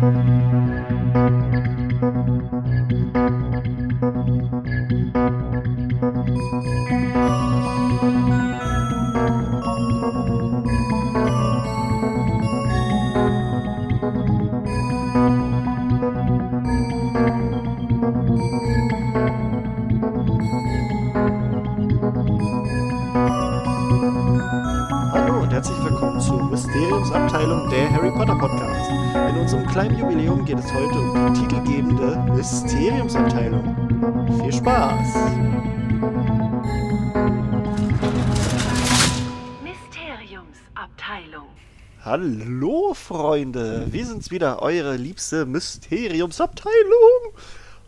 Hallo geht es heute um die titelgebende Mysteriumsabteilung. Viel Spaß! Mysteriumsabteilung. Hallo Freunde, wir sind's wieder, eure liebste Mysteriumsabteilung.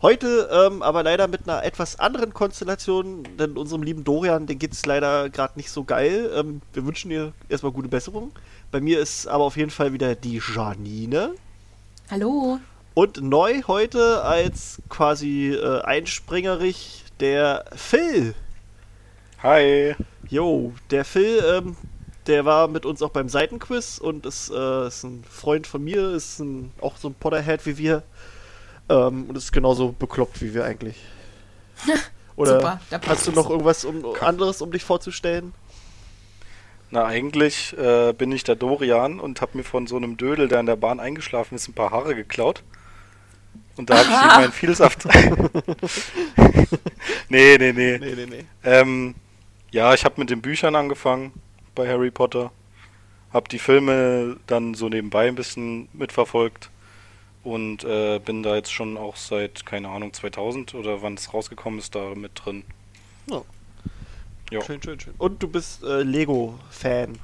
Heute ähm, aber leider mit einer etwas anderen Konstellation, denn unserem lieben Dorian, den geht's leider gerade nicht so geil. Ähm, wir wünschen ihr erstmal gute Besserung. Bei mir ist aber auf jeden Fall wieder die Janine. Hallo. Und neu heute als quasi äh, einspringerig der Phil. Hi. Jo, der Phil, ähm, der war mit uns auch beim Seitenquiz und ist, äh, ist ein Freund von mir, ist ein, auch so ein Potterhead wie wir. Ähm, und ist genauso bekloppt wie wir eigentlich. Oder Super, da passt hast du noch irgendwas um, anderes, um dich vorzustellen? Na, eigentlich äh, bin ich der Dorian und habe mir von so einem Dödel, der in der Bahn eingeschlafen ist, ein paar Haare geklaut. Und da habe ich ihm meinen Vielsaft. nee, nee, nee. Nee, nee, nee. Ähm, ja, ich habe mit den Büchern angefangen bei Harry Potter. Hab die Filme dann so nebenbei ein bisschen mitverfolgt. Und äh, bin da jetzt schon auch seit, keine Ahnung, 2000 oder wann es rausgekommen ist, da mit drin. Ja. Ja. Schön, schön, schön. Und du bist äh, Lego-Fan.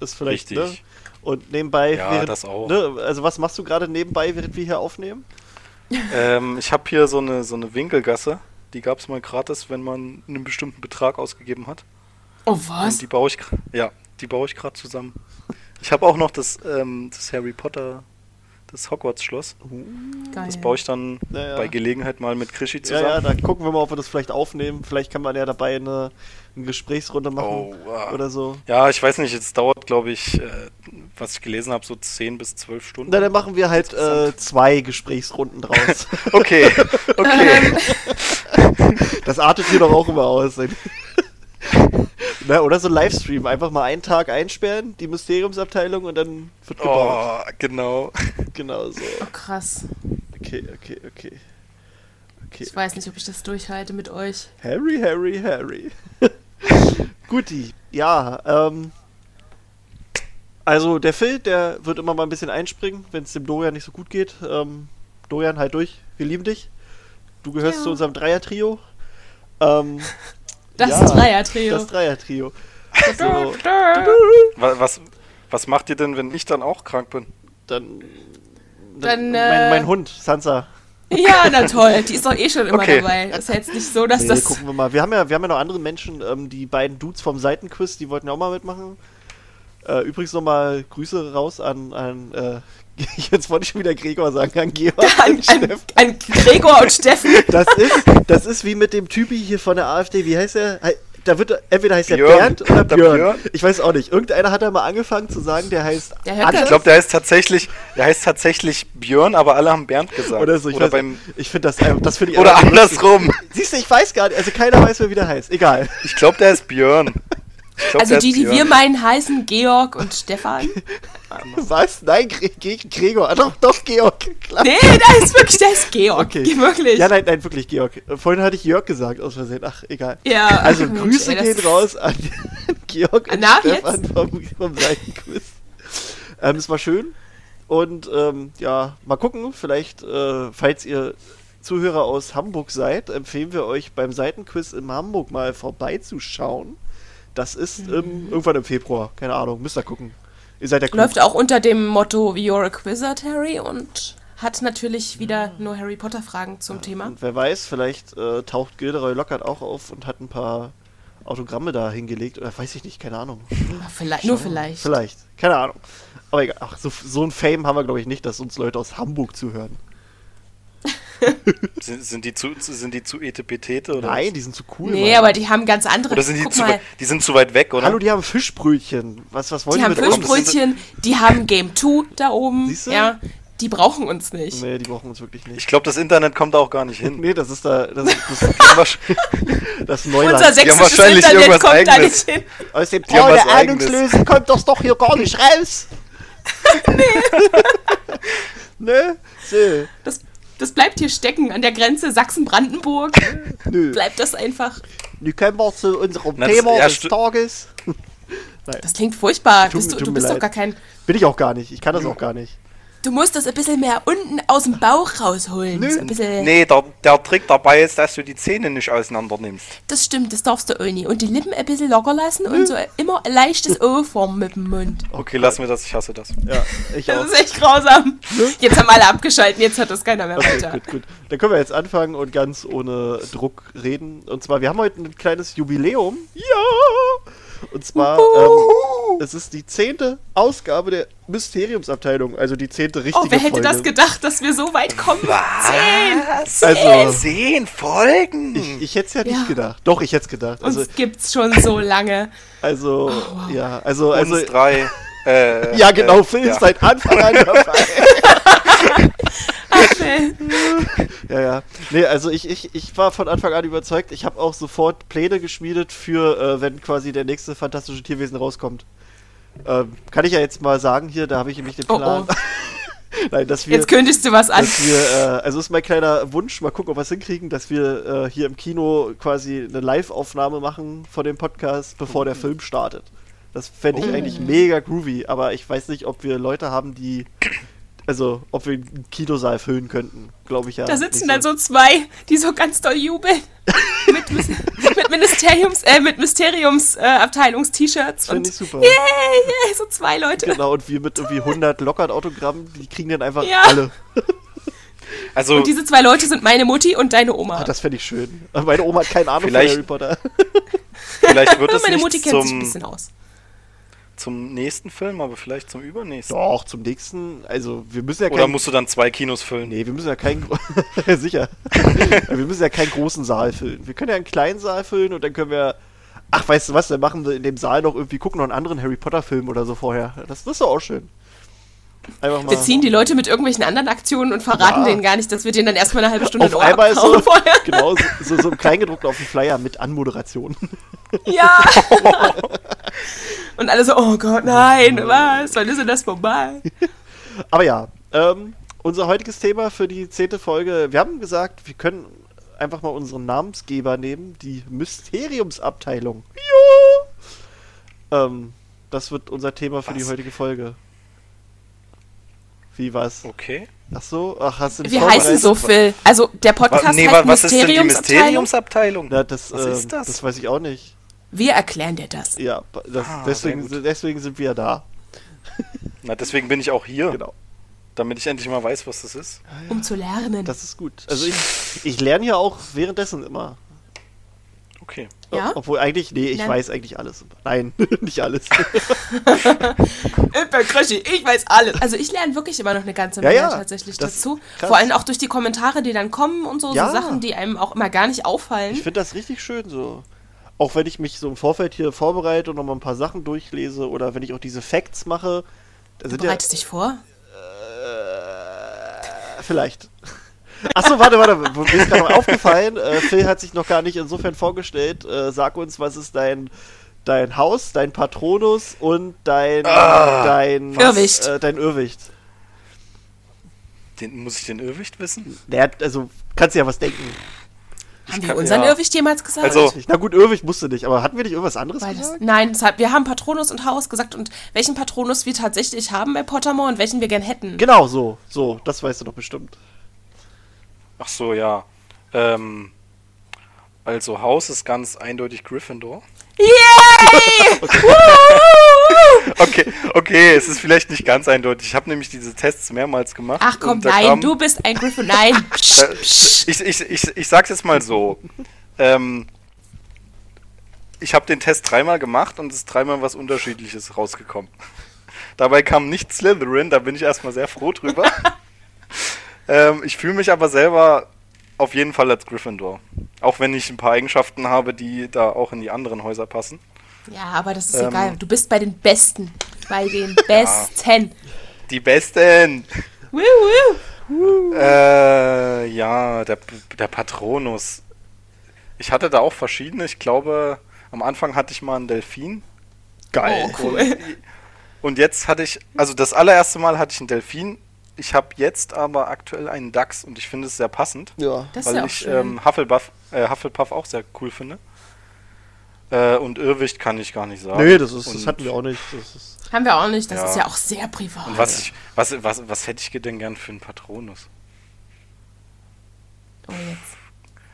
Ist vielleicht, Richtig. ne? Und nebenbei, Ja, während, das auch. Ne, also was machst du gerade nebenbei, während wir hier aufnehmen? Ähm, ich habe hier so eine, so eine Winkelgasse. Die gab es mal gratis, wenn man einen bestimmten Betrag ausgegeben hat. Oh, Und was? die baue ich, ja, die baue ich gerade zusammen. Ich habe auch noch das, ähm, das Harry Potter, das Hogwarts-Schloss. Das baue ich dann Ja, ja. bei Gelegenheit mal mit Krischi Ja, zusammen. ja, da gucken wir mal, ob wir das vielleicht aufnehmen. Vielleicht kann man ja dabei eine, eine Gesprächsrunde machen Oh, wow. oder so. Ja, ich weiß nicht, es dauert, glaube ich, äh, was ich gelesen habe, so 10 bis 12 Stunden. Na, dann machen wir halt äh, zwei Gesprächsrunden draus. Okay, okay. das artet hier doch auch immer aus. Na, oder so ein Livestream. Einfach mal einen Tag einsperren, die Mysteriumsabteilung und dann wird gebaut. oh, genau. Genau so. Oh, krass. Okay, okay, okay. Okay. Ich weiß nicht, ob ich das durchhalte mit euch. Harry, Harry, Harry. Guti, ja, ähm. Also der Phil, der wird immer mal ein bisschen einspringen, wenn es dem Dorian nicht so gut geht. Ähm, Dorian, halt durch, wir lieben dich. Du gehörst Ja. zu unserem Dreier-Trio. Ähm, Das ja, Dreier-Trio. Das Dreier-Trio. So, Wa- Was, was macht ihr denn, wenn ich dann auch krank bin? dann. Dann, mein, äh, mein Hund, Sansa. Ja, na toll. Die ist doch eh schon immer Okay. dabei. Ist ja jetzt nicht so, dass Nee, das. gucken wir mal. Wir haben ja, wir haben ja noch andere Menschen, ähm, die beiden Dudes vom Seitenquiz, die wollten ja auch mal mitmachen. Äh, übrigens nochmal Grüße raus an, an äh, jetzt wollte ich schon wieder Gregor sagen, an Georg An, und an, Steffen. an Gregor und Steffen. Das ist, das ist wie mit dem Typi hier von der AfD, wie heißt er? Da wird er- entweder heißt er Björn. Bernd oder Der Björn. Björn. Ich weiß auch nicht. Irgendeiner hat da mal angefangen zu sagen, der heißt Der. Ich glaube, der heißt tatsächlich, der heißt tatsächlich Björn, aber alle haben Bernd gesagt. oder so. Ich, oder weiß, beim, ich finde das, das finde ich oder andersrum. Siehst du, ich weiß gar nicht. Also keiner weiß mehr, wie der heißt. Egal. Ich glaube, der ist Björn. Glaub, Also die, die wir meinen, heißen Georg und Stefan. Was? Nein, Gre Gre Gregor. Ah, doch, doch, Georg. Klar. Nee, da ist wirklich, der ist Georg. Okay. Wirklich. Ja, nein, nein, wirklich, Georg. Vorhin hatte ich Jörg gesagt, aus Versehen. Ach, egal. Ja, Also, Mensch, Grüße ey, gehen raus an Georg und Na, Stefan vom, vom Seitenquiz. Ähm, es war schön. Und ähm, ja, mal gucken. Vielleicht, äh, falls ihr Zuhörer aus Hamburg seid, empfehlen wir euch beim Seitenquiz in Hamburg mal vorbeizuschauen. Das ist ähm, irgendwann im Februar. Keine Ahnung, müsst ihr gucken. Ihr seid Klug. Läuft auch unter dem Motto You're a Wizard, Harry und hat natürlich wieder nur Harry Potter Fragen zum Thema. Und wer weiß, vielleicht äh, taucht Gilderoy Lockhart auch auf und hat ein paar Autogramme da hingelegt. Oder weiß ich nicht, keine Ahnung. Vielleicht, nur vielleicht. Vielleicht, keine Ahnung. Aber egal, ach, so, so ein Fame haben wir, glaube ich, nicht, dass uns Leute aus Hamburg zuhören. Sind, sind, die zu, sind die zu etepetete oder? Nein, was? die sind zu cool. Nee, Mann. aber die haben ganz andere. Oder sind die, Guck zu, mal, die sind zu weit weg, oder? Hallo, die haben Fischbrötchen. Was, was wollen die die, haben? Fischbrötchen, die haben Game 2 da oben. Siehst du? Ja, die brauchen uns nicht. Nee, die brauchen uns wirklich nicht. Ich glaube, das Internet kommt da auch gar nicht hin. Nee, das ist da, das, das, Aber das Neuland. Unser sächsisches wahrscheinlich Internet irgendwas kommt da Eigenes. nicht hin. Aus dem was der. Ahnungslosen kommt das doch hier gar nicht raus. nee. ne? So. Das, das bleibt hier stecken an der Grenze Sachsen-Brandenburg. Nö. Bleibt das einfach. Nu kommen wir zu unserem das- Thema ja, des Tages. Das klingt furchtbar. Tut- du tut du bist doch leid. gar kein. Bin ich auch gar nicht. Ich kann das auch gar nicht. Du musst das ein bisschen mehr unten aus dem Bauch rausholen. Nö. So ein bisschen, Nee, der, der Trick dabei ist, dass du die Zähne nicht auseinander nimmst. Das stimmt, das darfst du auch nicht. Und die Lippen ein bisschen locker lassen und so immer ein leichtes O formen mit dem Mund. okay, lassen wir das. Ich hasse das. Ja, ich auch. Das ist echt grausam. Jetzt haben alle abgeschalten, jetzt hat das keiner mehr Okay, weiter. gut, gut. Dann können wir jetzt anfangen und ganz ohne Druck reden. Und zwar, wir haben heute ein kleines Jubiläum. Ja! Und zwar, ähm, es ist die zehnte Ausgabe der Mysteriumsabteilung, also die zehnte richtige Oh, wer hätte Folge. das gedacht, dass wir so weit kommen? Zehn! Was? Also- Zehn Folgen? Ich, ich hätte es ja nicht Ja. gedacht. Doch, ich hätte es gedacht. Also, Uns gibt's schon so lange. also ja, also, Uns also drei. Äh, ja, genau, äh, Phil ja. ist seit Anfang an dabei. Ja, ja. Nee, also ich, ich, ich war von Anfang an überzeugt. Ich habe auch sofort Pläne geschmiedet für, äh, wenn quasi der nächste fantastische Tierwesen rauskommt. Ähm, kann ich ja jetzt mal sagen hier, da habe ich nämlich den Oh, Plan. oh. Nein, dass wir, Jetzt kündigst du was an. wir, äh, also ist mein kleiner Wunsch, mal gucken, ob wir es hinkriegen, dass wir äh, hier im Kino quasi eine Live-Aufnahme machen von dem Podcast, bevor der Film startet. Das fände ich Oh. eigentlich mega groovy, aber ich weiß nicht, ob wir Leute haben, die, also, ob wir einen Kinosaal füllen könnten. Glaube ich ja. Da sitzen dann so zwei, die so ganz doll jubeln. mit, mit Ministeriums, äh, mit Mysteriums äh, Abteilungs-T-Shirts. Finde Und ich super. yay, yay, so zwei Leute. Genau, und wir mit irgendwie 100 Lockert-Autogrammen, die kriegen dann einfach Ja. alle. Also, Und diese zwei Leute sind meine Mutti und deine Oma. Ah, das fände ich schön. Meine Oma hat keine Ahnung Vielleicht- von Harry Potter. vielleicht wird es meine Mutti kennt sich ein zum, bisschen aus. Zum nächsten Film, aber vielleicht zum übernächsten. Doch, zum nächsten. Also, wir müssen ja Oder musst du dann zwei Kinos füllen? Nee, wir müssen ja keinen. Sicher. wir müssen ja keinen großen Saal füllen. Wir können ja einen kleinen Saal füllen und dann können wir. Ach, weißt du was? Dann machen wir in dem Saal noch irgendwie, gucken noch einen anderen Harry Potter-Film oder so vorher. Das, das ist doch auch schön. Einfach mal. Wir ziehen die Leute mit irgendwelchen anderen Aktionen und verraten Ja. denen gar nicht, dass wir denen dann erstmal eine halbe Stunde auf einmal so, vorher. genau, so, so, so im Kleingedruckten auf dem Flyer mit Anmoderation. Ja. und alle so, oh Gott, nein, was? Wann ist denn das vorbei? Aber ja, ähm, unser heutiges Thema für die zehnte Folge. Wir haben gesagt, wir können einfach mal unseren Namensgeber nehmen, die Mysteriumsabteilung. Ja! Ähm, das wird unser Thema für die Was? heutige Folge. Wie was? Okay. Ach so, ach hast du nicht Wir heißen so, Phil. Also der Podcast nee, heißt wa was ist denn die Mysteriumsabteilung. Na, das, Was ähm, ist das? das weiß ich auch nicht. Wir erklären dir das. Ja, das, Ah, deswegen, deswegen sind wir ja da. Na, deswegen bin ich auch hier, Genau. damit ich endlich mal weiß, was das ist. Um zu lernen. Das ist gut. Also ich, ich lerne ja auch währenddessen immer. Okay. Ja? Obwohl eigentlich, nee, ich Nein. weiß eigentlich alles. Nein, nicht alles. Ich weiß alles. Also ich lerne wirklich immer noch eine ganze Ja, Menge ja, tatsächlich das dazu. Vor allem auch durch die Kommentare, die dann kommen und so, Ja. so Sachen, die einem auch immer gar nicht auffallen. Ich finde das richtig schön so. Auch wenn ich mich so im Vorfeld hier vorbereite und nochmal ein paar Sachen durchlese oder wenn ich auch diese Facts mache. Da Du ja, bereitest dich vor? äh, vielleicht. Achso, warte, warte, mir ist gerade noch aufgefallen. Äh, Phil hat sich noch gar nicht insofern vorgestellt. Äh, sag uns, was ist dein, dein Haus, dein Patronus und dein, dein Irrwicht. Äh, dein Irrwicht. Den, muss ich den Irrwicht wissen? Der hat, also, kannst dir ja was denken. Haben wir unseren ja. Irrwicht jemals gesagt? Also- Na gut, Irrwicht musste nicht, aber hatten wir nicht irgendwas anderes Beides. gesagt? Nein, deshalb, wir haben Patronus und Haus gesagt und welchen Patronus wir tatsächlich haben bei Pottermore und welchen wir gern hätten. Genau, so, so, das weißt du doch bestimmt. Ach so, ja. Ähm, also Haus ist ganz eindeutig Gryffindor. Yay! Okay, okay, es ist vielleicht nicht ganz eindeutig. Ich habe nämlich diese Tests mehrmals gemacht. Ach komm, nein, kam- du bist ein Gryffindor. Nein. Äh, ich, ich, ich, ich sag's jetzt mal so. Ähm, ich habe den Test dreimal gemacht und es ist dreimal was Unterschiedliches rausgekommen. Dabei kam nicht Slytherin, da bin ich erstmal sehr froh drüber. Ähm, ich fühle mich aber selber auf jeden Fall als Gryffindor. Auch wenn ich ein paar Eigenschaften habe, die da auch in die anderen Häuser passen. Ja, aber das ist Ähm, egal. Du bist bei den Besten. Bei den Besten. Die besten! Woo, woo. Äh, ja, der, der Patronus. Ich hatte da auch verschiedene. Ich glaube, am Anfang hatte ich mal einen Delfin. Geil. Oh, cool. Und jetzt hatte ich, also das allererste Mal hatte ich einen Delfin. Ich habe jetzt aber aktuell einen Dachs und ich finde es sehr passend, Ja. Das ist weil ja auch ich schön. ähm, Hufflepuff, äh, Hufflepuff auch sehr cool finde. Äh, und Irrwicht kann ich gar nicht sagen. Nee, das, ist, das hatten wir auch nicht. Das ist, Haben wir auch nicht. Das Ja. ist ja auch sehr privat. Und was, ich, was, was, was hätte ich denn gern für einen Patronus? Oh, jetzt.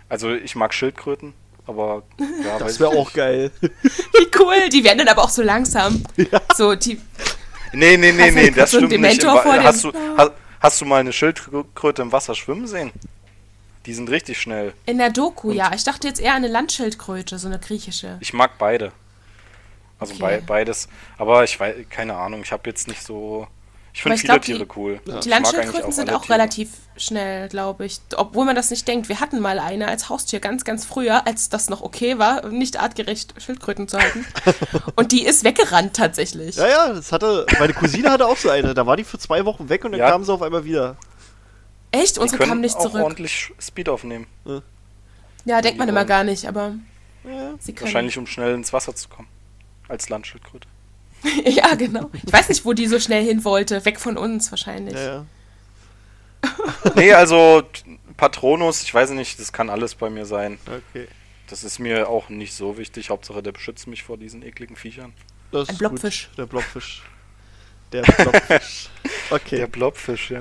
Also ich mag Schildkröten, aber ja, das wäre nicht. auch geil. Wie cool. Die werden dann aber auch so langsam. So, die. Nee, nee, nee, Hast nee, das so stimmt nicht. Vor dir? hast, du, hast, hast du mal eine Schildkröte im Wasser schwimmen sehen? Die sind richtig schnell. In der Doku, ja. Ich dachte jetzt eher eine Landschildkröte, so eine griechische. Ich mag beide. Also Okay. bei, beides. Aber ich weiß, keine Ahnung, ich habe jetzt nicht so. Ich finde viele glaub, die- Tiere cool. Die Ich mag eigentlich Landschildkröten sind auch Tiere. relativ schnell, glaube ich. Obwohl man das nicht denkt. Wir hatten mal eine als Haustier ganz, ganz früher, als das noch okay war, nicht artgerecht Schildkröten zu halten. Und die ist weggerannt tatsächlich. Ja, ja, das hatte. Meine Cousine hatte auch so eine. Da war die für zwei Wochen weg und dann Ja. kam sie auf einmal wieder. Echt? Die Unsere können kam nicht auch zurück. ordentlich Speed aufnehmen. Ja, denkt man die immer gar nicht, aber Ja. sie können. Wahrscheinlich, um schnell ins Wasser zu kommen. Als Landschildkröte. ja, genau. Ich weiß nicht, wo die so schnell hin wollte. Weg von uns wahrscheinlich. Ja, ja. Nee, also Patronus, ich weiß nicht, das kann alles bei mir sein. Okay. Das ist mir auch nicht so wichtig. Hauptsache, der beschützt mich vor diesen ekligen Viechern. Das Ein Blobfisch. Gut. Der Blobfisch. Der Blobfisch. Okay. Der Blobfisch, ja.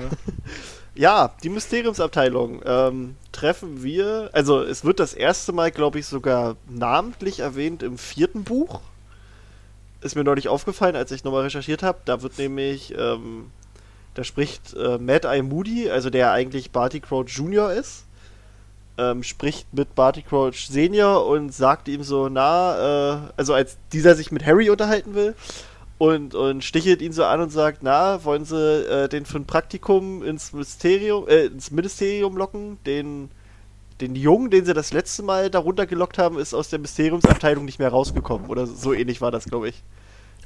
Ja, die Mysteriumsabteilung ähm, treffen wir. Also, es wird das erste Mal, glaube ich, sogar namentlich erwähnt im vierten Buch. Ist mir neulich aufgefallen, als ich nochmal recherchiert habe. Da wird nämlich, ähm, da spricht äh, Mad Eye Moody, also der eigentlich Barty Crouch Jr. ist, ähm, spricht mit Barty Crouch Senior und sagt ihm so, na, äh, also als dieser sich mit Harry unterhalten will, und, und stichelt ihn so an und sagt, na, wollen sie äh, den für ein Praktikum ins Mysterium, äh, ins Ministerium locken? Den, den Jungen, den sie das letzte Mal darunter gelockt haben, ist aus der Mysteriumsabteilung nicht mehr rausgekommen. Oder so ähnlich war das, glaube ich.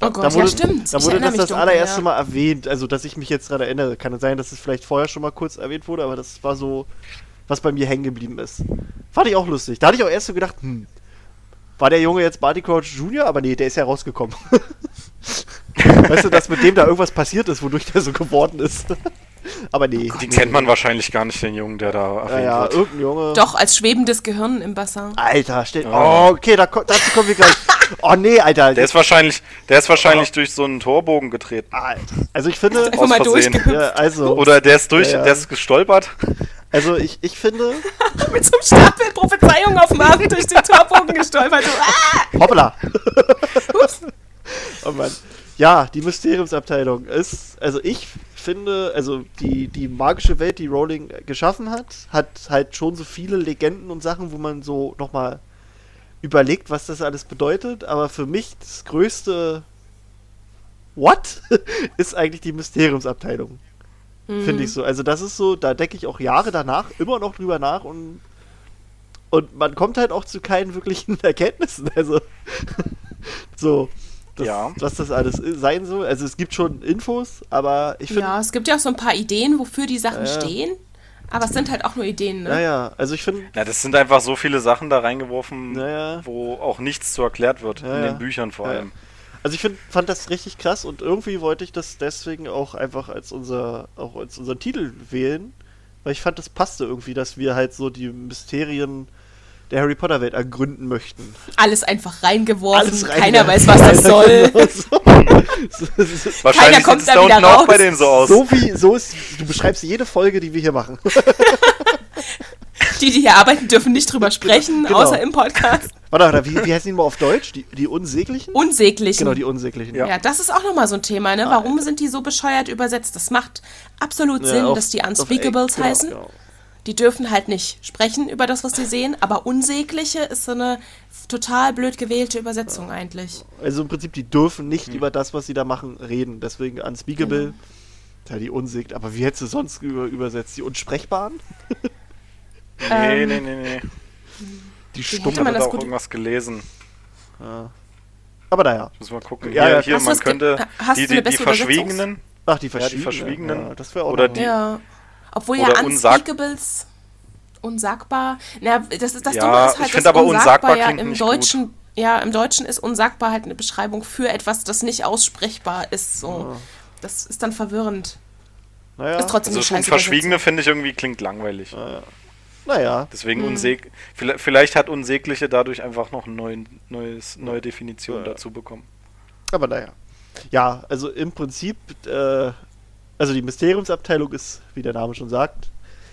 Oh Gott, da wurde, ja stimmt. Da wurde das das allererste. Mal erwähnt, also dass ich mich jetzt gerade erinnere. Kann es sein, dass es vielleicht vorher schon mal kurz erwähnt wurde, aber das war so, was bei mir hängen geblieben ist. Fand ich auch lustig. Da hatte ich auch erst so gedacht, hm, war der Junge jetzt Barty Crouch Jr.? Aber nee, der ist ja rausgekommen. weißt du, dass mit dem da irgendwas passiert ist, wodurch der so geworden ist. aber nee. Die kennt man wahrscheinlich gar nicht, den Jungen, der da Ja, erwähnt ja, wird. irgendein Junge. Doch, als schwebendes Gehirn im Bassin. Alter, steht. Oh, okay, da, dazu kommen wir gleich. Oh nee, Alter. Der ist wahrscheinlich, der ist wahrscheinlich durch so einen Torbogen getreten. Alter. Also ich finde. Einfach mal Versehen. durchgehüpft. Ja, also, Oder der ist durch, Ja, ja. der ist gestolpert. also ich, ich finde. Mit so einem Stapel Prophezeiung auf dem Arm durch den Torbogen gestolpert. So, ah! Hoppla. oh Mann. Ja, die Mysteriumsabteilung ist, also ich finde, also die, die magische Welt, die Rowling geschaffen hat, hat halt schon so viele Legenden und Sachen, wo man so nochmal überlegt, was das alles bedeutet, aber für mich das größte What ist eigentlich die Mysteriumsabteilung. Finde ich so. Also das ist so, da denke ich auch Jahre danach immer noch drüber nach und und man kommt halt auch zu keinen wirklichen Erkenntnissen. Also so, das, Ja. was das alles sein soll. Also es gibt schon Infos, aber ich finde, Ja, es gibt ja auch so ein paar Ideen, wofür die Sachen Ja, ja. stehen. Aber es sind halt auch nur Ideen, ne? naja, also ich finde, Na, das sind einfach so viele Sachen da reingeworfen, Naja. wo auch nichts zu erklärt wird. Ja, in den Büchern vor allem. also ich find, fand das richtig krass und irgendwie wollte ich das deswegen auch einfach als unser, auch als unseren Titel wählen, weil ich fand, das passte irgendwie, dass wir halt so die Mysterien der Harry Potter Welt ergründen möchten. Alles einfach reingeworfen. Alles rein- Keiner weiß, was das soll. Genau so. So- so- Wahrscheinlich kommt sieht es da wieder raus. bei denen so aus. so wie, so ist, du beschreibst jede Folge, die wir hier machen. Die, die hier arbeiten, dürfen nicht drüber sprechen, Genau. außer im Podcast. Warte, warte, wie, wie heißen die mal auf Deutsch? Die, die Unsäglichen? Unsäglichen. Genau, die Unsäglichen. Ja. ja, das ist auch nochmal so ein Thema, ne? Warum sind die so bescheuert übersetzt? Das macht absolut Sinn, auf- dass die auf Unspeakables Englisch, heißen. Genau, Die dürfen halt nicht sprechen über das, was sie sehen, aber Unsägliche ist so eine total blöd gewählte Übersetzung eigentlich. Also im Prinzip, die dürfen nicht Hm. über das, was sie da machen, reden. Deswegen Unspeakable. Genau. Ja, die Unsägt. Aber wie hättest du sonst über, übersetzt? Die Unsprechbaren? Nee, Ähm, nee, nee, nee. Die das da auch irgendwas gelesen. Aber naja. Ich muss mal gucken. Ja, hier, ja. hier Hast du man könnte hast die, du eine die, die? Verschwiegenen, Ach, die Ja, die verschwiegenen. verschwiegenen. Ja, das wäre auch Oder die- Ja. Obwohl ja Unspeakables unsagbar. Na, das ist das Ja, Dumme ist ich halt, find dass aber unsagbar ja klingt im nicht Deutschen, ja, im Deutschen ist unsagbar halt eine Beschreibung für etwas, das nicht aussprechbar ist. So. Das ist dann verwirrend. Naja, Ist trotzdem Also scheiße Verschwiegene finde ich irgendwie klingt langweilig. naja. Deswegen Hm. unseg vielleicht, vielleicht hat Unsägliche dadurch einfach noch eine neuen, neues, neue Definition Ja. dazu bekommen. Aber naja. Ja, also im Prinzip, äh, also die Mysteriumsabteilung ist, wie der Name schon sagt,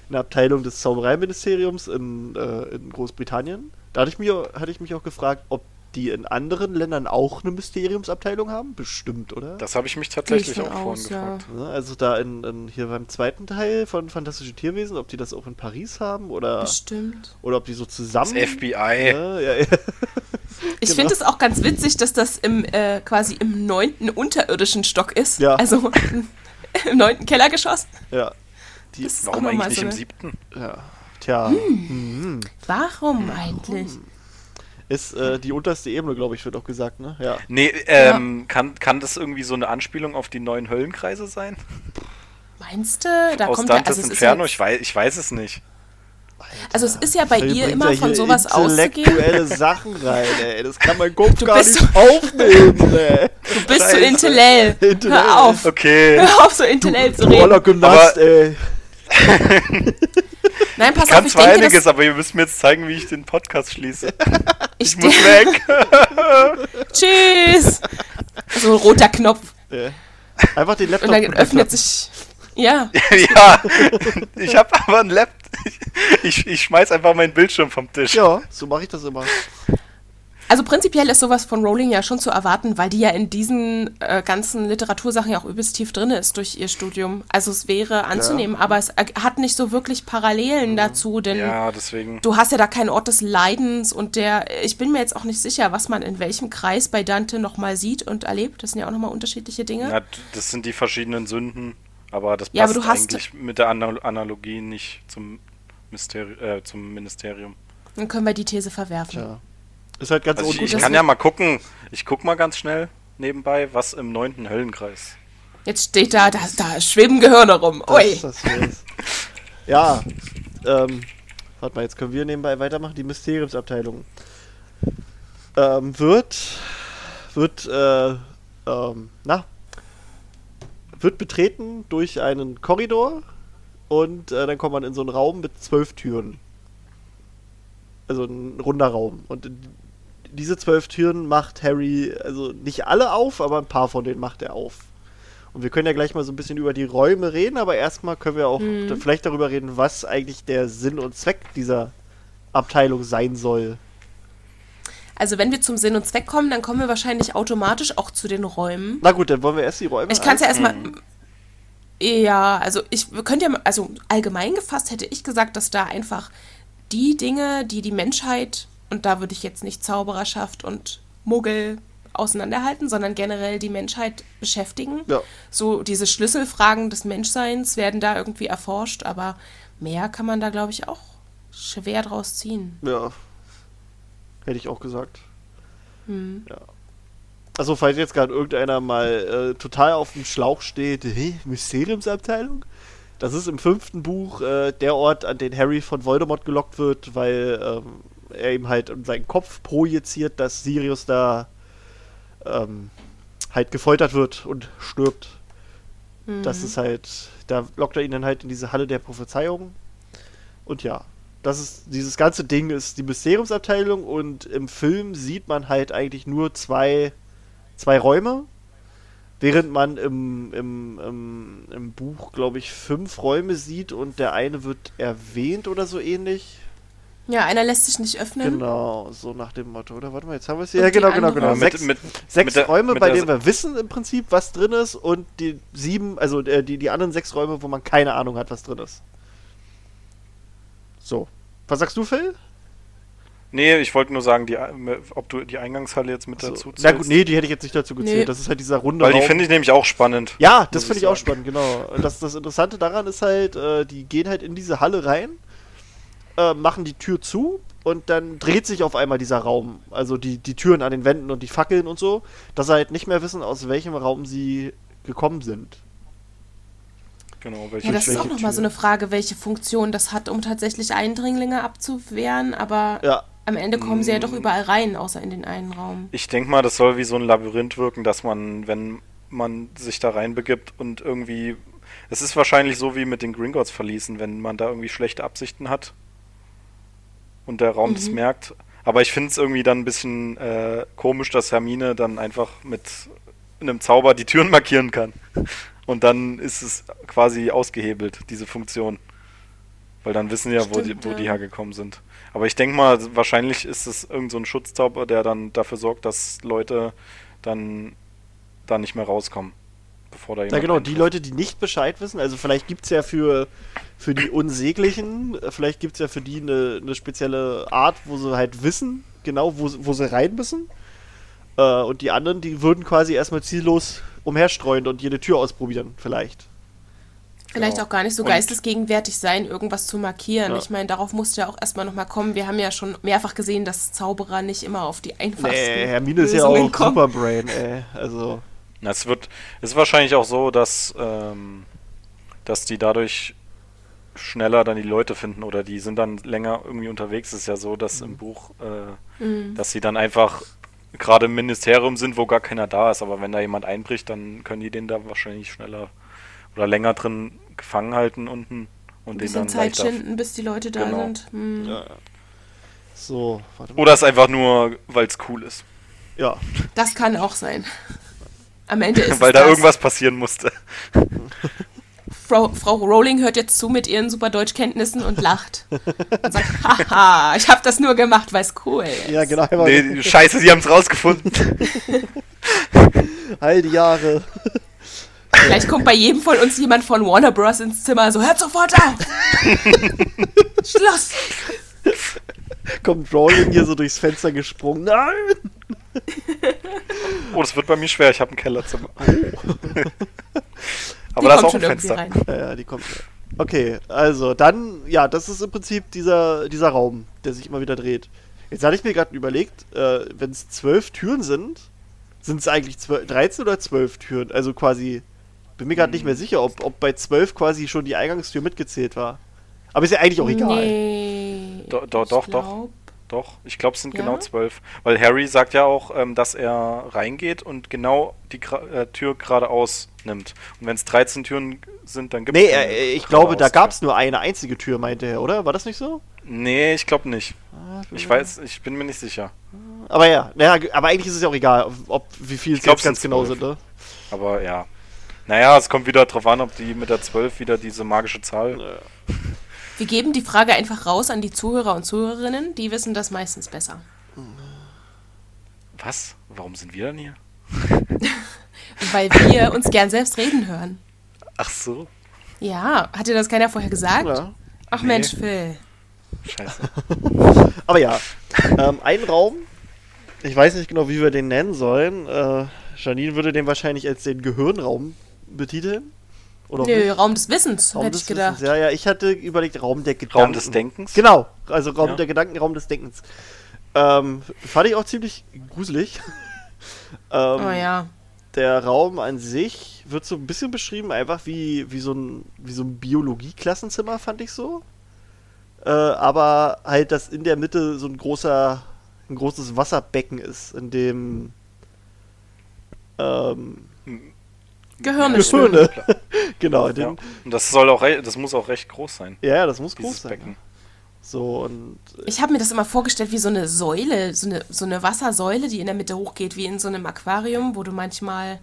eine Abteilung des Zaubereiministeriums in, äh, in Großbritannien. Da hatte ich, mich, auch- hatte ich mich auch gefragt, ob die in anderen Ländern auch eine Mysteriumsabteilung haben. Bestimmt, oder? Das habe ich mich tatsächlich ich auch vorhin aus, ja. gefragt. Ne, Also da in, in hier beim zweiten Teil von Fantastische Tierwesen, ob die das auch in Paris haben oder, Bestimmt. oder ob die so zusammen. Das FBI. Ne, ja, ja. Ich Genau. finde es auch ganz witzig, dass das im äh, quasi im neunten unterirdischen Stock ist. Ja. Also im neunten Kellergeschoss. ja. Die, Das ist Warum auch noch mal eigentlich nicht so im siebten? ja. Tja, Hm. Warum eigentlich? ist äh, die unterste Ebene, glaube ich, wird auch gesagt, ne? Ja. Nee, ähm, kann, kann das irgendwie so eine Anspielung auf die neuen Höllenkreise sein? Meinst du? Da Aus kommt ja, Dantes also es ist ja, Inferno? ich, weiß, ich weiß es nicht. Also es ist ja bei ihr immer ja von sowas auszugehen. intellektuelle Sachen rein, ey. Das kann mein Kopf Du gar bist nicht aufnehmen, ey. Du bist so Scheiße. intellell. Intellell. Hör auf. Okay. Hör auf, so intellell zu reden. Gymnast, ey. Nein, pass Ich auf, kann ich zwar denke, einiges, aber ihr müsst mir jetzt zeigen, wie ich den Podcast schließe. ich Ich muss weg. Tschüss. So ein roter Knopf. Äh, Einfach den Laptop Und dann öffnet sich. Ja. ja, ich habe aber ein Laptop. Ich, ich schmeiß einfach meinen Bildschirm vom Tisch. Ja, so mache ich das immer. Also prinzipiell ist sowas von Rowling ja schon zu erwarten, weil die ja in diesen äh, ganzen Literatursachen ja auch übelst tief drin ist durch ihr Studium. Also es wäre anzunehmen, aber es hat nicht so wirklich Parallelen dazu, denn Ja, deswegen. du hast ja da keinen Ort des Leidens und der, ich bin mir jetzt auch nicht sicher, was man in welchem Kreis bei Dante nochmal sieht und erlebt. Das sind ja auch nochmal unterschiedliche Dinge. Na, das sind die verschiedenen Sünden, aber das Ja, aber passt du hast- eigentlich mit der Anal Analogie nicht zum, Mysteri äh, zum Ministerium. Dann können wir die These verwerfen. Ja. Ist halt ganz Also ich, ich kann ja mal gucken, ich guck mal ganz schnell nebenbei, was im neunten Höllenkreis. Jetzt steht da, da, da schweben Gehirne rum. Ui. Das, das ja, ähm, warte mal, jetzt können wir nebenbei weitermachen. Die Mysteriumsabteilung ähm, wird, wird, äh, ähm, na, wird betreten durch einen Korridor und äh, dann kommt man in so einen Raum mit zwölf Türen. Also ein runder Raum. Und diese zwölf Türen macht Harry, also nicht alle auf, aber ein paar von denen macht er auf. Und wir können ja gleich mal so ein bisschen über die Räume reden, aber erstmal können wir auch da vielleicht darüber reden, was eigentlich der Sinn und Zweck dieser Abteilung sein soll. Also wenn wir zum Sinn und Zweck kommen, dann kommen wir wahrscheinlich automatisch auch zu den Räumen. Na gut, dann wollen wir erst die Räume. Ich kann es ja erstmal. Ja, also ich wir könnt ja, mal- also allgemein gefasst hätte ich gesagt, dass da einfach die Dinge, die die Menschheit, und da würde ich jetzt nicht Zaubererschaft und Muggel auseinanderhalten, sondern generell die Menschheit beschäftigen. Ja. So diese Schlüsselfragen des Menschseins werden da irgendwie erforscht, aber mehr kann man da, glaube ich, auch schwer draus ziehen. Ja. Hätte ich auch gesagt. Ja. Also, falls jetzt gerade irgendeiner mal äh, total auf dem Schlauch steht, hä, Mysteriumsabteilung? Das ist im fünften Buch äh, der Ort, an den Harry von Voldemort gelockt wird, weil ähm, er ihm halt in seinen Kopf projiziert, dass Sirius da ähm, halt gefoltert wird und stirbt. Das ist halt, da lockt er ihn dann halt in diese Halle der Prophezeiung. Und ja, das ist, dieses ganze Ding ist die Mysteriumsabteilung und im Film sieht man halt eigentlich nur zwei, zwei Räume, während man im, im, im, im Buch, glaube ich, fünf Räume sieht und der eine wird erwähnt oder so ähnlich. Ja, einer lässt sich nicht öffnen. Genau, so nach dem Motto, oder? Warte mal, jetzt haben wir es Und hier. Ja, die genau, genau, genau. Ja, mit- Sechs, mit- sechs mit der- Räume, mit bei der- denen wir wissen im Prinzip, was drin ist und die sieben, also äh, die, die anderen sechs Räume, wo man keine Ahnung hat, was drin ist. So. Was sagst du, Phil? Nee, ich wollte nur sagen, die, ob du die Eingangshalle jetzt mit So. dazu Na gut, nee, die hätte ich jetzt nicht dazu gezählt. Nee. Das ist halt dieser runde Weil die finde ich nämlich auch spannend. ja, das finde ich ich auch sagen. spannend, genau. Das, das Interessante daran ist halt, äh, die gehen halt in diese Halle rein, äh, machen die Tür zu und dann dreht sich auf einmal dieser Raum. Also die, die Türen an den Wänden und die Fackeln und so, dass sie halt nicht mehr wissen, aus welchem Raum sie gekommen sind. Genau, welche Ja, das ist auch nochmal so eine Frage, welche Funktion das hat, um tatsächlich Eindringlinge abzuwehren, aber Ja. am Ende kommen sie ja doch überall rein, außer in den einen Raum. Ich denke mal, das soll wie so ein Labyrinth wirken, dass man, wenn man sich da reinbegibt und irgendwie. Es ist wahrscheinlich so wie mit den Gringotts verließen, wenn man da irgendwie schlechte Absichten hat und der Raum das merkt. Aber ich finde es irgendwie dann ein bisschen äh, komisch, dass Hermine dann einfach mit einem Zauber die Türen markieren kann. Und dann ist es quasi ausgehebelt, diese Funktion. Weil dann wissen ja, wo, die, Stimmt, wo die ja. hergekommen sind. Aber ich denke mal, wahrscheinlich ist es irgend so ein Schutzzauber, der dann dafür sorgt, dass Leute dann da nicht mehr rauskommen. Bevor da Ja, jemand genau, die eintrifft. Leute, die nicht Bescheid wissen, also vielleicht gibt es ja für, für die Unsäglichen, vielleicht gibt es ja für die eine, eine spezielle Art, wo sie halt wissen, genau, wo, sie- wo sie rein müssen. Äh, und die anderen, die würden quasi erstmal ziellos umherstreuen und jede Tür ausprobieren, vielleicht. Vielleicht Genau. auch gar nicht so Und- geistesgegenwärtig sein, irgendwas zu markieren. Ja. Ich meine, darauf musste ja auch erstmal nochmal kommen. Wir haben ja schon mehrfach gesehen, dass Zauberer nicht immer auf die einfachsten Nee, Hermine ist ja auch kommen. Superbrain, ey. Also, Na, Es wird, es ist wahrscheinlich auch so, dass, ähm, dass die dadurch schneller dann die Leute finden oder die sind dann länger irgendwie unterwegs. Es ist ja so, dass im Buch, äh, Mhm. dass sie dann einfach gerade im Ministerium sind, wo gar keiner da ist. Aber wenn da jemand einbricht, dann können die den da wahrscheinlich schneller oder länger drin gefangen halten unten und Ein den bisschen dann Zeit leichter. schinden, bis die Leute da Genau. sind. Hm. ja. So, warte mal. Oder es einfach nur, weil es cool ist. Ja, Das kann auch sein. Am Ende ist weil es da das. irgendwas passieren musste. Frau, Frau Rowling hört jetzt zu mit ihren super Deutschkenntnissen und lacht. Und sagt, haha, ich habe das nur gemacht, weil es cool ist. ja, genau. Nee, scheiße, sie haben es rausgefunden. All die Jahre. Vielleicht kommt bei jedem von uns jemand von Warner Bros. ins Zimmer, so hört sofort auf. Schluss. Kommt Rowling hier so durchs Fenster gesprungen. Nein! Oh, das wird bei mir schwer, ich habe ein Kellerzimmer. Aber Die da ist kommt auch schon ein irgendwie Fenster. rein. Ja, ja, die kommt. Okay, also dann, ja, das ist im Prinzip dieser, dieser Raum, der sich immer wieder dreht. Jetzt hatte ich mir gerade überlegt, äh, wenn es zwölf Türen sind, sind es eigentlich 12, 13 oder 12 Türen? Also quasi, bin mir gerade nicht mehr sicher, ob, ob bei 12 quasi schon die Eingangstür mitgezählt war. Aber ist ja eigentlich auch egal. Nee. Do- do- ich doch, doch. Doch, ich glaube, es sind Ja? genau zwölf. Weil Harry sagt ja auch, ähm, dass er reingeht und genau die Gra äh, Tür geradeaus nimmt. Und wenn es 13 Türen sind, dann gibt es Nee, äh, ich glaube, da gab es nur eine einzige Tür, meinte er, oder? War das nicht so? Nee, ich glaube nicht. Ah, Ich weiß, ich bin mir nicht sicher. Aber ja, naja, aber eigentlich ist es ja auch egal, ob, ob wie viel es ganz sind genau 12. sind, ne? Aber ja. Naja, es kommt wieder drauf an, ob die mit der 12 wieder diese magische Zahl. Wir geben die Frage einfach raus an die Zuhörer und Zuhörerinnen, die wissen das meistens besser. Was? Warum sind wir dann hier? Weil wir uns gern selbst reden hören. Ach so. Ja, hat dir das keiner vorher gesagt? Ja. Ach Nee. Mensch, Phil. Scheiße. Aber ja, ähm, ein Raum, ich weiß nicht genau, wie wir den nennen sollen. Äh, Janine würde den wahrscheinlich als den Gehirnraum betiteln. Oder nicht? Raum des Wissens, Raum hätte des ich gedacht. Wissens. Ja, ja, ich hatte überlegt, Raum der Gedanken. Raum des Denkens? Genau, also Raum Ja. der Gedanken, Raum des Denkens. Ähm, fand ich auch ziemlich gruselig. ähm, Oh ja. Der Raum an sich wird so ein bisschen beschrieben, einfach wie, wie so ein, wie so ein Biologie-Klassenzimmer, fand ich so. Äh, aber halt, dass in der Mitte so ein großer, ein großes Wasserbecken ist, in dem ähm, Gehirne Gehirne. genau, in Ja. dem, Und das soll auch, das muss auch recht groß sein. ja, das muss groß sein. Becken. So, und Ich habe mir das immer vorgestellt wie so eine Säule, so eine, so eine Wassersäule, die in der Mitte hochgeht, wie in so einem Aquarium, wo du manchmal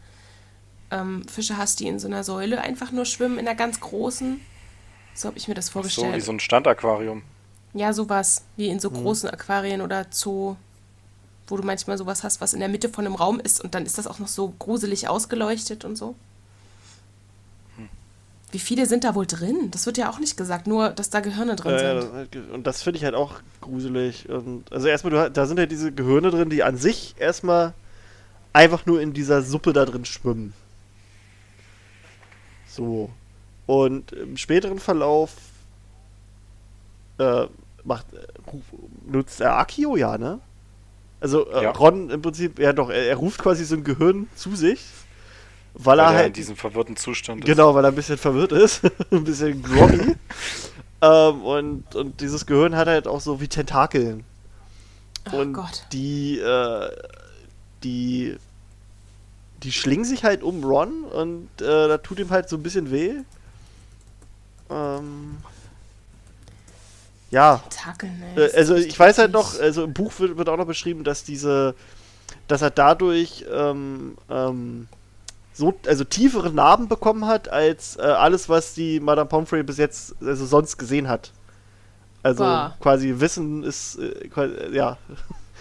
ähm, Fische hast, die in so einer Säule einfach nur schwimmen, in einer ganz großen. So habe ich mir das So vorgestellt. wie so ein Standaquarium. Ja, sowas, wie in so Mhm. großen Aquarien oder Zoo, wo du manchmal sowas hast, was in der Mitte von einem Raum ist und dann ist das auch noch so gruselig ausgeleuchtet und so. Wie viele sind da wohl drin? Das wird ja auch nicht gesagt, nur dass da Gehirne drin Ja, ja, sind. und das finde ich halt auch gruselig. Und also erstmal, du, da sind ja diese Gehirne drin, die an sich erstmal einfach nur in dieser Suppe da drin schwimmen. So. Und im späteren Verlauf äh, macht, äh, nutzt er Akio, ja, ne? Also äh, Ja. Ron im Prinzip, ja doch, er, er ruft quasi so ein Gehirn zu sich. Weil, Weil er er in halt diesem verwirrten Zustand ist. Genau, weil er ein bisschen verwirrt ist, ein bisschen groggy. ähm, und, und dieses Gehirn hat halt auch so wie Tentakeln. Oh und Gott. die, äh, die, die schlingen sich halt um Ron und äh, da tut ihm halt so ein bisschen weh. Ähm, ja, Takeln, ey, äh, das ist also ich weiß halt noch, also im Buch wird, wird auch noch beschrieben, dass diese, dass er dadurch ähm, ähm, so, also tiefere Narben bekommen hat, als äh, alles, was die Madame Pomfrey bis jetzt also sonst gesehen hat. Also Boah. quasi Wissen ist, äh, quasi, äh, ja,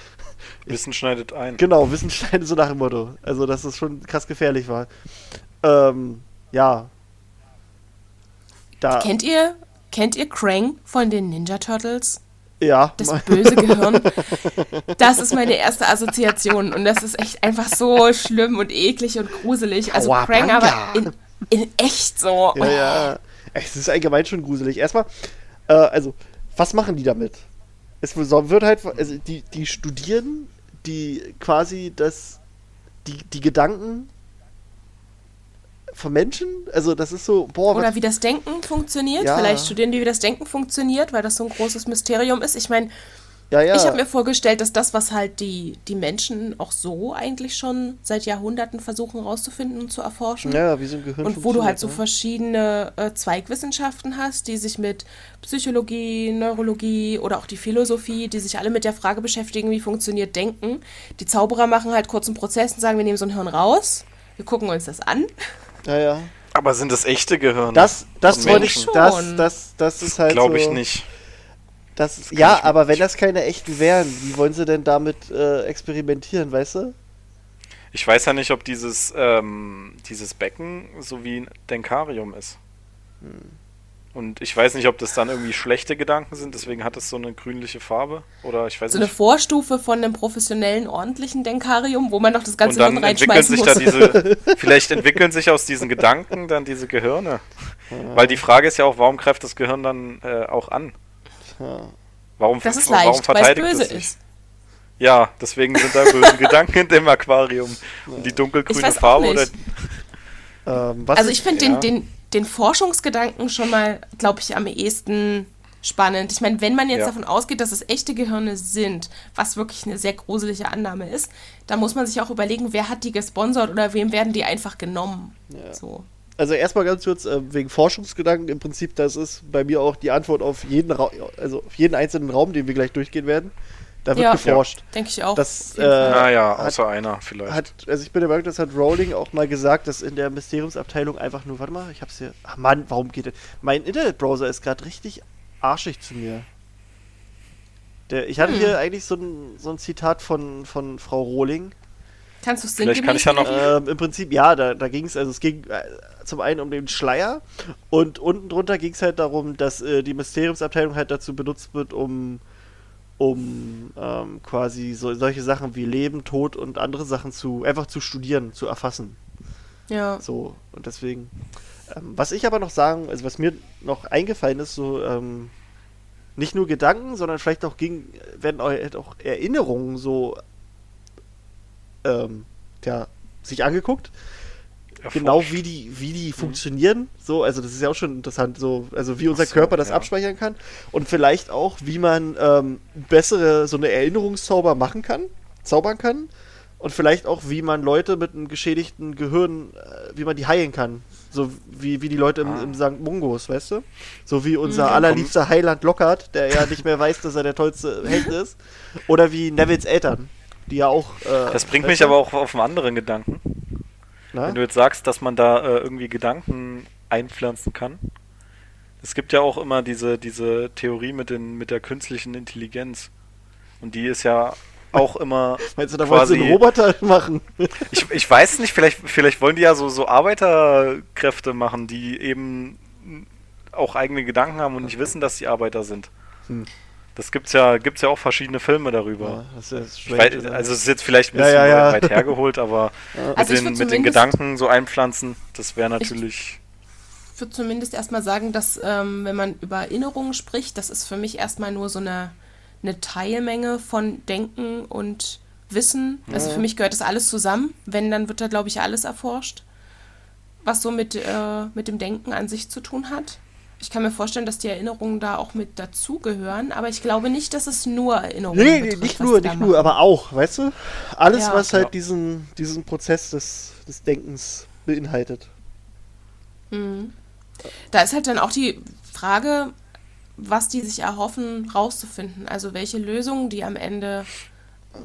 Wissen schneidet ein. genau, Wissen schneidet so nach dem Motto. Also, dass es schon krass gefährlich war. Ähm, ja. Da, Kennt ihr, kennt ihr Krang von den Ninja Turtles? Ja, Das böse Gehirn. Das ist meine erste Assoziation und das ist echt einfach so schlimm und eklig und gruselig. Also Kawabanga. aber in, in echt so. Ja, ja. Es ist allgemein schon gruselig. Erstmal, äh, also, was machen die damit? Es wird halt, also die, die studieren die quasi das, die, die Gedanken von Menschen. Also das ist so, boah, Oder wie das Denken funktioniert. Ja. Vielleicht studieren die, wie das Denken funktioniert, weil das so ein großes Mysterium ist. Ich meine, ja, ja. ich habe mir vorgestellt, dass das, was halt die, die Menschen auch so eigentlich schon seit Jahrhunderten versuchen rauszufinden und zu erforschen. ja, wie so ein Gehirn Und wo du halt so funktioniert, verschiedene äh, Zweigwissenschaften hast, die sich mit Psychologie, Neurologie oder auch die Philosophie, die sich alle mit der Frage beschäftigen, wie funktioniert Denken. Die Zauberer machen halt kurzen Prozess und sagen, wir nehmen so ein Hirn raus, wir gucken uns das an. Ja, ja. Aber sind das echte Gehirne? Das, das wollte ich, das, Schon. das, das ist halt Glaube ich so, nicht. Das, kann ja, aber wenn das keine echten wären, wie wollen sie denn damit äh, experimentieren, weißt du? Ich weiß ja nicht, ob dieses, ähm, dieses Becken so wie ein Denkarium ist. Hm. Und ich weiß nicht, ob das dann irgendwie schlechte Gedanken sind, deswegen hat es so eine grünliche Farbe. Oder ich weiß So eine nicht. Vorstufe von einem professionellen, ordentlichen Denkarium, wo man noch das ganze Und dann Hirn entwickeln reinschmeißen sich muss. da diese, vielleicht entwickeln sich aus diesen Gedanken dann diese Gehirne. Weil die Frage ist ja auch, warum greift das Gehirn dann äh, auch an? Warum, das ist warum leicht, weil es verteidigt böse es sich? ist. Ja, deswegen sind da böse Gedanken in dem Aquarium. Und die Ich dunkelgrüne Farbe oder. Ähm, was Also ich finde ja. den, den, den Forschungsgedanken schon mal, glaube ich, am ehesten spannend. Ich meine, wenn man jetzt Ja. davon ausgeht, dass es echte Gehirne sind, was wirklich eine sehr gruselige Annahme ist, dann muss man sich auch überlegen, wer hat die gesponsert oder wem werden die einfach genommen. So. Also erstmal ganz kurz äh, wegen Forschungsgedanken. Im Prinzip, das ist bei mir auch die Antwort auf jeden Ra also auf jeden einzelnen Raum, den wir gleich durchgehen werden. Da wird Ja. geforscht. Denke ich auch. Das, äh, Naja, hat- außer einer vielleicht. Hat, also ich bin der Meinung, das hat Rowling auch mal gesagt, dass in der Mysteriumsabteilung einfach nur, warte mal, ich hab's hier. Ach Mann, warum geht das? Mein Internetbrowser ist gerade richtig arschig zu mir. Der, ich hatte Hm. hier eigentlich so ein, so ein Zitat von, von Frau Rowling. Kannst du es Vielleicht kann ich ja noch-? Ähm, Im Prinzip, ja, da, da ging es, also es ging äh, zum einen um den Schleier und unten drunter ging es halt darum, dass äh, die Mysteriumsabteilung halt dazu benutzt wird, um, um ähm, quasi so, solche Sachen wie Leben, Tod und andere Sachen zu einfach zu studieren, zu erfassen. Ja. So, und deswegen. Ähm, was ich aber noch sagen, also was mir noch eingefallen ist, so, ähm, nicht nur Gedanken, sondern vielleicht auch ging, werden auch, auch Erinnerungen so, ähm, ja, sich angeguckt. Genau wie die, wie die funktionieren. So, also das ist ja auch schon interessant, so, also wie unser so, Körper das ja. abspeichern kann. Und vielleicht auch, wie man ähm, bessere, so eine Erinnerungszauber machen kann, zaubern kann. Und vielleicht auch, wie man Leute mit einem geschädigten Gehirn, äh, wie man die heilen kann. So wie, wie die Leute im, Ah. im St. Mungos, weißt du? So wie unser Mhm. allerliebster Heiland Lockhart, der ja nicht mehr weiß, dass er der tollste Held ist. Oder wie Nevils Eltern, die ja auch. Äh, Das bringt mich aber auch auf einen anderen Gedanken. Na? Wenn du jetzt sagst, dass man da äh, irgendwie Gedanken einpflanzen kann. Es gibt ja auch immer diese, diese Theorie mit, den, mit der künstlichen Intelligenz. Und die ist ja auch immer. Meinst du, da wollen sie quasi- einen Roboter machen? Ich, ich weiß nicht, vielleicht, vielleicht wollen die ja so, so Arbeiterkräfte machen, die eben auch eigene Gedanken haben und nicht wissen, dass sie Arbeiter sind. Hm. Das gibt's ja, gibt's ja auch verschiedene Filme darüber. Ja, weiß, also es ist jetzt vielleicht ein bisschen ja, ja. weit hergeholt, aber mit, Also den, mit den Gedanken so einpflanzen, das wäre natürlich. Ich würde zumindest erstmal sagen, dass ähm, wenn man über Erinnerungen spricht, das ist für mich erstmal nur so eine, eine Teilmenge von Denken und Wissen. Also für mich gehört das alles zusammen. Wenn, dann wird da, glaube ich, alles erforscht. was so mit, äh, mit dem Denken an sich zu tun hat. Ich kann mir vorstellen, dass die Erinnerungen da auch mit dazugehören, aber ich glaube nicht, dass es nur Erinnerungen Nee, nee, betrifft, nicht nur, nicht nur, aber auch, weißt du? Alles, Ja. was halt Ja. diesen, diesen Prozess des, des Denkens beinhaltet. Mhm. Da ist halt dann auch die Frage, was die sich erhoffen, rauszufinden. Also welche Lösungen die am Ende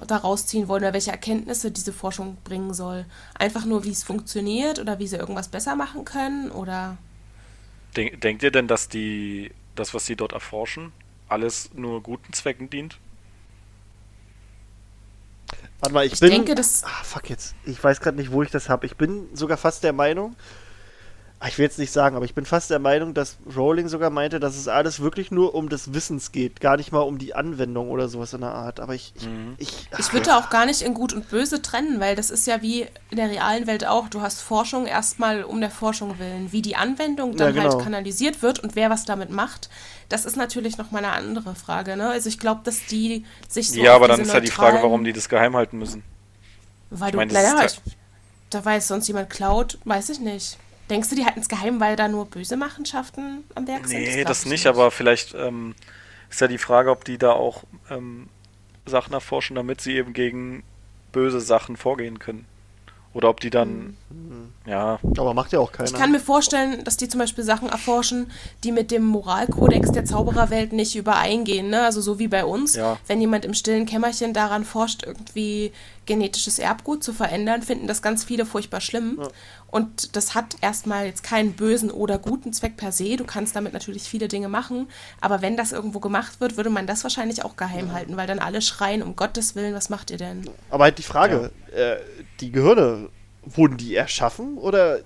da rausziehen wollen oder welche Erkenntnisse diese Forschung bringen soll. Einfach nur, wie es funktioniert oder wie sie irgendwas besser machen können oder. Denk, denkt ihr denn, dass die, das, was sie dort erforschen, alles nur guten Zwecken dient? Warte mal, ich, Ich bin. denke, das- Ah, fuck jetzt. Ich weiß gerade nicht, wo ich das habe. Ich bin sogar fast der Meinung. Ah, Ich will jetzt nicht sagen, aber ich bin fast der Meinung, dass Rowling sogar meinte, dass es alles wirklich nur um des Wissens geht, gar nicht mal um die Anwendung oder sowas in der Art. Aber ich, ich, Mhm. ich, Ich würde da auch gar nicht in Gut und Böse trennen, weil das ist ja wie in der realen Welt auch. Du hast Forschung erstmal um der Forschung willen. Wie die Anwendung dann Ja, genau. halt kanalisiert wird und wer was damit macht, das ist natürlich nochmal eine andere Frage. Ne? Also ich glaube, dass die sich so. ja, aber dann ist ja die Frage, warum die das geheim halten müssen. Weil Ich du, meine, das naja, da weiß sonst jemand klaut, weiß ich nicht. Denkst du, die halten es geheim, weil da nur böse Machenschaften am Werk sind? Nee, glaub das ich nicht, aber vielleicht ähm, ist ja die Frage, ob die da auch ähm, Sachen erforschen, damit sie eben gegen böse Sachen vorgehen können. Oder ob die dann, ja, aber macht ja auch keiner. Ich kann mir vorstellen, dass die zum Beispiel Sachen erforschen, die mit dem Moralkodex der Zaubererwelt nicht übereingehen. Ne? Also so wie bei uns. Ja. Wenn jemand im stillen Kämmerchen daran forscht, irgendwie genetisches Erbgut zu verändern, finden das ganz viele furchtbar schlimm. Und das hat erstmal jetzt keinen bösen oder guten Zweck per se. Du kannst damit natürlich viele Dinge machen. Aber wenn das irgendwo gemacht wird, würde man das wahrscheinlich auch geheim halten, weil dann alle schreien, um Gottes Willen, was macht ihr denn? Aber halt die Frage, äh, die Gehirne, wurden die erschaffen oder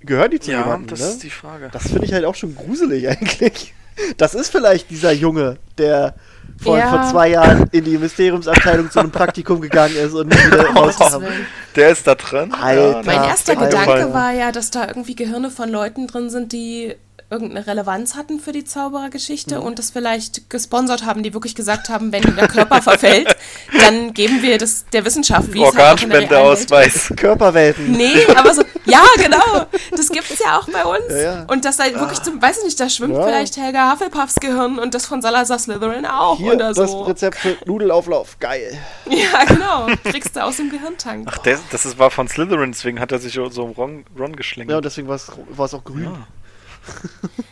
gehören die zu ja, jemandem? das ne? ist die Frage. Das finde ich halt auch schon gruselig eigentlich. Das ist vielleicht dieser Junge, der vor, Ja. vor zwei Jahren in die Mysteriumsabteilung zu einem Praktikum gegangen ist und wieder. Willen. Der ist da drin. Alter. Mein erster Alter. Gedanke war ja, dass da irgendwie Gehirne von Leuten drin sind, die irgendeine Relevanz hatten für die Zauberergeschichte Mhm. und das vielleicht gesponsert haben, die wirklich gesagt haben, wenn der Körper verfällt, dann geben wir das der Wissenschaft, wie es halt. Organspendeausweis. Körperwelten. Nee, aber so, ja, genau. Das gibt es ja auch bei uns. Ja, ja. Und das da wirklich zum, weiß ich nicht, da schwimmt Ja. vielleicht Helga Hufflepuffs Gehirn und das von Salazar Slytherin auch Hier, oder das so. Rezept für Nudelauflauf. Geil. Ja, genau. Kriegst du aus dem Gehirntank. Ach, der, das ist, war von Slytherin, deswegen hat er sich so um Ron, Ron geschlingelt. Ja, und deswegen war es auch grün. Ah.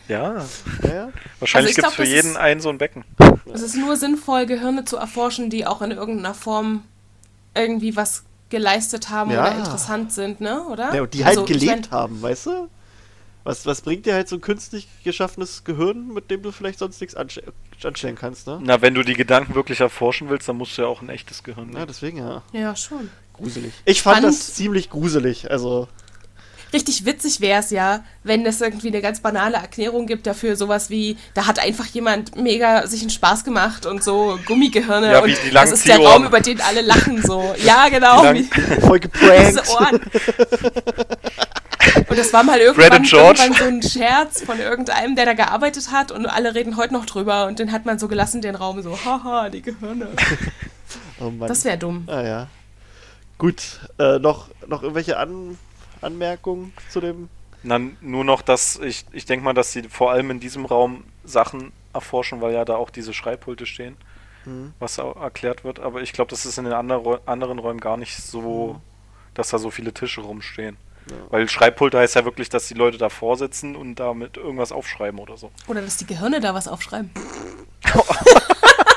ja, Ja, ja. wahrscheinlich ich gibt es für das jeden ist- ein so ein Becken. Es ist nur sinnvoll, Gehirne zu erforschen, die auch in irgendeiner Form irgendwie was geleistet haben Ja. oder interessant sind, ne? Oder? Ja, und die Also, halt ich gelebt mein, haben, weißt du? Was, was bringt dir halt so ein künstlich geschaffenes Gehirn, mit dem du vielleicht sonst nichts anste anstellen kannst, ne? Na, wenn du die Gedanken wirklich erforschen willst, dann musst du ja auch ein echtes Gehirn Ja, nehmen. deswegen ja. Ja, schon. Gruselig. Ich fand Spannend. das ziemlich gruselig. Also, Richtig witzig wäre es ja, wenn es irgendwie eine ganz banale Erklärung gibt dafür, sowas wie, da hat einfach jemand mega sich einen Spaß gemacht und so Gummigehirne Ja, wie und die das ist der. Raum, über den alle lachen so. Ja, genau. Wie- voll geprankt. Ohren. Und das war mal irgendwann, irgendwann so ein Scherz von irgendeinem, der da gearbeitet hat und alle reden heute noch drüber und den hat man so gelassen, den Raum so, haha, die Gehirne. Oh Mann. Das wäre dumm. ah ja. Gut, äh, noch, noch irgendwelche An Anmerkungen zu dem? Na, nur noch, dass ich, ich denke mal, dass sie vor allem in diesem Raum Sachen erforschen, weil ja da auch diese Schreibpulte stehen, Mhm. was auch erklärt wird. Aber ich glaube, das ist in den anderen, Räu- anderen Räumen gar nicht so, dass da so viele Tische rumstehen. Weil Schreibpulte heißt ja wirklich, dass die Leute davor sitzen und damit irgendwas aufschreiben oder so. Oder dass die Gehirne da was aufschreiben.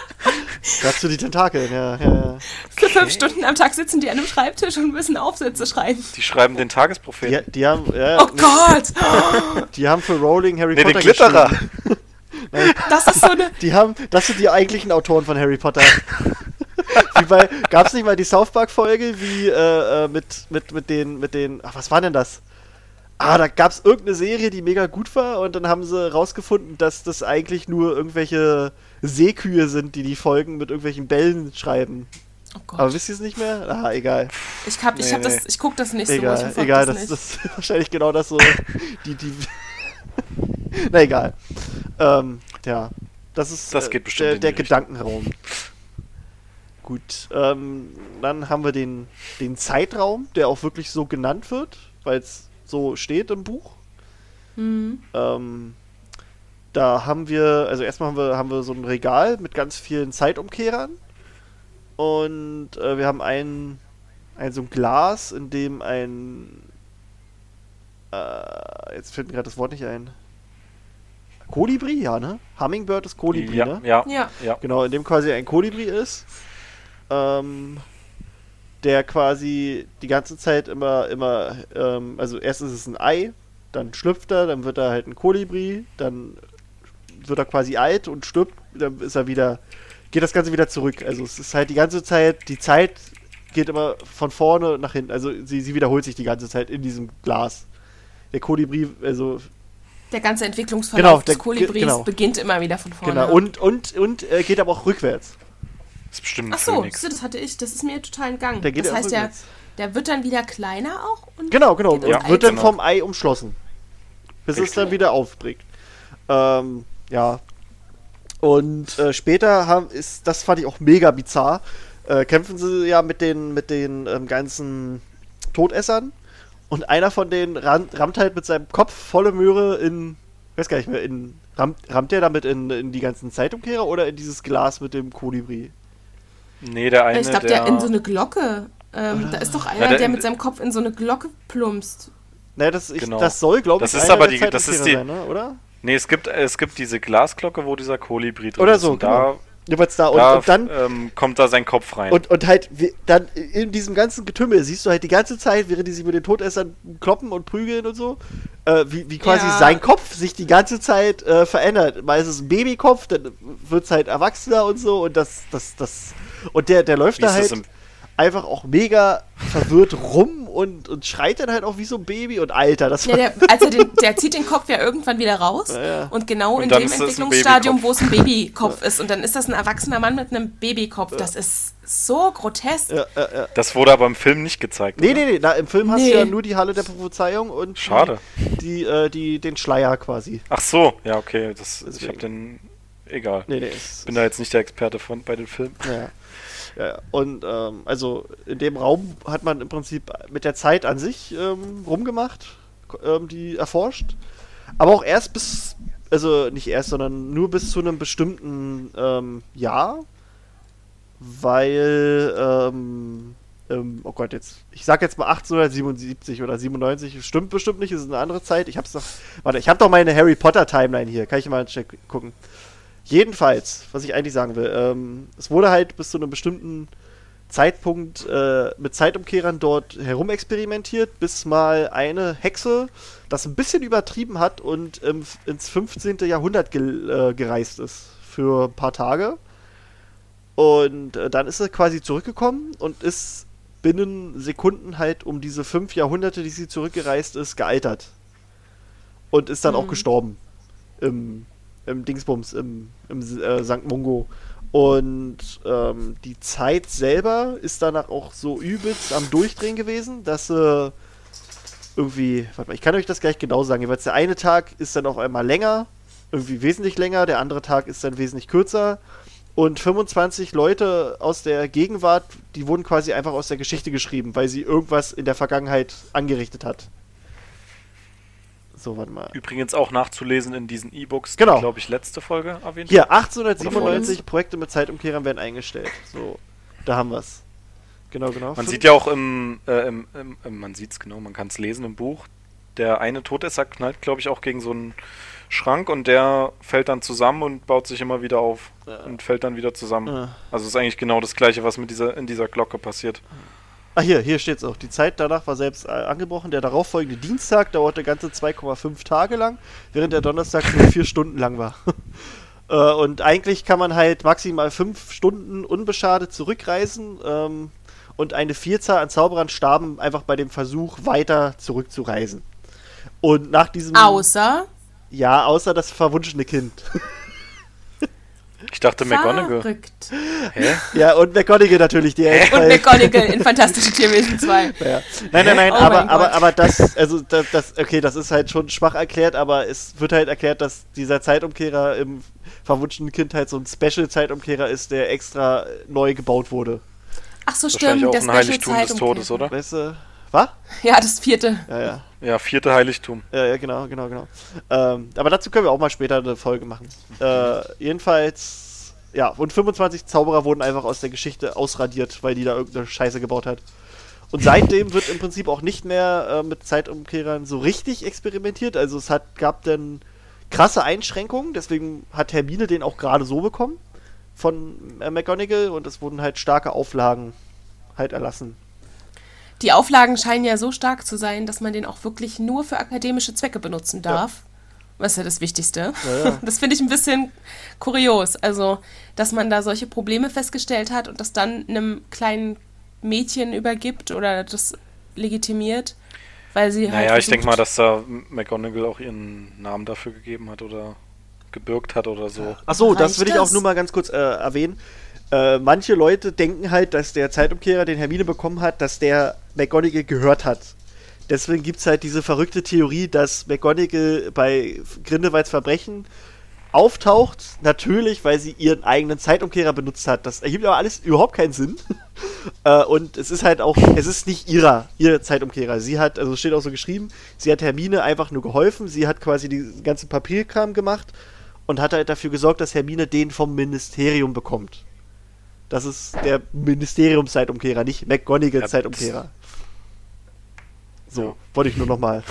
Dazu die Tentakel, ja, ja, ja. Für fünf Stunden am Tag sitzen die an einem Schreibtisch und müssen Aufsätze schreiben. Die schreiben den Tagespropheten. Die, die haben, ja, Oh Gott! die haben für Rowling Harry nee, den Potter Glitterer. geschrieben. Das ist so eine. Die haben, das sind die eigentlichen Autoren von Harry Potter. wie bei, gab's nicht mal die South Park Folge, wie äh, äh, mit mit mit den mit den, ach was war denn das? Ah, da gab's irgendeine Serie, die mega gut war und dann haben sie rausgefunden, dass das eigentlich nur irgendwelche Seekühe sind, die die Folgen mit irgendwelchen Bällen schreiben. Oh Gott. Aber wisst ihr es nicht mehr? Ah, egal. ich hab, ich Nee, hab das, nee. ich guck das nicht so. ich Egal, egal, das das, nicht. das ist wahrscheinlich genau das so. die, die. Na egal. Ähm, ja. Das ist Das äh, geht bestimmt der, der. Gedankenraum. Gut. Ähm, dann haben wir den, den Zeitraum, der auch wirklich so genannt wird, weil es so steht im Buch. Ähm, da haben wir, also erstmal haben wir, haben wir so ein Regal mit ganz vielen Zeitumkehrern. Und äh, wir haben ein, ein so ein Glas, in dem ein. Äh, jetzt fällt mir gerade das Wort nicht ein. Kolibri, ja, ne? Hummingbird ist Kolibri, ja, ne? ja, Ja. ja. Genau, in dem quasi ein Kolibri ist. Ähm, der quasi die ganze Zeit immer, immer, ähm, also erst ist es ein Ei, dann schlüpft er, dann wird er halt ein Kolibri, dann wird er quasi alt und stirbt, dann ist er wieder, geht das Ganze wieder zurück. Also es ist halt die ganze Zeit, die Zeit geht immer von vorne nach hinten. Also sie, sie wiederholt sich die ganze Zeit in diesem Glas. Der Kolibri, also Der ganze Entwicklungsverlauf Genau, des der- Kolibris genau. beginnt immer wieder von vorne. genau, und, und, und äh, geht aber auch rückwärts. Das ist bestimmt ein Ach so, du, das hatte ich, das ist mir total entgangen. Der geht das heißt, der, der wird dann wieder kleiner auch? Und Genau, genau. Ei wird dann genau. vom Ei umschlossen. Bis es Richtig. dann wieder aufbricht. Ähm, ja. Und äh, später haben, ist, das fand ich auch mega bizarr, äh, kämpfen sie ja mit den, mit den ähm, ganzen Todessern. Und einer von denen ran, rammt halt mit seinem Kopf volle Möhre in, weiß gar nicht mehr, in, rammt, rammt der damit in, in die ganzen Zeitumkehrer oder in dieses Glas mit dem Kolibri? Nee, der eine, ich glaube, der, der in so eine Glocke. Ähm, da ist doch einer, Ja, der der, mit seinem Kopf in so eine Glocke plumpst. Ne, das, ich, Genau. das soll, glaube ich, Das ist einer aber der die- das ist die- sein, ne? oder? Nee, es gibt, es gibt diese Glasglocke, wo dieser Kolibri drin Oder ist. so, und da, genau. Jeweils da. Und, da und dann ähm, kommt da sein Kopf rein. Und, und halt, wie- dann in diesem ganzen Getümmel siehst du halt die ganze Zeit, während die sich mit den Todessern kloppen und prügeln und so, äh, wie, wie quasi Ja. sein Kopf sich die ganze Zeit äh, verändert. Mal ist es ein Babykopf, dann wird es halt erwachsener und so und das, das, das. Und der, der läuft Wie da das halt im- einfach auch mega verwirrt rum und, und schreit dann halt auch wie so ein Baby und Alter, das Ja, der, also den, der zieht den Kopf ja irgendwann wieder raus. ja. Und genau Und in dem Entwicklungsstadium, wo es ein Babykopf ist. Und dann ist das ein erwachsener Mann mit einem Babykopf. Das ist so grotesk. ja, ja, ja. Das wurde aber im Film nicht gezeigt. Nee, oder? nee, nee, na, im Film hast Nee. du ja nur die Halle der Prophezeiung und Schade. Die, die, äh, die, den Schleier quasi. Ach so, ja, okay. Das, ich habe den. Egal. Nee, nee, Bin da jetzt nicht der Experte von bei den Filmen. Ja. Ja, und ähm, also in dem Raum hat man im Prinzip mit der Zeit an sich ähm, rumgemacht, ähm, die erforscht. Aber auch erst bis, also nicht erst, sondern nur bis zu einem bestimmten ähm, Jahr, weil, ähm, ähm, oh Gott, jetzt, ich sag jetzt mal 1877 oder 97, stimmt bestimmt nicht, ist eine andere Zeit. Ich hab's doch, warte, ich hab doch meine Harry Potter Timeline hier, kann ich mal gucken. Jedenfalls, was ich eigentlich sagen will, ähm, es wurde halt bis zu einem bestimmten Zeitpunkt äh, mit Zeitumkehrern dort herumexperimentiert, bis mal eine Hexe das ein bisschen übertrieben hat und ähm, ins 15. Jahrhundert ge äh, gereist ist für ein paar Tage. Und äh, dann ist er quasi zurückgekommen und ist binnen Sekunden halt um diese fünf Jahrhunderte, die sie zurückgereist ist, gealtert. Und ist dann auch Mhm. gestorben. Im, im Dingsbums, im, im äh, St. Mungo. Und ähm, die Zeit selber ist danach auch so übelst am Durchdrehen gewesen, dass äh, irgendwie, warte mal, ich kann euch das gleich genau sagen, jeweils der eine Tag ist dann auf einmal länger, irgendwie wesentlich länger, der andere Tag ist dann wesentlich kürzer. Und 25 Leute aus der Gegenwart, die wurden quasi einfach aus der Geschichte geschrieben, weil sie irgendwas in der Vergangenheit angerichtet hat. So, warte mal. Übrigens auch nachzulesen in diesen E-Books, Genau. die, glaube ich, letzte Folge erwähnt Hier, haben. 1897 Projekte mit Zeitumkehrern werden eingestellt. So, da haben wir's. Genau, genau. Man sieht ja auch im, äh, im, im, im man sieht's genau, man kann es lesen im Buch. Der eine Todesser knallt, glaube ich, auch gegen so einen Schrank und der fällt dann zusammen und baut sich immer wieder auf und fällt dann wieder zusammen. Ja. Also ist eigentlich genau das gleiche, was mit dieser in dieser Glocke passiert. Ah, hier, hier steht's auch. Die Zeit danach war selbst äh, angebrochen. Der darauffolgende Dienstag dauerte ganze 2,5 Tage lang, während der Donnerstag nur 4 Stunden lang war. äh, und eigentlich kann man halt maximal 5 Stunden unbeschadet zurückreisen. Ähm, und eine Vielzahl an Zauberern starben einfach bei dem Versuch, weiter zurückzureisen. Und nach diesem. Außer Ja, außer das verwunschene Kind. Ich dachte McGonagall. verrückt. Hä? ja, und McGonagall natürlich, die halt- Und McGonagall in Fantastische Tierwesen 2. Ja. Nein, nein, nein, Oh aber, aber, Gott. aber das, also das, das, okay, das ist halt schon schwach erklärt, aber es wird halt erklärt, dass dieser Zeitumkehrer im verwunschenen Kind halt so ein Special-Zeitumkehrer ist, der extra neu gebaut wurde. Ach so, stimmt. auch Der ein Heiligtum des. Todes, oder? Weißt du? Was? Ja, das vierte. Ja, ja. Ja, vierte Heiligtum. Ja, ja, genau, genau, genau. Ähm, aber dazu können wir auch mal später eine Folge machen. Äh, jedenfalls, ja, und 25 Zauberer wurden einfach aus der Geschichte ausradiert, weil die da irgendeine Scheiße gebaut hat. Und seitdem wird im Prinzip auch nicht mehr äh, mit Zeitumkehrern so richtig experimentiert. Also es hat, gab dann krasse Einschränkungen, deswegen hat Hermine den auch gerade so bekommen von äh, McGonagall und es wurden halt starke Auflagen halt erlassen. Die Auflagen scheinen ja so stark zu sein, dass man den auch wirklich nur für akademische Zwecke benutzen darf. Was ja das Wichtigste. Ja, ja. Das finde ich ein bisschen kurios. Also, dass man da solche Probleme festgestellt hat und das dann einem kleinen Mädchen übergibt oder das legitimiert, weil sie halt. Naja, ich denke mal, dass da McGonagall auch ihren Namen dafür gegeben hat oder gebürgt hat oder so. Achso, das will ich auch nur mal ganz kurz äh, erwähnen. Äh, manche Leute denken halt, dass der Zeitumkehrer, den Hermine bekommen hat, dass der McGonagall gehört hat. Deswegen gibt es halt diese verrückte Theorie, dass McGonagall bei Grindelwalds Verbrechen auftaucht, natürlich, weil sie ihren eigenen Zeitumkehrer benutzt hat. Das ergibt aber alles überhaupt keinen Sinn. äh, und es ist halt auch, es ist nicht ihrer, ihr Zeitumkehrer. Sie hat, also steht auch so geschrieben, sie hat Hermine einfach nur geholfen, sie hat quasi den ganzen Papierkram gemacht und hat halt dafür gesorgt, dass Hermine den vom Ministerium bekommt. Das ist der Ministeriumszeitumkehrer, nicht McGonagall Ja, Zeitumkehrer. So, wollte ich nur nochmal.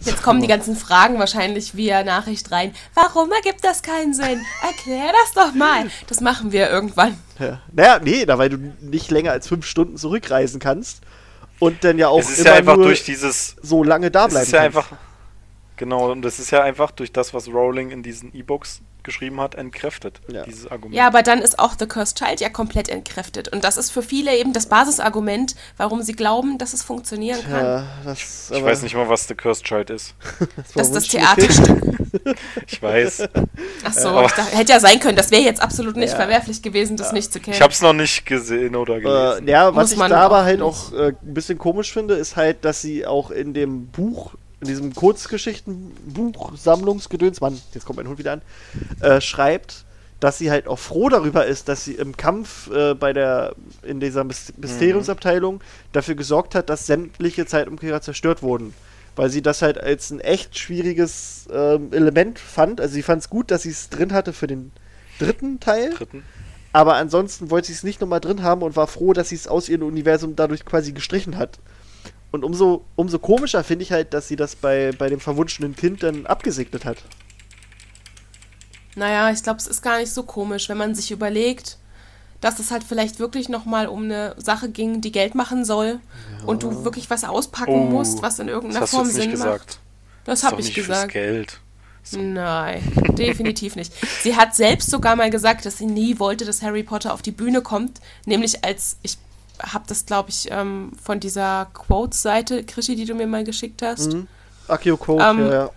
Jetzt kommen die ganzen Fragen wahrscheinlich via Nachricht rein. Warum ergibt das keinen Sinn? Erklär das doch mal. Das machen wir irgendwann. Ja. Naja, nee, da weil du nicht länger als fünf Stunden zurückreisen kannst und dann ja auch es ist immer ja einfach nur durch dieses. so lange da Es bleiben ist ja kannst. einfach. Genau, und das ist ja einfach durch das, was Rowling in diesen E-Books geschrieben hat, entkräftet. Ja. Dieses Argument. Ja, aber dann ist auch The Cursed Child ja komplett entkräftet. Und das ist für viele eben das Basisargument, warum sie glauben, dass es funktionieren kann. Ja, das, ich weiß nicht mal, was The Cursed Child ist. Das ist das Theaterstück. Ich weiß. Ach so, ich dachte, hätte ja sein können. Das wäre jetzt absolut nicht Ja. verwerflich gewesen, das nicht zu kennen. Ich hab's noch nicht gesehen oder Äh, gelesen. ja, was Muss ich man da aber halt nicht. auch äh, ein bisschen komisch finde, ist halt, dass sie auch in dem Buch, in diesem Kurzgeschichtenbuch, Sammlungsgedöns, Mann, jetzt kommt mein Hund wieder an, äh, schreibt, dass sie halt auch froh darüber ist, dass sie im Kampf äh, bei der, in dieser Mys- Mysteriumsabteilung dafür gesorgt hat, dass sämtliche Zeitumkehrer zerstört wurden. Weil sie das halt als ein echt schwieriges ähm, Element fand. Also sie fand es gut, dass sie es drin hatte für den dritten Teil. Dritten. Aber ansonsten wollte sie es nicht nochmal drin haben und war froh, dass sie es aus ihrem Universum dadurch quasi gestrichen hat. Und umso, umso komischer finde ich halt, dass sie das bei, bei dem verwunschenen Kind dann abgesegnet hat. Naja, ich glaube, es ist gar nicht so komisch, wenn man sich überlegt, dass es halt vielleicht wirklich nochmal um eine Sache ging, die Geld machen soll und du wirklich was auspacken Oh, musst, was in Das irgendeiner hast du Form jetzt nicht Sinn macht. gesagt. Das Ist habe doch ich nicht fürs gesagt. Geld. Nein, definitiv nicht. Sie hat selbst sogar mal gesagt, dass sie nie wollte, dass Harry Potter auf die Bühne kommt. Nämlich als, ich habe das, glaube ich, ähm, von dieser Quotes-Seite, Krischi, die du mir mal geschickt hast, Mhm. Akio Code, Ähm, ja, ja.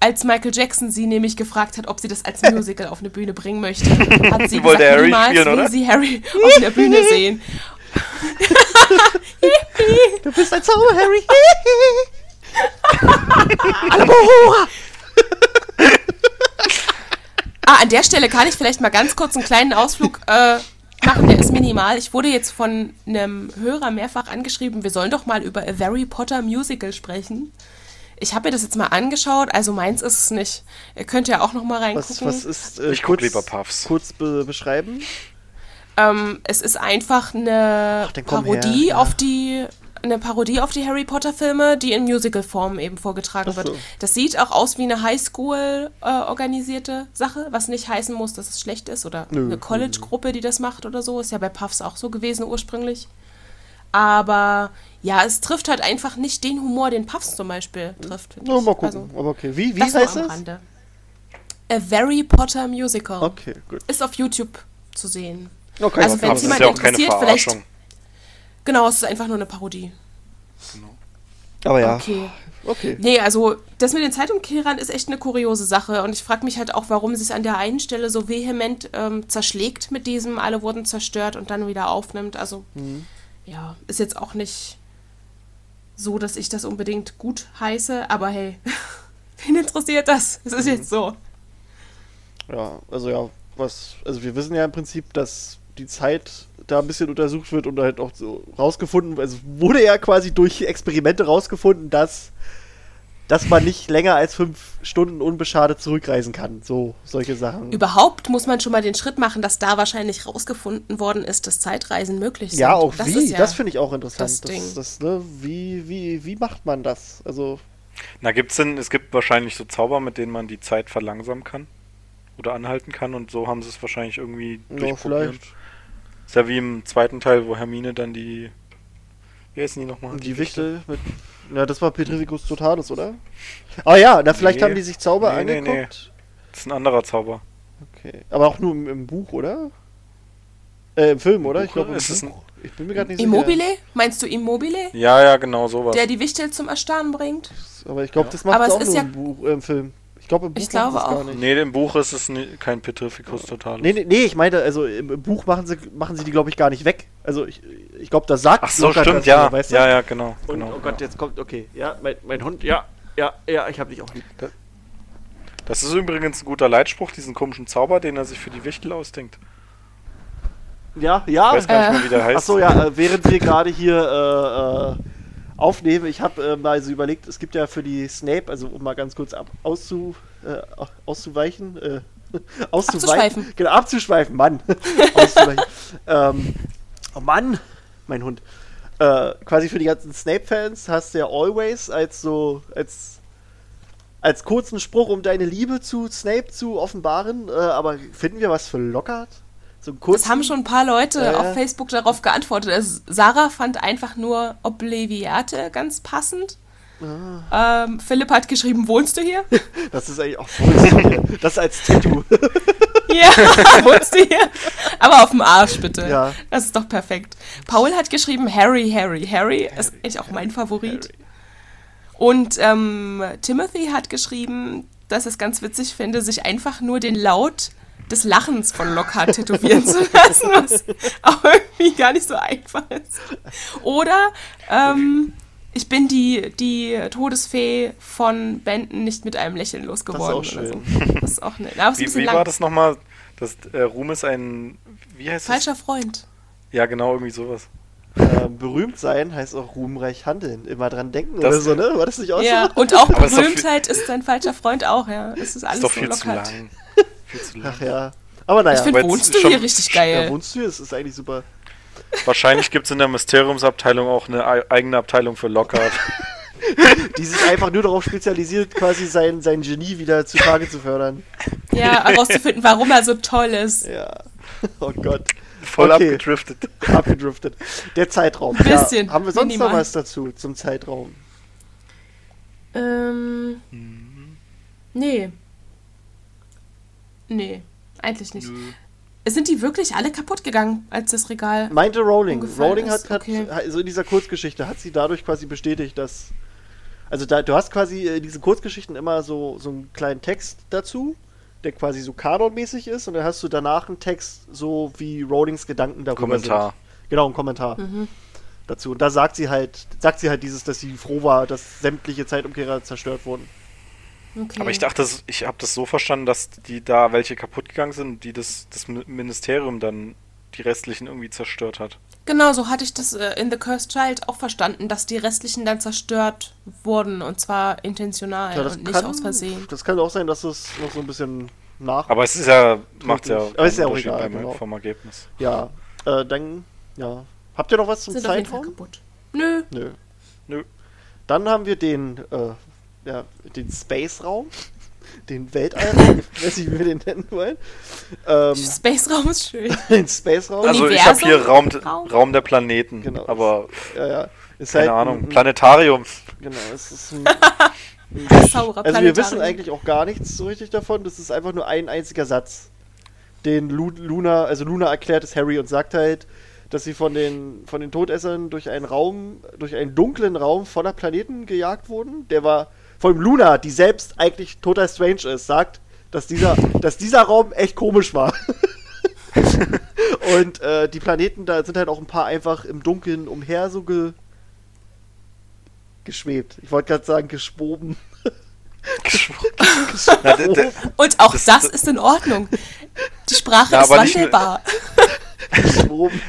als Michael Jackson sie nämlich gefragt hat, ob sie das als Musical auf eine Bühne bringen möchte, hat sie gesagt, Harry niemals spielen, will oder? sie Harry auf der Bühne sehen. Du bist ein Zauber, Harry. Ah, an der Stelle kann ich vielleicht mal ganz kurz einen kleinen Ausflug äh, machen, der ist minimal. Ich wurde jetzt von einem Hörer mehrfach angeschrieben, wir sollen doch mal über A Harry Potter Musical sprechen. Ich habe mir das jetzt mal angeschaut, also meins ist es nicht. Ihr könnt ja auch noch mal reingucken. Was, was ist. Äh, Ich guck lieber Puffs. Kurz be beschreiben. Ähm, es ist einfach eine Ach, Parodie her, ja. auf die eine Parodie auf die Harry Potter Filme, die in Musical-Form eben vorgetragen so. wird. Das sieht auch aus wie eine Highschool äh, organisierte Sache, was nicht heißen muss, dass es schlecht ist oder Nö. eine College-Gruppe, die das macht oder so. Ist ja bei Puffs auch so gewesen ursprünglich. Aber ja, es trifft halt einfach nicht den Humor, den Puffs zum Beispiel trifft. No, ich. mal gucken. Also, Aber okay. Wie, wie das nur heißt das? Rande. A Harry Potter Musical. Okay, gut. Ist auf YouTube zu sehen. Okay, Also, okay. wenn es jemand ja interessiert, vielleicht-. Genau, es ist einfach nur eine Parodie. Aber ja. Okay. Okay. Nee, also das mit den Zeitumkehrern ist echt eine kuriose Sache. Und ich frage mich halt auch, warum sie es an der einen Stelle so vehement ähm, zerschlägt mit diesem, alle wurden zerstört und dann wieder aufnimmt. Also, ja, ist jetzt auch nicht so, dass ich das unbedingt gut heiße, aber hey, wen interessiert das? Es ist jetzt so. Ja, also ja, was, also wir wissen ja im Prinzip, dass die Zeit da ein bisschen untersucht wird und halt auch so rausgefunden, also wurde ja quasi durch Experimente rausgefunden, dass, dass man nicht länger als fünf Stunden unbeschadet zurückreisen kann. So, solche Sachen. Überhaupt muss man schon mal den Schritt machen, dass da wahrscheinlich rausgefunden worden ist, dass Zeitreisen möglich sind. ja, auch das wie, ist ja das finde ich auch interessant. das Das, Ding. das, ne, wie, wie, wie macht man das? Also, Na, gibt's denn, es gibt wahrscheinlich so Zauber, mit denen man die Zeit verlangsamen kann. Oder anhalten kann und so haben sie es wahrscheinlich irgendwie ja, durchprobiert. vielleicht. Ist ja wie im zweiten Teil, wo Hermine dann die. Wie heißen die nochmal? Die Wichtel mit. Ja, das war Petrificus Totalis, oder? Ah ja, na, vielleicht Nee. haben die sich Zauber Nee, nee, angeguckt. Das ist ein anderer Zauber. Okay. Aber auch nur im, im Buch, oder? Äh, im Film, oder? Ich Buch glaube, im ist Buch. Ich bin mir gerade nicht Immobile? Meinst du Immobile? Ja, ja, genau sowas. Der die Wichtel zum Erstarren bringt? sicher. Aber ich glaube, das macht Aber es es auch ist nur ja- im, Buch, äh, im Film. Ich glaube, im Buch Ich glaube es gar auch. nicht. Nee, im Buch ist es nie, kein Petrificus total. Nee, nee, nee, ich meine, also im, Buch machen sie, machen sie die, glaube ich, gar nicht weg. Also ich, ich glaube, da sagt Ach so, Lockhart stimmt, das ja. weißt du? Ja, ja, genau. Und, genau oh Gott, jetzt kommt, okay, ja, mein, mein Hund, ja, ja, ja, ich habe dich auch lieb. Das ist übrigens ein guter Leitspruch, diesen komischen Zauber, den er sich für die Wichtel ausdenkt. Ja, Ich ja. weiß gar nicht Äh. mehr, wie der heißt. Achso, ja, äh, während wir gerade hier äh, äh, aufnehmen, ich habe äh, mal so überlegt, es gibt ja für die Snape, also um mal ganz kurz ab, auszu, äh, auszuweichen, äh, auszuweichen, Abzuschweifen. genau, abzuschweifen, Mann, auszuweichen. ähm, oh Mann, mein Hund. Äh, quasi für die ganzen Snape-Fans hast du ja Always als so, als als kurzen Spruch, um deine Liebe zu Snape zu offenbaren, äh, aber finden wir was für Lockhart? So kurzen, Das haben schon ein paar Leute ja. auf Facebook darauf geantwortet. Also Sarah fand einfach nur Obliviate ganz passend. Ah. Ähm, Philipp hat geschrieben, wohnst du hier? Das ist eigentlich auch voll Das als Tattoo. ja, wohnst du hier? Aber auf dem Arsch bitte. Ja. Das ist doch perfekt. Paul hat geschrieben, Harry, Harry, Harry. ist echt auch mein Favorit. Und ähm, Timothy hat geschrieben, dass es ganz witzig finde, sich einfach nur den Laut des Lachens von Lockhart tätowieren zu lassen, was auch irgendwie gar nicht so einfach ist. Oder ähm, ich bin die, die Todesfee von Benton nicht mit einem Lächeln losgeworden. Das ist auch oder schön. So. Das ist auch nett. Aber ist Wie, wie war das nochmal? Das äh, Ruhm ist ein. Wie heißt Falscher Freund. das? Ja, genau, irgendwie sowas. äh, berühmt sein heißt auch ruhmreich handeln. Immer dran denken Das- oder so, ne? War das nicht auch Ja, so? und auch ist Berühmtheit ist sein falscher Freund auch, ja. Es ist alles ist doch so viel zu lockert. lang. Viel zu lang. Ach ja. Aber naja, Ich finde, wohnst du schon- hier richtig ja, geil. wohnst du hier? Das ist eigentlich super. Wahrscheinlich gibt es in der Mysteriumsabteilung auch eine ei- eigene Abteilung für Lockhart. Die sich einfach nur darauf spezialisiert, quasi sein, sein Genie wieder zutage zu fördern. Ja, herauszufinden, warum er so toll ist. Ja. Oh Gott. Voll Okay. abgedriftet. Abgedriftet. Der Zeitraum. Ein bisschen, Ja, haben wir sonst minimal. noch was dazu zum Zeitraum? Ähm. Nee. Nee, eigentlich nicht. Sind die wirklich alle kaputt gegangen, als das Regal. Meinte Rowling. Rowling hat, ist, hat okay. also in dieser Kurzgeschichte hat sie dadurch quasi bestätigt, dass also da, du hast quasi äh, in diesen Kurzgeschichten immer so, so einen kleinen Text dazu, der quasi so kanonmäßig ist und dann hast du danach einen Text so wie Rowlings Gedanken darüber Kommentar. sind. Genau, ein Kommentar dazu. Und da sagt sie halt, sagt sie halt dieses, dass sie froh war, dass sämtliche Zeitumkehrer zerstört wurden. Okay. Aber ich dachte, ich habe das so verstanden, dass die da welche kaputt gegangen sind, die das, das Mi- Ministerium dann die restlichen irgendwie zerstört hat. Genau, so hatte ich das äh, in The Cursed Child auch verstanden, dass die restlichen dann zerstört wurden und zwar intentional und nicht aus Versehen. Das kann auch sein, dass es noch so ein bisschen nach. Aber es ist ja, macht ja, Aber ist ja auch Unterschied egal, beim, genau. vom Ergebnis. ja, äh, dann, ja. Habt ihr noch was zum Sind auf jeden Fall Zeitraum? kaputt. Nö. Nö. Nö. Dann haben wir den, äh, ja, den Space-Raum, den Weltallraum, ich weiß nicht, wie wir den nennen wollen. Ähm, Space-Raum ist schön. den Space-Raum, Also ich habe hier Raum? Raum? Raum der Planeten, Genau. aber ja, ja. Ist keine halt Ahnung, ein- Planetarium. Genau, es ist ein, Zauberer Also wir wissen Planetarium. eigentlich auch gar nichts so richtig davon. Das ist einfach nur ein einziger Satz, den Lu Luna, also Luna erklärt es Harry und sagt halt, dass sie von den von den Todessern durch einen Raum, durch einen dunklen Raum voller Planeten gejagt wurden. Der war vor allem Luna, die selbst eigentlich total strange ist, sagt, dass dieser, dass dieser Raum echt komisch war. und äh, die Planeten, da sind halt auch ein paar einfach im Dunkeln umher so ge geschwebt. Ich wollte gerade sagen, geschwoben. D- Und auch Das- das, ist in Ordnung. Die Sprache Ja, ist wandelbar. Oben.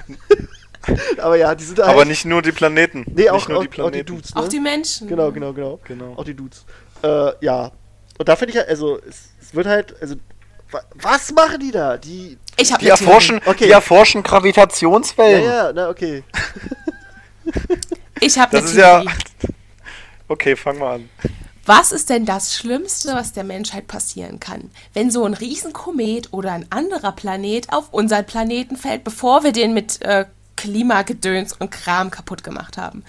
Aber ja, die sind halt. Aber nicht nur die Planeten. Nee, auch, nicht nur auch, die auch die Planeten. Dudes. Ne? Auch die Menschen. Genau, genau, genau. Genau. Auch die Dudes. Äh, ja. Und da finde ich halt, also, es, es wird halt, also, wa was machen die da? Die. Ich habe Die erforschen, Okay. die erforschen Gravitationswellen. Ja, ja, na, okay. Ich habe Das ist ja. Okay, fang mal an. Was ist denn das Schlimmste, was der Menschheit passieren kann? Wenn so ein Riesenkomet oder ein anderer Planet auf unseren Planeten fällt, bevor wir den mit äh, Klimagedöns und Kram kaputt gemacht haben.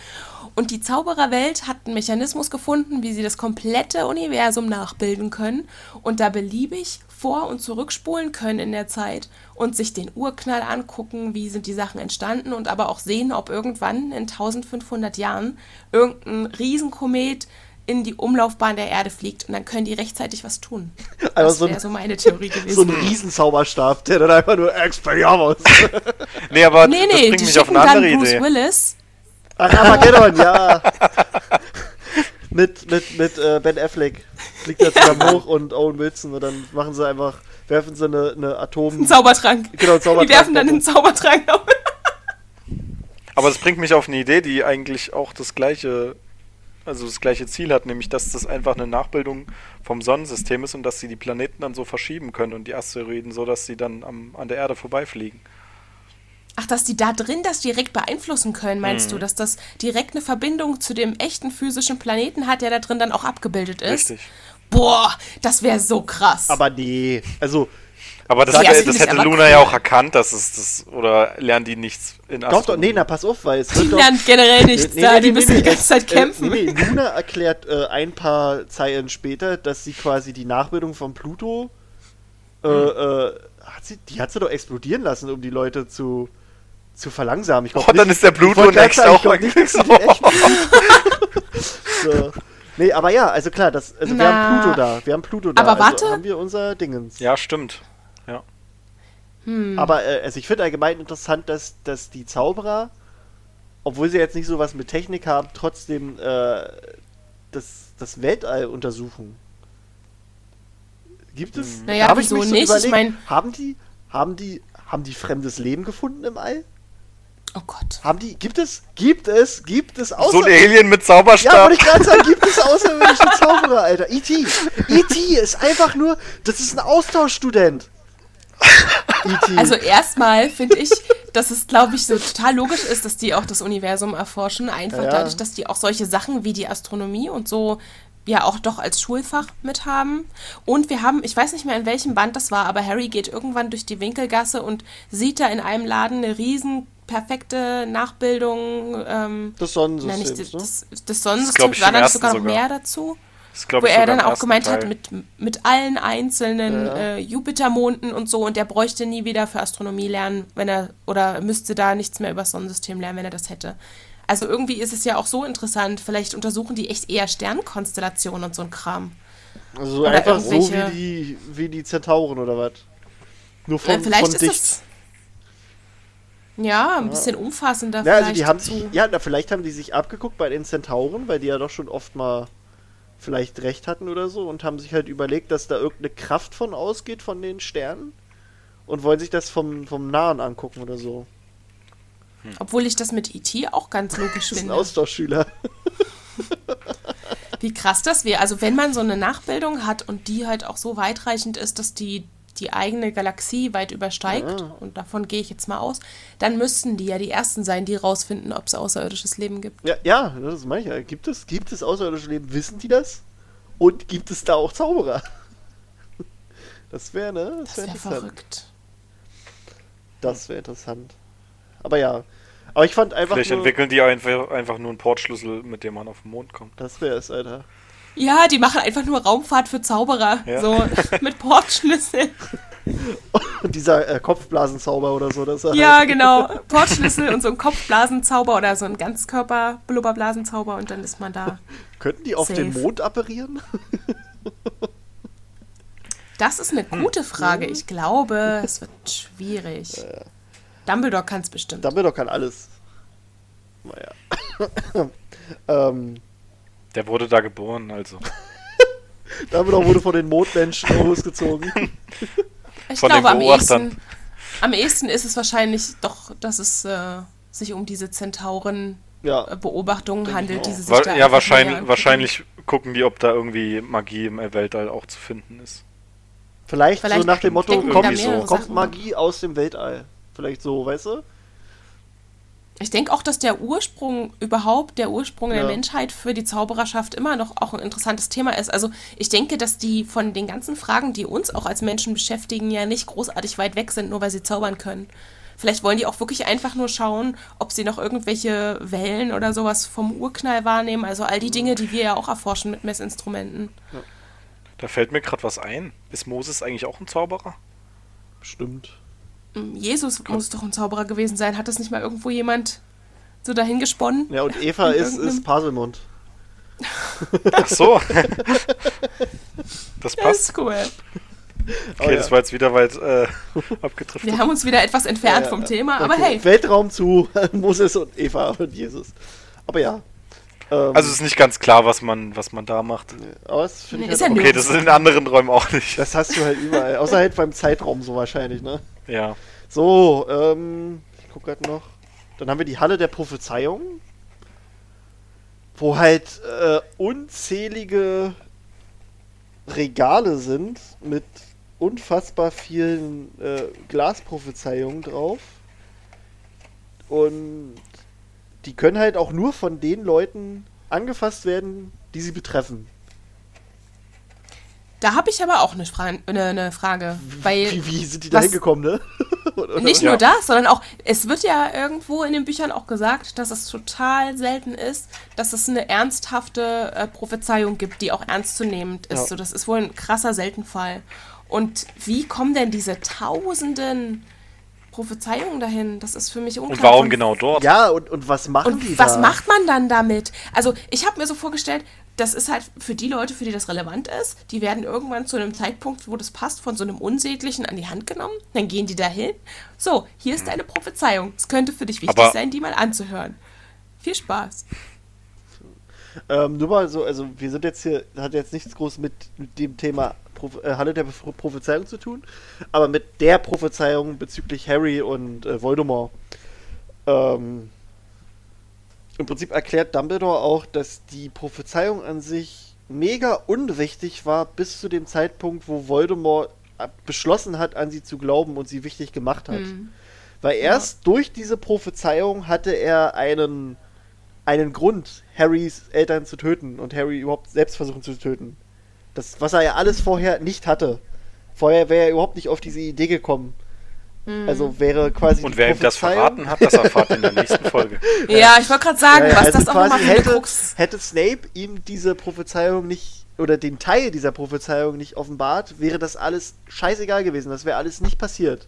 Und die Zaubererwelt hat einen Mechanismus gefunden, wie sie das komplette Universum nachbilden können und da beliebig vor- und zurückspulen können in der Zeit und sich den Urknall angucken, wie sind die Sachen entstanden und aber auch sehen, ob irgendwann in 1500 Jahren irgendein Riesenkomet in die Umlaufbahn der Erde fliegt und dann können die rechtzeitig was tun. Aber Das so wäre so meine Theorie So ein gewesen. Riesenzauberstab, der dann einfach nur Expelliarmus. Nee, aber nee, das nee, bringt die mich auf schicken eine dann andere Bruce Idee. Willis. Ach, Armageddon, ja. mit mit, mit äh, Ben Affleck fliegt er zusammen hoch und Owen Wilson und dann machen sie einfach, werfen sie eine, eine Atom... Ein Zaubertrank. Genau, einen Zaubertrank Die werfen dann einen Zaubertrank auf. Aber das bringt mich auf eine Idee, die eigentlich auch das gleiche, also das gleiche Ziel hat, nämlich dass das einfach eine Nachbildung vom Sonnensystem ist und dass sie die Planeten dann so verschieben können und die Asteroiden so, dass sie dann am, an der Erde vorbeifliegen. Ach, dass die da drin das direkt beeinflussen können, meinst Mhm. du? Dass das direkt eine Verbindung zu dem echten physischen Planeten hat, der da drin dann auch abgebildet ist? Richtig. Boah, das wäre so krass. Aber nee, also Aber das, Ja, hätte- das hätte Luna cool. ja auch erkannt, dass es das, oder lernen die nichts in doch, doch, Astronomie? nee, na pass auf, weil es die doch... lernen generell nichts da, die müssen die ganze Zeit kämpfen. Äh, nee, nee, Luna erklärt äh, ein paar Zeilen später, dass sie quasi die Nachbildung von Pluto, äh, äh, hat sie, die hat sie doch explodieren lassen, um die Leute zu, zu verlangsamen. Ich glaub Oh, dann nicht- ist der Pluto next ich auch nicht, dass echt so. Nee, aber ja, also klar, das, also wir haben Pluto da, wir haben Pluto da. Aber also warte. haben wir unser Dingens. Ja, stimmt. Ja. Aber äh, also ich finde allgemein interessant, dass, dass die Zauberer, obwohl sie jetzt nicht so was mit Technik haben, trotzdem äh, das, das Weltall untersuchen. Gibt es? Naja, Da hab wieso mich so nicht? Ich überlegt, mein- haben die, haben die, haben die fremdes Leben gefunden im All? Oh Gott. Haben die, gibt es, gibt es, gibt es So außer, ein Alien mit ja, Zauberstab. wollte ich gerade sagen, gibt es außerirdische Zauberer, Alter. E.T. E.T. ist einfach nur, das ist ein Austauschstudent. Also erstmal finde ich, dass es, glaube ich, so total logisch ist, dass die auch das Universum erforschen. Einfach Ja. dadurch, dass die auch solche Sachen wie die Astronomie und so ja auch doch als Schulfach mit haben. Und wir haben, ich weiß nicht mehr in welchem Band das war, aber Harry geht irgendwann durch die Winkelgasse und sieht da in einem Laden eine riesen perfekte Nachbildung ähm, das na, Sonnensystems, nicht, ne? das, das Sonnensystem, ich, war im da nicht ersten sogar noch sogar. mehr dazu? Das wo er dann auch gemeint hat, Teil. mit, mit allen einzelnen Ja. äh, Jupitermonden und so, und der bräuchte nie wieder für Astronomie lernen, wenn er, oder müsste da nichts mehr über das Sonnensystem lernen, wenn er das hätte. Also irgendwie ist es ja auch so interessant, vielleicht untersuchen die echt eher Sternkonstellationen und so ein Kram. Also Oder einfach so wie die, wie die Zentauren oder was? Nur von, Äh, vielleicht von ist dicht. es. Ja, ein bisschen umfassender Ja, also vielleicht. die haben sich, ja, na, vielleicht haben die sich abgeguckt bei den Zentauren, weil die ja doch schon oft mal vielleicht recht hatten oder so und haben sich halt überlegt, dass da irgendeine Kraft von ausgeht von den Sternen und wollen sich das vom, vom Nahen angucken oder so. Obwohl ich das mit E.T. auch ganz logisch Das ist ein finde. Austauschschüler. Wie krass das wäre. Also wenn man so eine Nachbildung hat und die halt auch so weitreichend ist, dass die die eigene Galaxie weit übersteigt, Ah. und davon gehe ich jetzt mal aus, dann müssten die ja die Ersten sein, die rausfinden, ob es außerirdisches Leben gibt. Ja, ja, das meine ich ja. Gibt es, gibt es außerirdische Leben? Wissen die das? Und gibt es da auch Zauberer? Das wäre, ne? Das Das wäre interessant. verrückt. Das wäre interessant. Aber ja. Aber ich fand einfach Vielleicht nur, entwickeln die einfach, einfach nur einen Portschlüssel, mit dem man auf den Mond kommt. das wäre es, Alter. Ja, die machen einfach nur Raumfahrt für Zauberer. Ja. So mit Portschlüssel. Und dieser äh, Kopfblasenzauber oder so, das Ja, halt, genau. Portschlüssel und so ein Kopfblasenzauber oder so ein Ganzkörper-Blubberblasenzauber und dann ist man da. Könnten die auf den Safe. Mond apparieren? Das ist eine gute Frage. Ich glaube, es wird schwierig. Dumbledore kann es bestimmt. Dumbledore kann alles. Naja. ähm, Der wurde da geboren, also. Dumbledore wurde von den Mondmenschen losgezogen. Ich Von den glaube am Beobachtern. ehesten. Am ehesten ist es wahrscheinlich doch, dass es äh, sich um diese Ja. Zentauren-Beobachtungen Denke handelt, die auch. sie sich Wa- da ja, wahrscheinlich, wahrscheinlich gucken die, ob da irgendwie Magie im Weltall auch zu finden ist. Vielleicht, Vielleicht so nach dem Motto, kommt, kommt. Magie aus dem Weltall. Vielleicht so, weißt du? Ich denke auch, dass der Ursprung überhaupt, der Ursprung der Ja. Menschheit für die Zaubererschaft immer noch auch ein interessantes Thema ist. Also ich denke, dass die von den ganzen Fragen, die uns auch als Menschen beschäftigen, ja nicht großartig weit weg sind, nur weil sie zaubern können. Vielleicht wollen die auch wirklich einfach nur schauen, ob sie noch irgendwelche Wellen oder sowas vom Urknall wahrnehmen. Also all die Dinge, die wir ja auch erforschen mit Messinstrumenten. Da fällt mir gerade was ein. Ist Moses eigentlich auch ein Zauberer? Stimmt. Hm, Jesus muss doch ein Zauberer gewesen sein. Hat das nicht mal irgendwo jemand so dahin gesponnen? Ja, und Eva ist, ist Paselmund. Ach so. das Das passt. ist cool. Okay, ja. das war jetzt wieder weit äh, abgetrifft. Wir haben uns wieder etwas entfernt Ja, vom ja. Thema, aber Okay. hey. Weltraum zu Moses und Eva und Jesus. Aber ja. Ähm, Also ist nicht ganz klar, was man, was man da macht. aber das finde ich Nee, ist halt ja Okay, das ist in anderen Räumen auch nicht. Das hast du halt überall. Außer halt beim Zeitraum so wahrscheinlich, ne? Ja. So, ähm, ich guck grad noch. Dann haben wir die Halle der Prophezeiung. Wo halt äh, unzählige Regale sind mit unfassbar vielen äh, Glasprophezeiungen drauf. Und die können halt auch nur von den Leuten angefasst werden, die sie betreffen. Da habe ich aber auch eine, Fra eine, eine Frage. Weil Wie, wie sind die da hingekommen, ne? Nicht Ja. nur das, sondern auch, es wird ja irgendwo in den Büchern auch gesagt, dass es total selten ist, dass es eine ernsthafte äh, Prophezeiung gibt, die auch ernstzunehmend ist. Ja. So, das ist wohl ein krasser Seltenfall. Und wie kommen denn diese tausenden Prophezeiungen dahin? Das ist für mich unklar. Und warum genau dort? Ja, und, und was machen die Und was da? macht man dann damit? Also, ich habe mir so vorgestellt, das ist halt für die Leute, für die das relevant ist, die werden irgendwann zu einem Zeitpunkt, wo das passt, von so einem Unsäglichen an die Hand genommen. Dann gehen die dahin. So, hier ist deine Prophezeiung. Es könnte für dich wichtig Aber- sein, die mal anzuhören. Viel Spaß. Ähm, nur mal so, also wir sind jetzt hier, hat jetzt nichts groß mit, mit dem Thema Halle der Pro Prophezeiung zu tun, aber mit der Prophezeiung bezüglich Harry und äh, Voldemort. Ähm, Im Prinzip erklärt Dumbledore auch, dass die Prophezeiung an sich mega unwichtig war bis zu dem Zeitpunkt, wo Voldemort ab- beschlossen hat, an sie zu glauben und sie wichtig gemacht hat. Hm. Weil erst durch diese Prophezeiung hatte er einen, einen Grund, Harrys Eltern zu töten und Harry überhaupt selbst versuchen zu töten. Das, was er ja alles vorher nicht hatte. Vorher wäre er überhaupt nicht auf diese Idee gekommen. Hm. Also wäre quasi. Und wer ihm das verraten hat, das erfahrt ihr in der nächsten Folge. Ja, ich wollte gerade sagen, Ja, ja, was also das auch nochmal für hätte, Krux. hätte Snape ihm diese Prophezeiung nicht oder den Teil dieser Prophezeiung nicht offenbart, wäre das alles scheißegal gewesen. Das wäre alles nicht passiert.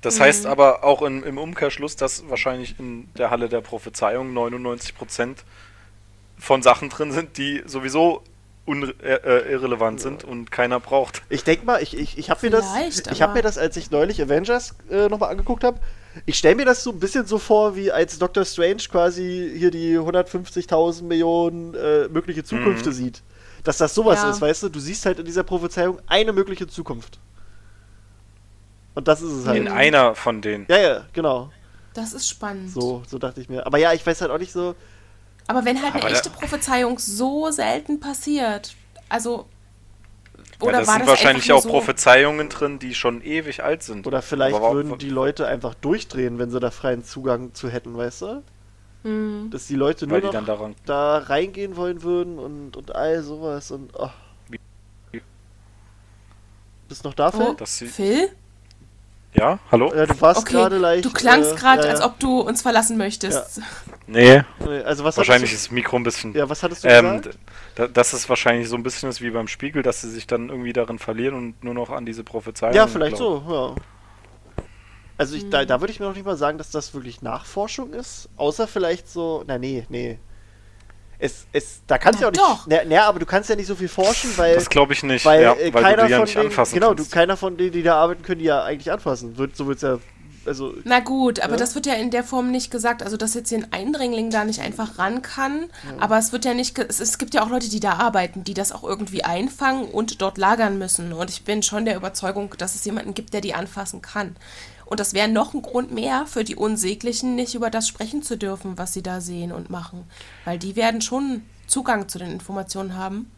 Das Mhm. heißt aber auch in, im Umkehrschluss, dass wahrscheinlich in der Halle der Prophezeiung 99% von Sachen drin sind, die sowieso äh, äh, irrelevant sind und keiner braucht. Ich denke mal, ich, ich, ich habe mir das, Vielleicht, ich habe aber- mir das, als ich neulich Avengers äh, nochmal angeguckt habe, ich stelle mir das so ein bisschen so vor, wie als Doctor Strange quasi hier die 150.000 Millionen äh, mögliche Zukünfte Mhm. sieht. Dass das sowas Ja. ist, weißt du? Du siehst halt in dieser Prophezeiung eine mögliche Zukunft. Und das ist es halt. In einer von denen. ja, ja, genau. Das ist spannend. So, so dachte ich mir. Aber ja, ich weiß halt auch nicht so. Aber wenn halt eine Aber da- echte Prophezeiung so selten passiert, also. Ja, Oder das war sind das wahrscheinlich auch so, Prophezeiungen drin, die schon ewig alt sind. Oder vielleicht Aber würden die Leute einfach durchdrehen, wenn sie da freien Zugang zu hätten, weißt du? Hm. Dass die Leute nur die noch da reingehen wollen würden und, und all sowas und ach. Wie- Bist noch da, Phil? Oh, dass sie- Phil? Ja, hallo? Ja, du warst Okay, gerade leicht. du klangst äh, gerade, ja, ja. als ob du uns verlassen möchtest. Nee, Nee, Also was wahrscheinlich hattest ist das Mikro ein bisschen. du, Ja, was hattest du Ähm, gesagt? da, dass es wahrscheinlich so ein bisschen ist wie beim Spiegel, dass sie sich dann irgendwie darin verlieren und nur noch an diese Prophezeiung. Ja, vielleicht glauben. so, ja. Also ich, da, da würde ich mir noch nicht mal sagen, dass das wirklich Nachforschung ist, außer vielleicht so, na nee, nee. Es, es, da kannst du ja auch doch. nicht, na, na, aber du kannst ja nicht so viel forschen, weil, Das glaube ich nicht, weil, ja, äh, weil keiner du die ja von nicht denen, anfassen genau, du, keiner von denen, die da arbeiten, können die ja eigentlich anfassen. So wird es ja also Na gut, aber Ja. das wird ja in der Form nicht gesagt. Also, dass jetzt hier ein Eindringling da nicht einfach ran kann. Aber es wird ja nicht. Es, es gibt ja auch Leute, die da arbeiten, die das auch irgendwie einfangen und dort lagern müssen. Und ich bin schon der Überzeugung, dass es jemanden gibt, der die anfassen kann. Und das wäre noch ein Grund mehr für die Unsäglichen, nicht über das sprechen zu dürfen, was sie da sehen und machen. Weil die werden schon Zugang zu den Informationen haben.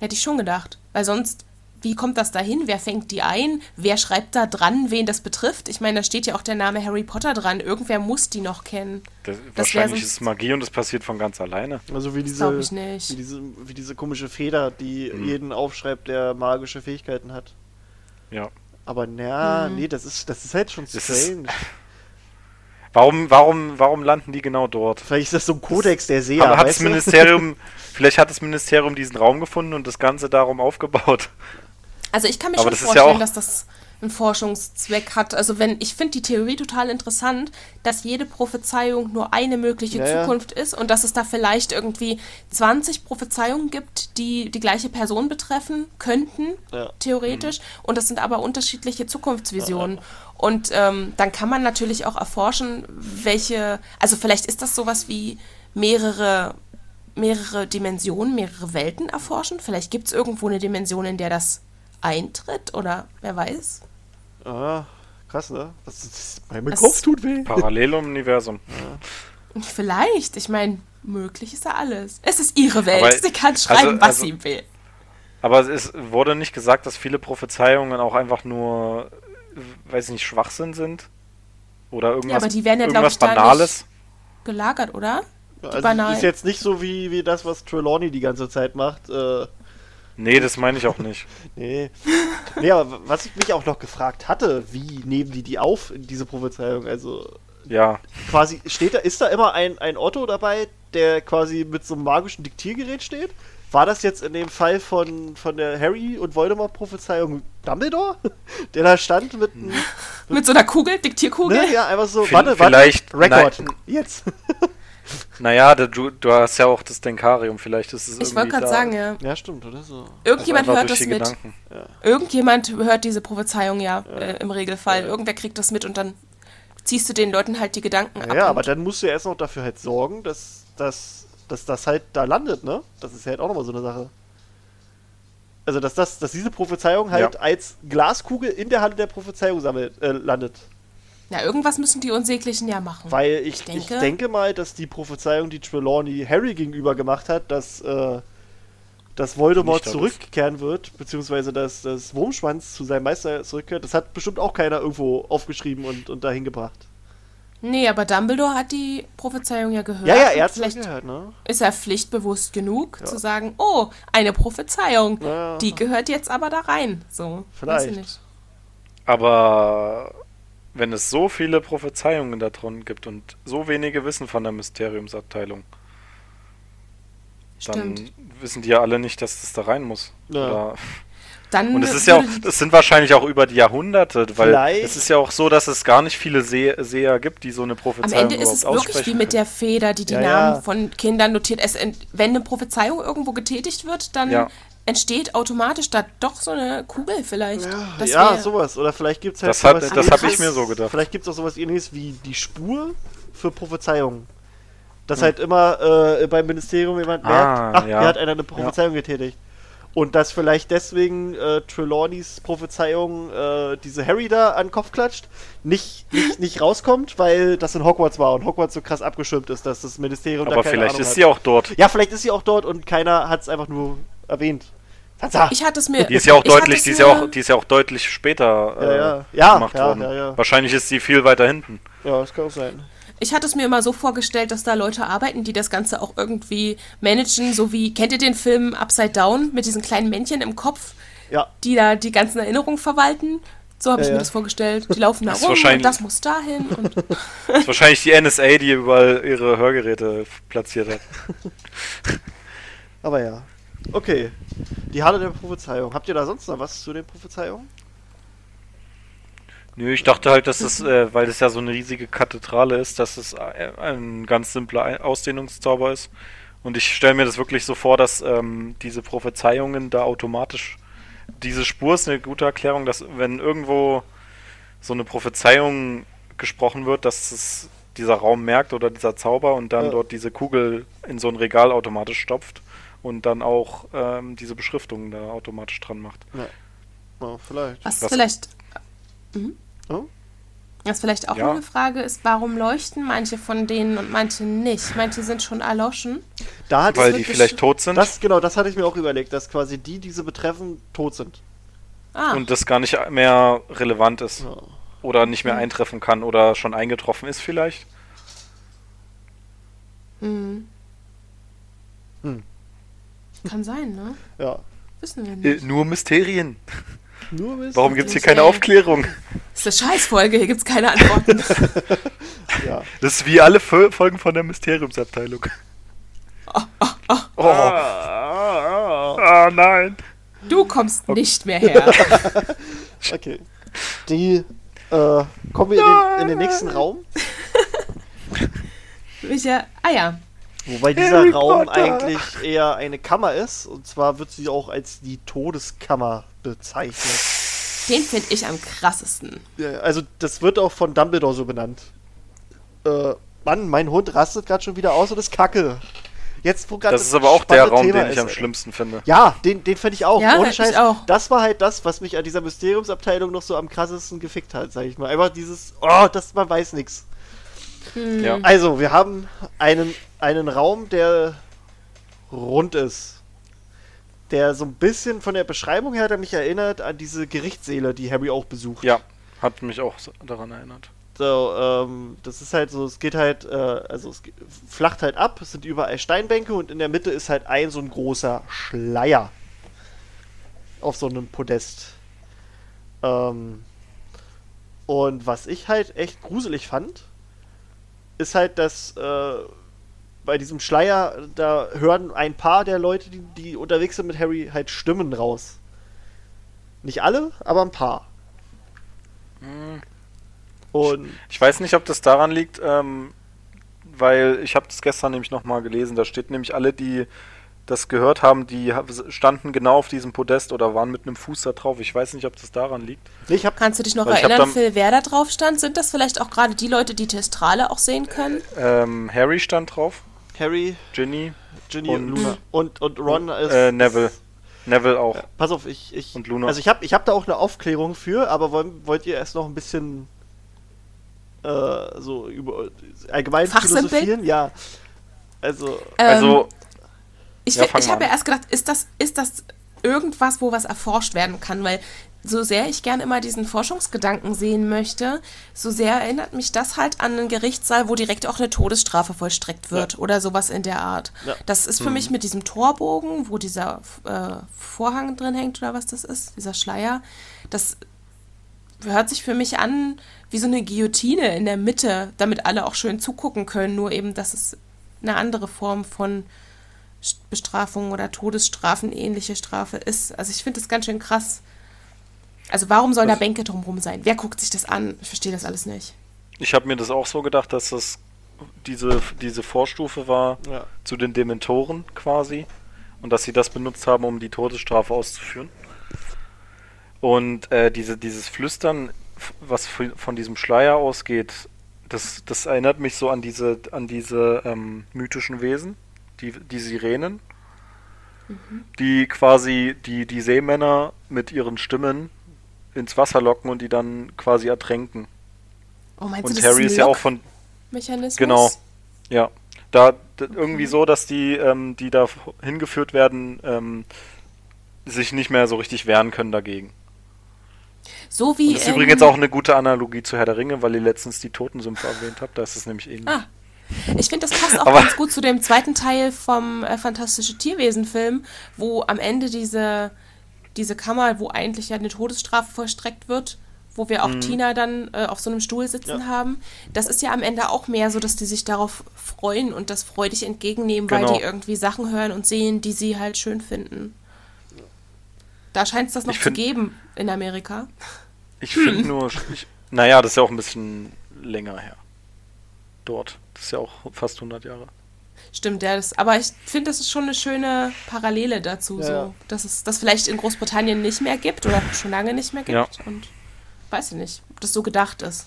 Hätte ich schon gedacht. Weil sonst, wie kommt das dahin? Wer fängt die ein? Wer schreibt da dran, wen das betrifft? Ich meine, da steht ja auch der Name Harry Potter dran. Irgendwer muss die noch kennen. Das, Das wahrscheinlich ist es Magie und das passiert von ganz alleine. Also wie diese, glaub ich nicht. Wie, diese, wie diese komische Feder, die Mhm. jeden aufschreibt, der magische Fähigkeiten hat. Ja. Aber na, Mhm. nee, das ist, das ist halt schon Das ist- strange. Warum, warum, warum landen die genau dort? Vielleicht ist das so ein Kodex der Seher, Aber hat das? Ministerium, vielleicht hat das Ministerium diesen Raum gefunden und das Ganze darum aufgebaut. Also ich kann mir Aber schon ja vorstellen, auch- dass das einen Forschungszweck hat. Also wenn, ich finde die Theorie total interessant, dass jede Prophezeiung nur eine mögliche Ja, ja. Zukunft ist und dass es da vielleicht irgendwie 20 Prophezeiungen gibt, die die gleiche Person betreffen könnten, Ja. theoretisch. Und das sind aber unterschiedliche Zukunftsvisionen. Und ähm, dann kann man natürlich auch erforschen, welche, also vielleicht ist das sowas wie mehrere mehrere Dimensionen, mehrere Welten erforschen. Vielleicht gibt es irgendwo eine Dimension, in der das eintritt oder wer weiß. Ah, krass, ne? Das ist, mein Das- Kopf tut weh. Paralleluniversum. Vielleicht, ich meine, möglich ist ja alles. Es ist ihre Welt. Aber- sie kann schreiben, also- was also- sie will. Aber es wurde nicht gesagt, dass viele Prophezeiungen auch einfach nur, weiß ich nicht, Schwachsinn sind? Oder irgendwas, aber die werden ja, irgendwas ich, Banales? Gelagert, oder? Die Also banal. ist jetzt nicht so wie, wie das, was Trelawney die ganze Zeit macht. Äh, Nee, das meine ich auch nicht. nee. nee, aber was ich mich auch noch gefragt hatte, wie nehmen die die auf, diese Prophezeiung? Also Ja, quasi, steht da, ist da immer ein, ein Otto dabei, der quasi mit so einem magischen Diktiergerät steht? War das jetzt in dem Fall von, von der Harry und Voldemort-Prophezeiung Dumbledore? Der da stand mit einem. Mit so einer Kugel, Diktierkugel. Ne, ja, einfach so, warte, vielleicht- warte, Rekord. nein. Jetzt. naja, du, du hast ja auch das Denkarium, vielleicht ist es ich wollte gerade sagen, ja. Ja, stimmt, oder so. Irgendjemand hört das mit. Gedanken. Irgendjemand hört diese Prophezeiung ja, Äh, im Regelfall. Irgendwer kriegt das mit und dann ziehst du den Leuten halt die Gedanken ab. Ja, aber dann musst du ja erst noch dafür halt sorgen, dass, dass, dass das halt da landet, ne? Das ist ja halt auch nochmal so eine Sache. Also, dass, das, dass diese Prophezeiung halt Ja. als Glaskugel in der Halle der Prophezeiung sammelt, äh, landet. Ja, irgendwas müssen die Unsäglichen ja machen. Weil ich, Ich ich, denke- denke mal, dass die Prophezeiung, die Trelawney Harry gegenüber gemacht hat, dass, äh, dass Voldemort zurückkehren wird, beziehungsweise dass das Wurmschwanz zu seinem Meister zurückkehrt, das hat bestimmt auch keiner irgendwo aufgeschrieben und, und dahin gebracht. Nee, aber Dumbledore hat die Prophezeiung ja gehört. Ja, ja, er hat's Vielleicht gehört, ne? ist er pflichtbewusst genug, zu sagen, oh, eine Prophezeiung, Ja. die gehört jetzt aber da rein. So, weiß ich Vielleicht. nicht. Aber wenn es so viele Prophezeiungen da drin gibt und so wenige wissen von der Mysteriumsabteilung, dann Stimmt. wissen die ja alle nicht, dass das da rein muss. Ja. Oder Dann Und es ist ja auch, das sind wahrscheinlich auch über die Jahrhunderte, weil Vielleicht. es ist ja auch so, dass es gar nicht viele Se Seher gibt, die so eine am Prophezeiung Ende ist es wirklich wie mit der Feder, die die Ja, Namen ja. von Kindern notiert. Es, wenn eine Prophezeiung irgendwo getätigt wird, dann Ja. Entsteht automatisch da doch so eine Kugel vielleicht. Das ja, wär- sowas. Oder vielleicht gibt es halt Das hab- sowas das hab ähnliches- ich mir so gedacht. Vielleicht gibt es auch sowas ähnliches wie die Spur für Prophezeiungen. Dass Hm. halt immer äh, beim Ministerium jemand Ah, merkt, ach, ja. hier hat einer eine Prophezeiung getätigt. Und dass vielleicht deswegen äh, Trelawneys Prophezeiung, äh, diese Harry da an den Kopf klatscht, nicht, nicht, nicht rauskommt, weil das in Hogwarts war und Hogwarts so krass abgeschirmt ist, dass das Ministerium da Aber keine vielleicht Ahnung ist hat. sie auch dort. Ja, vielleicht ist sie auch dort und keiner hat es einfach nur erwähnt. Sansa! Ich hatte es mir. Die ist ja auch deutlich, die ist ja auch, die ist ja auch deutlich später äh, Ja, ja. Ja, gemacht ja, worden. ja, ja. Wahrscheinlich ist sie viel weiter hinten. Ja, das kann auch sein. Ich hatte es mir immer so vorgestellt, dass da Leute arbeiten, die das Ganze auch irgendwie managen, so wie, kennt ihr den Film Upside Down mit diesen kleinen Männchen im Kopf, Ja, die da die ganzen Erinnerungen verwalten? So habe ich mir ja. das vorgestellt. Die laufen da rum und das muss dahin. Und Das ist wahrscheinlich die NSA, die überall ihre Hörgeräte platziert hat. aber ja. Okay. Die Halle der Prophezeiung. Habt ihr da sonst noch was zu den Prophezeiungen? Nö, ich dachte halt, dass es, äh, weil es ja so eine riesige Kathedrale ist, dass es äh, ein ganz simpler Ausdehnungszauber ist. Und ich stelle mir das wirklich so vor, dass ähm, diese Prophezeiungen da automatisch. Diese Spur ist eine gute Erklärung, dass wenn irgendwo so eine Prophezeiung gesprochen wird, dass es dieser Raum merkt oder dieser Zauber und dann Ja. dort diese Kugel in so ein Regal automatisch stopft und dann auch ähm, diese Beschriftung da automatisch dran macht. Ja, vielleicht. Was Was- vielleicht. Mhm. Oh? Was vielleicht auch Ja. eine Frage ist, warum leuchten manche von denen und manche nicht? Manche sind schon erloschen. Da hat Weil die vielleicht tot sind das, genau, das hatte ich mir auch überlegt, dass quasi die, die sie betreffen, tot sind. Ah, und das gar nicht mehr relevant ist Ja. oder nicht mehr eintreffen kann oder schon eingetroffen ist vielleicht. hm. Hm. Kann sein, ne? ja. Wissen wir Äh, nicht. nur Mysterien. Nur Mist. Warum gibt es hier keine. Aufklärung? Das ist eine Scheißfolge, hier gibt's keine Antworten. Ja. Das ist wie alle Fol- Folgen von der Mysteriumsabteilung. Oh, Ah, ah, nein. Du kommst nicht mehr her. okay. Die, äh, kommen wir in den, in den nächsten Raum, Micha, ah ja. Wobei dieser Harry Raum Potter. eigentlich eher eine Kammer ist, und zwar wird sie auch als die Todeskammer bezeichnet. Den finde ich am krassesten. Ja, also das wird auch von Dumbledore so benannt. Äh, Mann, mein Hund rastet gerade schon wieder aus und ist kacke. Jetzt, wo gerade Das ist aber auch der Raum, Thema den ich ist, am schlimmsten finde. Ja, den, den finde ich auch. Ja, Ohne ich Scheiß. auch. Das war halt das, was mich an dieser Mysteriumsabteilung noch so am krassesten gefickt hat, sag ich mal. Einfach dieses, oh, das, man weiß nichts. Ja. Also, wir haben einen, einen Raum, der rund ist. Der so ein bisschen von der Beschreibung her hat er mich erinnert an diese Gerichtssäle, die Harry auch besucht. ja, hat mich auch daran erinnert. So, ähm, das ist halt so, es geht halt, äh, also es flacht halt ab, es sind überall Steinbänke und in der Mitte ist halt ein so ein großer Schleier. Auf so einem Podest. Ähm, und was ich halt echt gruselig fand, ist halt, dass äh, bei diesem Schleier, da hören ein paar der Leute, die, die unterwegs sind mit Harry, halt Stimmen raus. Nicht alle, aber ein paar. Hm. Und Ich weiß nicht, ob das daran liegt, ähm, weil ich habe das gestern nämlich nochmal gelesen. Da steht nämlich alle, die das gehört haben, die standen genau auf diesem Podest oder waren mit einem Fuß da drauf. Ich weiß nicht, ob das daran liegt. nee, ich hab Kannst du dich noch ich erinnern, dann- Phil, wer da drauf stand? Sind das vielleicht auch gerade die Leute, die Testrale auch sehen können? Ähm, Harry stand drauf, Harry, Ginny, Ginny Und- und Luna. Und, und Ron ist. äh, Neville. Neville auch. Ja, pass auf, ich. ich Und Luna. Also ich habe ich hab da auch eine Aufklärung für, aber wollen, wollt ihr erst noch ein bisschen äh, so über allgemein philosophieren? Ja. Also, Also, Ich, Ja, ich habe ja erst gedacht, ist das, ist das irgendwas, wo was erforscht werden kann? Weil so sehr ich gerne immer diesen Forschungsgedanken sehen möchte, so sehr erinnert mich das halt an einen Gerichtssaal, wo direkt auch eine Todesstrafe vollstreckt wird oder sowas in der Art. Ja. Das ist für mich mit diesem Torbogen, wo dieser äh, Vorhang drin hängt oder was das ist, dieser Schleier, das hört sich für mich an wie so eine Guillotine in der Mitte, damit alle auch schön zugucken können, nur eben, dass es eine andere Form von St- Bestrafung oder Todesstrafen ähnliche Strafe ist. Also ich finde das ganz schön krass. Also warum sollen da Bänke drumherum sein? Wer guckt sich das an? Ich verstehe das alles nicht. ich habe mir das auch so gedacht, dass das diese, diese Vorstufe war ja. zu den Dementoren quasi und dass sie das benutzt haben, um die Todesstrafe auszuführen. Und äh, diese, dieses Flüstern, was von diesem Schleier ausgeht, das, das erinnert mich so an diese, an diese ähm, mythischen Wesen, die, die Sirenen, die quasi die, die Seemänner mit ihren Stimmen ins Wasser locken und die dann quasi ertränken. Oh, meinst Und du, das Harry ist ja auch von, Mechanismus? Genau. Ja, da d- irgendwie so, dass die, ähm, die da hingeführt werden, ähm, sich nicht mehr so richtig wehren können dagegen. So wie Und das ist in- übrigens auch eine gute Analogie zu Herr der Ringe, weil ihr letztens die Totensümpfe erwähnt habt, da ist es nämlich ähnlich. Ah. Ich finde, das passt auch Aber- ganz gut zu dem zweiten Teil vom äh, Fantastische Tierwesen-Film, wo am Ende diese, diese Kammer, wo eigentlich ja eine Todesstrafe vollstreckt wird, wo wir auch Mhm. Tina dann äh, auf so einem Stuhl sitzen Ja. haben, das ist ja am Ende auch mehr so, dass die sich darauf freuen und das freudig entgegennehmen, weil Genau. die irgendwie Sachen hören und sehen, die sie halt schön finden. Da scheint es das noch Ich zu geben in Amerika. Ich finde nur, ich, naja, das ist ja auch ein bisschen länger her. Dort. Das ist ja auch fast 100 Jahre. Stimmt, ja, das, aber ich finde, das ist schon eine schöne Parallele dazu, Ja. so, dass es das vielleicht in Großbritannien nicht mehr gibt oder schon lange nicht mehr gibt Ja. und weiß ich nicht, ob das so gedacht ist.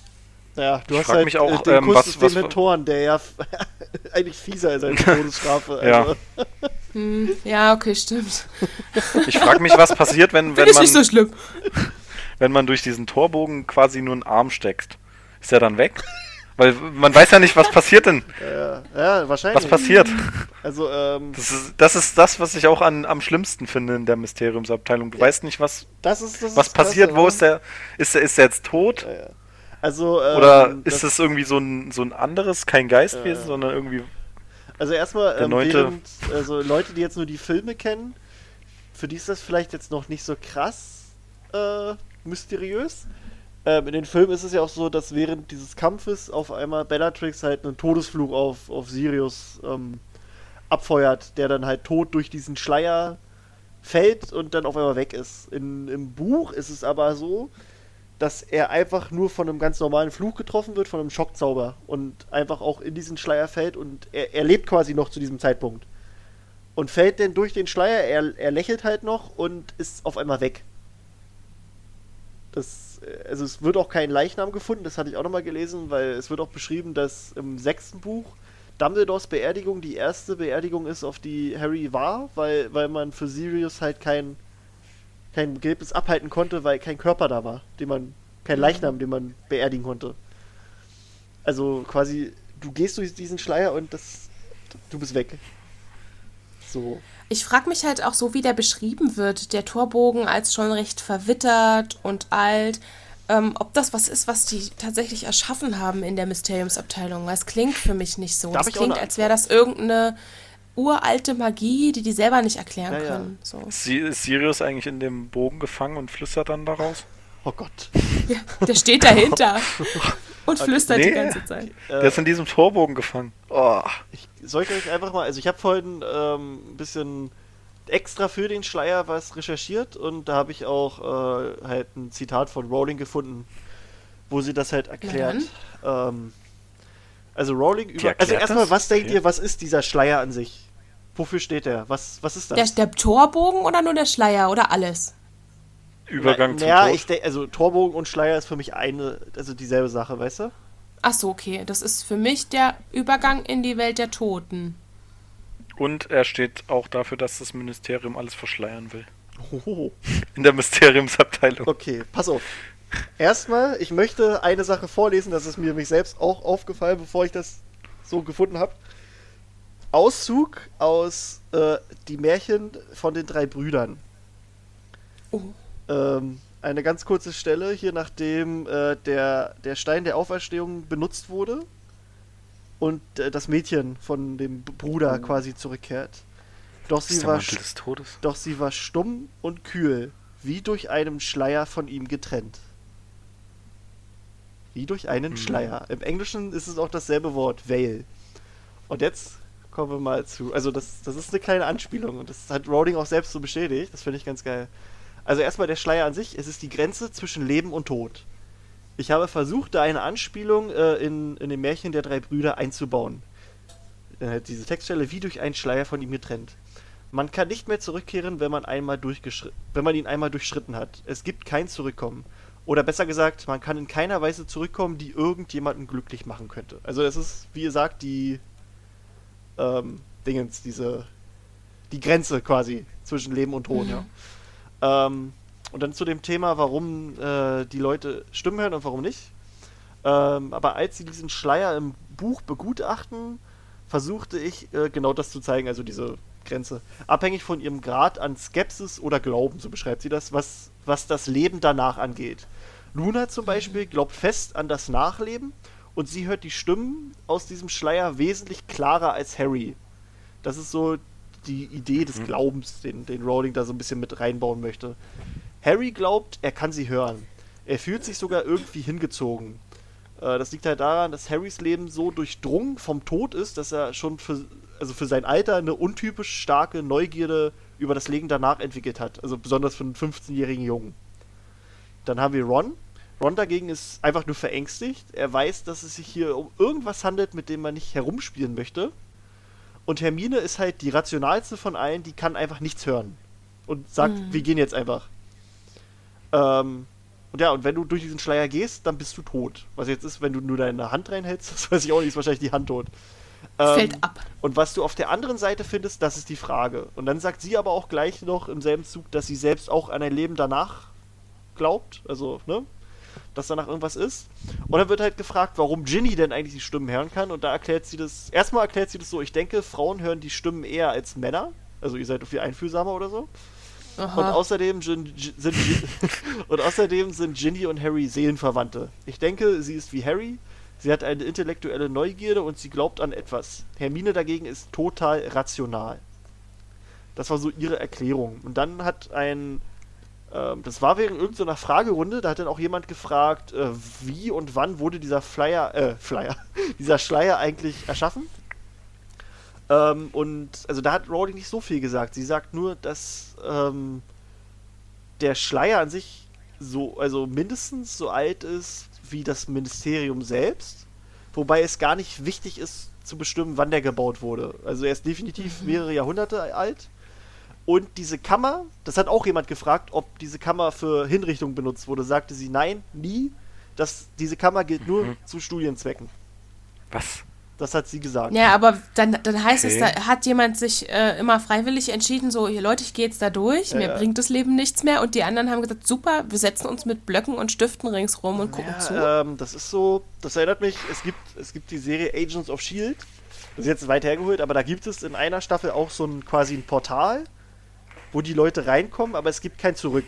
Ja, du Ich hast halt mich auch, äh, den ähm, Kuss was- des was- Dementoren, der ja eigentlich fieser ist als die Todesstrafe. Ja. Also, Hm, ja, okay, stimmt. Ich frage mich, was passiert, wenn, wenn, ich nicht so man, schlimm. wenn man durch diesen Torbogen quasi nur einen Arm steckt. Ist der dann weg? Weil man weiß ja nicht, was passiert denn. ja, ja, wahrscheinlich. Was passiert? Also, ähm, Das ist, das ist das, was ich auch an, am schlimmsten finde in der Mysteriumsabteilung. Du weißt nicht, was, das ist das was passiert. klasse, Wo ist der? Ist der, ist der jetzt tot? Ja, ja. Also, ähm, Oder das- ist es irgendwie so ein, so ein anderes, kein Geistwesen, Ja. sondern irgendwie. Also erstmal, ähm, während, also Leute, die jetzt nur die Filme kennen, für die ist das vielleicht jetzt noch nicht so krass äh, mysteriös. Ähm, in den Filmen ist es ja auch so, dass während dieses Kampfes auf einmal Bellatrix halt einen Todesflug auf, auf Sirius ähm, abfeuert, der dann halt tot durch diesen Schleier fällt und dann auf einmal weg ist. In, Im Buch ist es aber so, dass er einfach nur von einem ganz normalen Fluch getroffen wird, von einem Schockzauber und einfach auch in diesen Schleier fällt und er, er lebt quasi noch zu diesem Zeitpunkt. Und fällt denn durch den Schleier, er, er lächelt halt noch und ist auf einmal weg. Das, äh, also es wird auch kein Leichnam gefunden, das hatte ich auch nochmal gelesen, weil es wird auch beschrieben, dass im sechsten Buch Dumbledores Beerdigung die erste Beerdigung ist, auf die Harry war, weil, weil man für Sirius halt kein, kein Begräbnis abhalten konnte, weil kein Körper da war, den man, kein Leichnam, den man beerdigen konnte. Also quasi, du gehst durch diesen Schleier und das, du bist weg. So. Ich frage mich halt auch so, wie der beschrieben wird, der Torbogen als schon recht verwittert und alt, ähm, ob das was ist, was die tatsächlich erschaffen haben in der Mysteriumsabteilung. Weil es klingt für mich nicht so. Darf das ich auch klingt, als wäre das irgendeine uralte Magie, die die selber nicht erklären Ja, ja. können. So. Ist Si- ist Sirius eigentlich in dem Bogen gefangen und flüstert dann daraus? Oh Gott. Ja, der steht dahinter und flüstert die Nee. ganze Zeit. Der ist in diesem Torbogen gefangen. Oh. Ich, soll ich euch einfach mal, also ich habe vorhin ähm, ein bisschen extra für den Schleier was recherchiert und da habe ich auch äh, halt ein Zitat von Rowling gefunden, wo sie das halt erklärt. Ähm, also Rowling über. Also erstmal, was denkt Okay. ihr, was ist dieser Schleier an sich? Wofür steht der? Was, was ist das? Der, der Torbogen oder nur der Schleier oder alles? Übergang Na, zum ja, ich denke, also Torbogen und Schleier ist für mich eine, also dieselbe Sache, weißt du? Ach so, okay. Das ist für mich der Übergang in die Welt der Toten. Und er steht auch dafür, dass das Ministerium alles verschleiern will. Hoho. In der Mysteriumsabteilung. Okay, pass auf. Erstmal, ich möchte eine Sache vorlesen, das ist mir mich selbst auch aufgefallen, bevor ich das so gefunden habe. Auszug aus äh, Die Märchen von den drei Brüdern. Oh. Ähm, eine ganz kurze Stelle hier, nachdem äh, der, der Stein der Auferstehung benutzt wurde und äh, das Mädchen von dem Bruder quasi zurückkehrt. Doch sie, war doch sie war stumm und kühl, wie durch einen Schleier von ihm getrennt. Wie durch einen Mhm. Schleier. Im Englischen ist es auch dasselbe Wort, Veil. Und jetzt kommen wir mal zu. Also, das, das ist eine kleine Anspielung und das hat Rowling auch selbst so bestätigt. Das finde ich ganz geil. Also, erstmal der Schleier an sich. Es ist die Grenze zwischen Leben und Tod. Ich habe versucht, da eine Anspielung äh, in, in dem Märchen der drei Brüder einzubauen. Dann halt diese Textstelle wie durch einen Schleier von ihm getrennt. Man kann nicht mehr zurückkehren, wenn man einmal wenn man ihn einmal durchschritten hat. Es gibt kein Zurückkommen. Oder besser gesagt, man kann in keiner Weise zurückkommen, die irgendjemanden glücklich machen könnte. Also es ist, wie ihr sagt, die ähm, Dingens, diese die Grenze quasi zwischen Leben und Tod. Mhm. Ähm, und dann zu dem Thema, warum äh, die Leute Stimmen hören und warum nicht. Ähm, aber als sie diesen Schleier im Buch begutachten, versuchte ich äh, genau das zu zeigen, also diese Grenze. Abhängig von ihrem Grad an Skepsis oder Glauben, so beschreibt sie das, was, was das Leben danach angeht. Luna zum Beispiel glaubt fest an das Nachleben und sie hört die Stimmen aus diesem Schleier wesentlich klarer als Harry. Das ist so die Idee des Glaubens, den, den Rowling da so ein bisschen mit reinbauen möchte. Harry glaubt, er kann sie hören. Er fühlt sich sogar irgendwie hingezogen. Äh, das liegt halt daran, dass Harrys Leben so durchdrungen vom Tod ist, dass er schon für, also für sein Alter eine untypisch starke Neugierde über das Leben danach entwickelt hat. Also besonders für einen 15-jährigen Jungen. Dann haben wir Ron. Ron dagegen ist einfach nur verängstigt. Er weiß, dass es sich hier um irgendwas handelt, mit dem man nicht herumspielen möchte. Und Hermine ist halt die rationalste von allen, die kann einfach nichts hören. Und sagt, Mhm. wir gehen jetzt einfach. Ähm, Und ja, und wenn du durch diesen Schleier gehst, dann bist du tot. Was jetzt ist, wenn du nur deine Hand reinhältst, das weiß ich auch nicht, ist wahrscheinlich die Hand tot. Ähm, Fällt ab. Und was du auf der anderen Seite findest, das ist die Frage. Und dann sagt sie aber auch gleich noch im selben Zug, dass sie selbst auch an ein Leben danach glaubt. Also, ne? Dass danach irgendwas ist. Und dann wird halt gefragt, warum Ginny denn eigentlich die Stimmen hören kann. Und da erklärt sie das. Erstmal erklärt sie das so: Ich denke, Frauen hören die Stimmen eher als Männer. Also, ihr seid viel einfühlsamer oder so. Und Aha. außerdem, Gin, Gin- sind, und außerdem sind Ginny und Harry Seelenverwandte. Ich denke, sie ist wie Harry. Sie hat eine intellektuelle Neugierde und sie glaubt an etwas. Hermine dagegen ist total rational. Das war so ihre Erklärung. Und dann hat ein, ähm, das war während irgendeiner Fragerunde, da hat dann auch jemand gefragt, äh, wie und wann wurde dieser Flyer, äh, Flyer, dieser Schleier eigentlich erschaffen? Ähm, und also da hat Rowling nicht so viel gesagt. Sie sagt nur, dass ähm, der Schleier an sich so, also mindestens so alt ist wie das Ministerium selbst, wobei es gar nicht wichtig ist zu bestimmen, wann der gebaut wurde. Also er ist definitiv mehrere Jahrhunderte alt. Und diese Kammer, das hat auch jemand gefragt, ob diese Kammer für Hinrichtung benutzt wurde. Sagte sie nein, nie. Das, diese Kammer gilt nur zu Studienzwecken. Was? Das hat sie gesagt. Ja, aber dann, dann heißt es, Okay. da hat jemand sich äh, immer freiwillig entschieden, so, hier Leute, ich gehe jetzt da durch, mir ja. bringt das Leben nichts mehr. Und die anderen haben gesagt, super, wir setzen uns mit Blöcken und Stiften ringsrum und gucken zu. Ja, ähm, das ist so, das erinnert mich, es gibt, es gibt die Serie Agents of Shield. Das ist jetzt weit hergeholt, aber da gibt es in einer Staffel auch so ein quasi ein Portal, wo die Leute reinkommen, aber es gibt kein Zurück.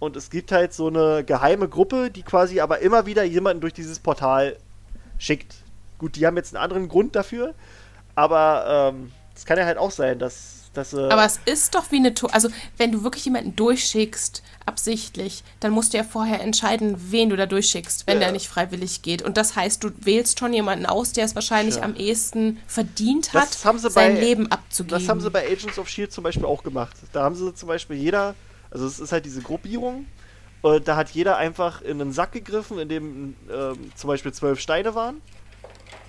Und es gibt halt so eine geheime Gruppe, die quasi aber immer wieder jemanden durch dieses Portal schickt. Gut, die haben jetzt einen anderen Grund dafür, aber ähm, es kann ja halt auch sein, dass, dass äh, Aber es ist doch wie eine To Also, wenn du wirklich jemanden durchschickst, absichtlich, dann musst du ja vorher entscheiden, wen du da durchschickst, wenn Ja. der nicht freiwillig geht. Und das heißt, du wählst schon jemanden aus, der es wahrscheinlich Ja. am ehesten verdient hat, Das sein bei- Leben abzugeben. Das haben sie bei Agents of Shield zum Beispiel auch gemacht. Da haben sie zum Beispiel jeder, also es ist halt diese Gruppierung, und da hat jeder einfach in einen Sack gegriffen, in dem ähm, zum Beispiel zwölf Steine waren.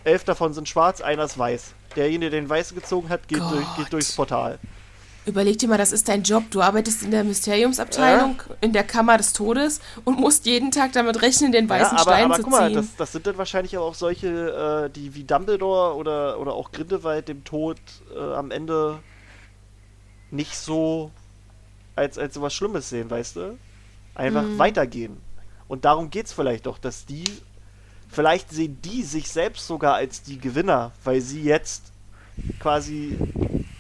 Elf davon sind schwarz, einer ist weiß. Derjenige, der den weißen gezogen hat, geht, durch, geht durchs Portal. Überleg dir mal, das ist dein Job. Du arbeitest in der Mysteriumsabteilung, in der Kammer des Todes und musst jeden Tag damit rechnen, den weißen ja, aber, Stein aber zu guck mal, ziehen. das, das sind dann wahrscheinlich auch solche, äh, die wie Dumbledore oder, oder auch Grindelwald dem Tod äh, am Ende nicht so als, als sowas Schlimmes sehen, weißt du? Einfach Mhm. weitergehen. Und darum geht's vielleicht doch, dass die, vielleicht sehen die sich selbst sogar als die Gewinner, weil sie jetzt quasi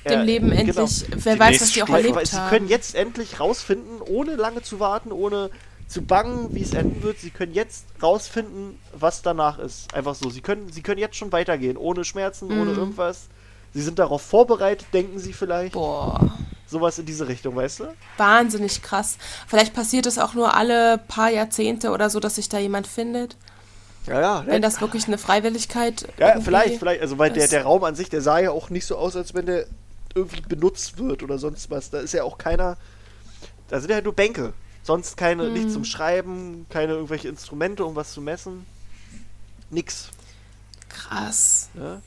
Dem äh, Leben genau. endlich, wer weiß, was die auch erlebt weil sie haben. können jetzt endlich rausfinden, ohne lange zu warten, ohne zu bangen, wie es enden wird. Sie können jetzt rausfinden, was danach ist. Einfach so. Sie können, sie können jetzt schon weitergehen, ohne Schmerzen, ohne Mhm. irgendwas. Sie sind darauf vorbereitet, denken sie vielleicht. Boah, Sowas in diese Richtung, weißt du? wahnsinnig krass. Vielleicht passiert es auch nur alle paar Jahrzehnte oder so, dass sich da jemand findet. Ja, ja. Wenn das wirklich eine Freiwilligkeit ja, vielleicht, vielleicht. Also, weil der, der Raum an sich, der sah ja auch nicht so aus, als wenn der irgendwie benutzt wird oder sonst was. Da ist ja auch keiner. Da sind ja nur Bänke. Sonst keine, Mhm. nichts zum Schreiben, keine irgendwelche Instrumente, um was zu messen. Nix. Krass. Ja?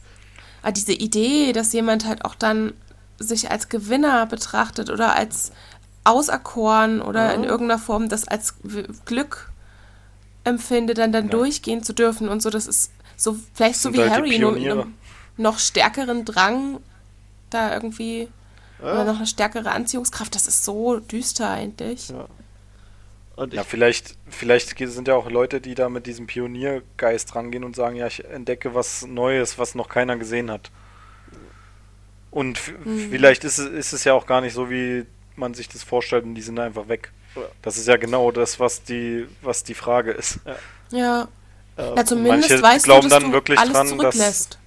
Aber diese Idee, dass jemand halt auch dann sich als Gewinner betrachtet oder als auserkoren oder Ja. in irgendeiner Form das als Glück empfindet, dann dann Ja. durchgehen zu dürfen und so, das ist so vielleicht so wie halt Harry, nur mit einem noch stärkeren Drang da irgendwie oder noch eine stärkere Anziehungskraft. Das ist so düster eigentlich. Ja. Und Ja, vielleicht, vielleicht sind ja auch Leute, die da mit diesem Pioniergeist rangehen und sagen, ja, ich entdecke was Neues, was noch keiner gesehen hat. Und Mhm. vielleicht ist es, ist es ja auch gar nicht so, wie man sich das vorstellt und die sind einfach weg. Ja. Das ist ja genau das, was die, was die Frage ist. Ja. äh, Na, zumindest manche weißt glauben du, dass dann du wirklich alles dran, dass- zurücklässt.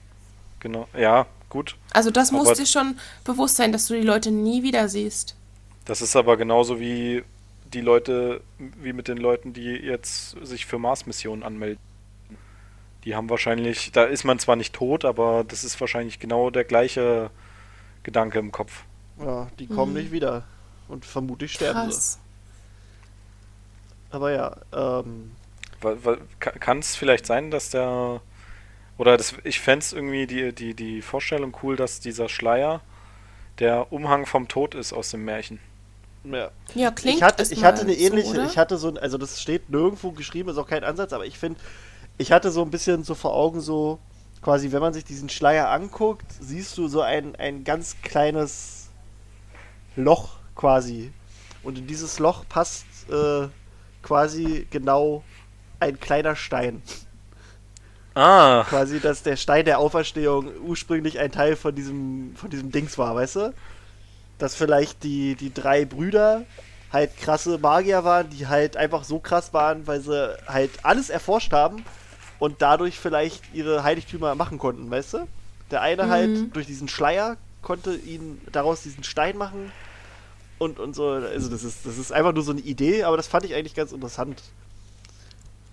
Genau. Ja, gut. Also das muss dir schon bewusst sein, dass du die Leute nie wieder siehst. Das ist aber genauso wie die Leute, wie mit den Leuten, die jetzt sich für Mars-Missionen anmelden. Die haben wahrscheinlich, da ist man zwar nicht tot, aber das ist wahrscheinlich genau der gleiche Gedanke im Kopf. ja, die kommen Mhm. nicht wieder. Und vermutlich sterben sie. Aber ja, ähm, Kann es vielleicht sein, dass der. Oder das, ich fände es irgendwie die, die, die Vorstellung cool, dass dieser Schleier der Umhang vom Tod ist aus dem Märchen. Ja. Ja, klingt ich hatte, ich hatte eine ähnliche, so, oder? ich hatte so ein, also das steht nirgendwo geschrieben, ist auch kein Ansatz, aber ich finde, ich hatte so ein bisschen so vor Augen so, quasi, wenn man sich diesen Schleier anguckt, siehst du so ein, ein ganz kleines Loch quasi. Und in dieses Loch passt äh, quasi genau ein kleiner Stein. Ah, Quasi, dass der Stein der Auferstehung ursprünglich ein Teil von diesem, von diesem Dings war, weißt du? Dass vielleicht die, die drei Brüder halt krasse Magier waren, die halt einfach so krass waren, weil sie halt alles erforscht haben und dadurch vielleicht ihre Heiligtümer machen konnten, weißt du? Der eine halt durch diesen Schleier konnte ihn daraus diesen Stein machen und, und so. Also das ist, das ist einfach nur so eine Idee, aber das fand ich eigentlich ganz interessant.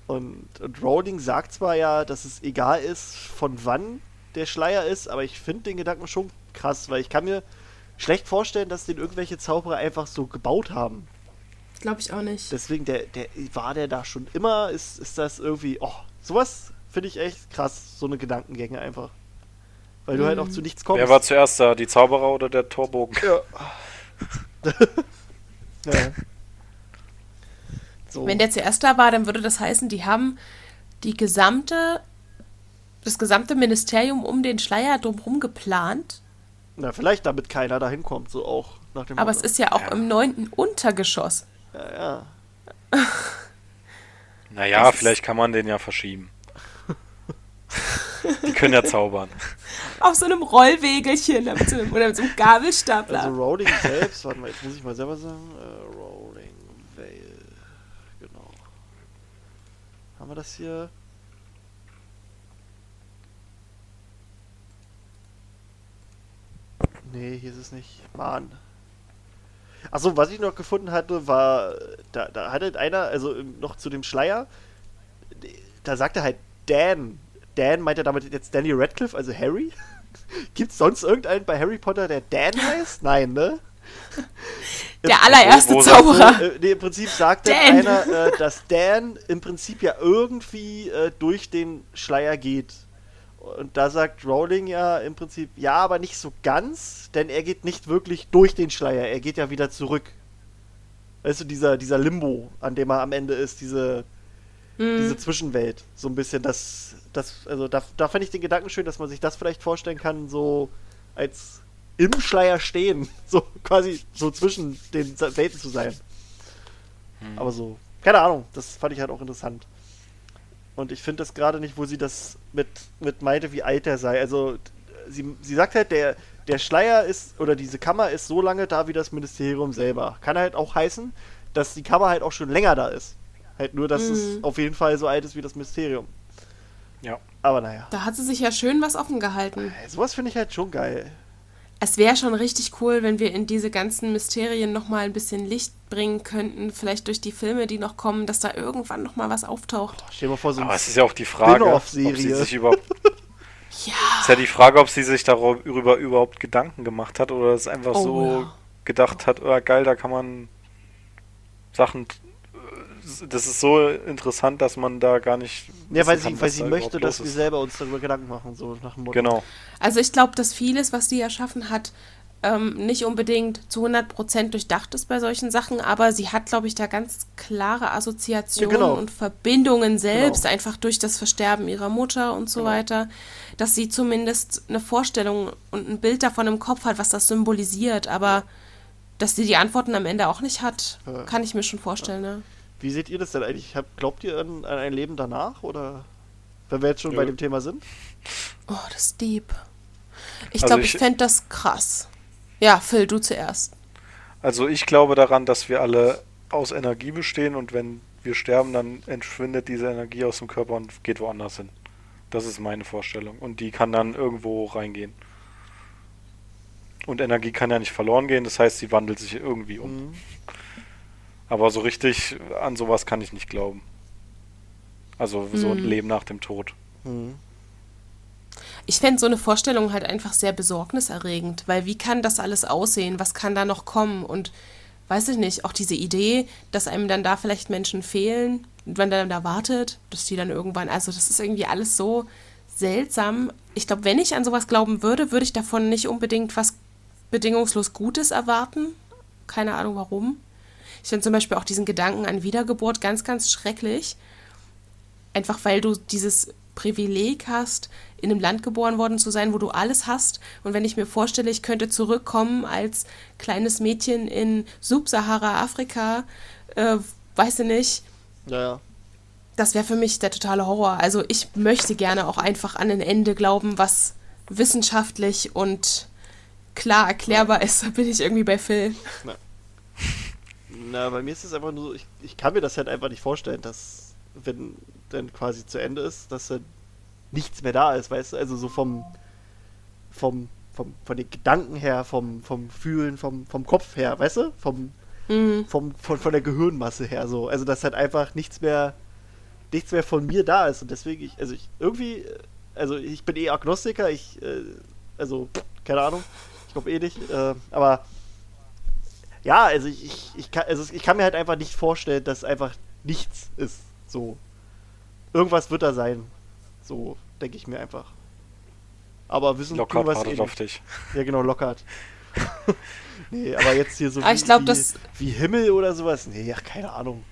Und, und Rowling sagt zwar ja, dass es egal ist, von wann der Schleier ist, aber ich finde den Gedanken schon krass, weil ich kann mir schlecht vorstellen, dass den irgendwelche Zauberer einfach so gebaut haben. Glaube ich auch nicht. Deswegen, der, der, war der da schon immer? Ist, ist das irgendwie, oh, sowas finde ich echt krass, so eine Gedankengänge einfach. Weil du halt auch zu nichts kommst. wer war zuerst da? Die Zauberer oder der Torbogen? Ja. ja. So. Wenn der zuerst da war, dann würde das heißen, die haben die gesamte, das gesamte Ministerium um den Schleier drumherum geplant. Na, vielleicht damit keiner da hinkommt, so auch nach dem Aber es Motto. ist ja auch Ja. im neunten Untergeschoss. Ja, ja. Naja, vielleicht kann man den ja verschieben. Die können ja zaubern. Auf so einem Rollwegelchen mit so einem, oder mit so einem Gabelstapler. Also Rowling selbst, warte mal, jetzt muss ich mal selber sagen. Äh, Rowling Vale. Genau. Haben wir das hier? Nee, hier ist es nicht. Mann. Achso, was ich noch gefunden hatte, war, da, da hat halt einer, also noch zu dem Schleier, da sagt er halt Dan. Dan meint er damit jetzt Danny Radcliffe, also Harry? Gibt's sonst irgendeinen bei Harry Potter, der Dan heißt? Nein, ne? der allererste Zauberer. Äh, nee, im Prinzip sagt einer, äh, dass Dan im Prinzip ja irgendwie äh, durch den Schleier geht. Und da sagt Rowling ja im Prinzip, ja, aber nicht so ganz, denn er geht nicht wirklich durch den Schleier, er geht ja wieder zurück. Weißt du, dieser, dieser Limbo, an dem er am Ende ist, diese, Hm. diese Zwischenwelt, so ein bisschen, das, das, also da, da fand ich den Gedanken schön, dass man sich das vielleicht vorstellen kann, so als im Schleier stehen, so quasi so zwischen den Welten zu sein. Aber so, keine Ahnung, das fand ich halt auch interessant. Und ich finde das gerade nicht, wo sie das mit, mit meinte, wie alt er sei. Also, sie, sie sagt halt, der, der Schleier ist, oder diese Kammer ist so lange da wie das Ministerium selber. Kann halt auch heißen, dass die Kammer halt auch schon länger da ist. Halt nur, dass es auf jeden Fall so alt ist wie das Mysterium. Ja. Aber naja. Da hat sie sich ja schön was offen gehalten. Sowas finde ich halt schon geil. Es wäre schon richtig cool, wenn wir in diese ganzen Mysterien nochmal ein bisschen Licht bringen könnten. Vielleicht durch die Filme, die noch kommen, dass da irgendwann nochmal was auftaucht. Stell dir mal vor, so ein Aber es ist ja auch die Frage, ob sie sich überhaupt. Ja. ist ja die Frage, ob sie sich darüber überhaupt Gedanken gemacht hat oder es einfach Oh, so ja. gedacht hat, oh, geil, da kann man Sachen. Das ist so interessant, dass man da gar nicht. Ja, weil wissen kann, sie, weil sie da möchte, dass wir selber uns darüber Gedanken machen, so nach dem Motto. Genau. Also ich glaube, dass vieles, was die erschaffen hat, ähm, nicht unbedingt zu 100% durchdacht ist bei solchen Sachen, aber sie hat, glaube ich, da ganz klare Assoziationen Ja, genau. und Verbindungen selbst, Genau. einfach durch das Versterben ihrer Mutter und so Genau. weiter, dass sie zumindest eine Vorstellung und ein Bild davon im Kopf hat, was das symbolisiert, aber dass sie die Antworten am Ende auch nicht hat, kann ich mir schon vorstellen, ne? Wie seht ihr das denn eigentlich? Hab, glaubt ihr an, an ein Leben danach? Oder wenn wir jetzt schon Nö. bei dem Thema sind? Oh, das ist deep. Ich Also glaube, ich- ich fände das krass. Ja, Phil, du zuerst. Also ich glaube daran, dass wir alle aus Energie bestehen und wenn wir sterben, dann entschwindet diese Energie aus dem Körper und geht woanders hin. Das ist meine Vorstellung. Und die kann dann irgendwo reingehen. Und Energie kann ja nicht verloren gehen, das heißt, sie wandelt sich irgendwie um. Mhm. Aber so richtig an sowas kann ich nicht glauben. Also so ein Mhm. Leben nach dem Tod. Mhm. Ich fände so eine Vorstellung halt einfach sehr besorgniserregend, weil wie kann das alles aussehen? Was kann da noch kommen? Und weiß ich nicht, auch diese Idee, dass einem dann da vielleicht Menschen fehlen, und wenn der dann da wartet, dass die dann irgendwann, also das ist irgendwie alles so seltsam. Ich glaube, wenn ich an sowas glauben würde, würde ich davon nicht unbedingt was bedingungslos Gutes erwarten. keine Ahnung warum. Ich finde zum Beispiel auch diesen Gedanken an Wiedergeburt ganz, ganz schrecklich. Einfach weil du dieses Privileg hast, in einem Land geboren worden zu sein, wo du alles hast. Und wenn ich mir vorstelle, ich könnte zurückkommen als kleines Mädchen in Subsahara-Afrika, äh, weiß ich nicht, Ja, ja. das wäre für mich der totale Horror. Also ich möchte gerne auch einfach an ein Ende glauben, was wissenschaftlich und klar erklärbar ist. Da bin ich irgendwie bei Phil. Na, bei mir ist es einfach nur so, ich, ich kann mir das halt einfach nicht vorstellen, dass, wenn dann quasi zu Ende ist, dass dann nichts mehr da ist, weißt du? Also so vom, vom, vom, von den Gedanken her, vom, vom Fühlen, vom, vom Kopf her, weißt du? Vom, Mhm. vom, von, von der Gehirnmasse her so. Also dass halt einfach nichts mehr, nichts mehr von mir da ist. Und deswegen, ich, also ich irgendwie, äh, also ich bin eh Agnostiker, ich, äh, also, keine Ahnung, ich glaube eh nicht, äh, aber ja, also ich, ich, ich, kann, also ich kann mir halt einfach nicht vorstellen, dass einfach nichts ist. So. Irgendwas wird da sein. So, denke ich mir einfach. Aber wissen wir es wartet auf dich. Ja, genau, lockert. nee, aber jetzt hier so Aber ich glaub, wie, das- wie Himmel oder sowas. Nee, ach, keine Ahnung.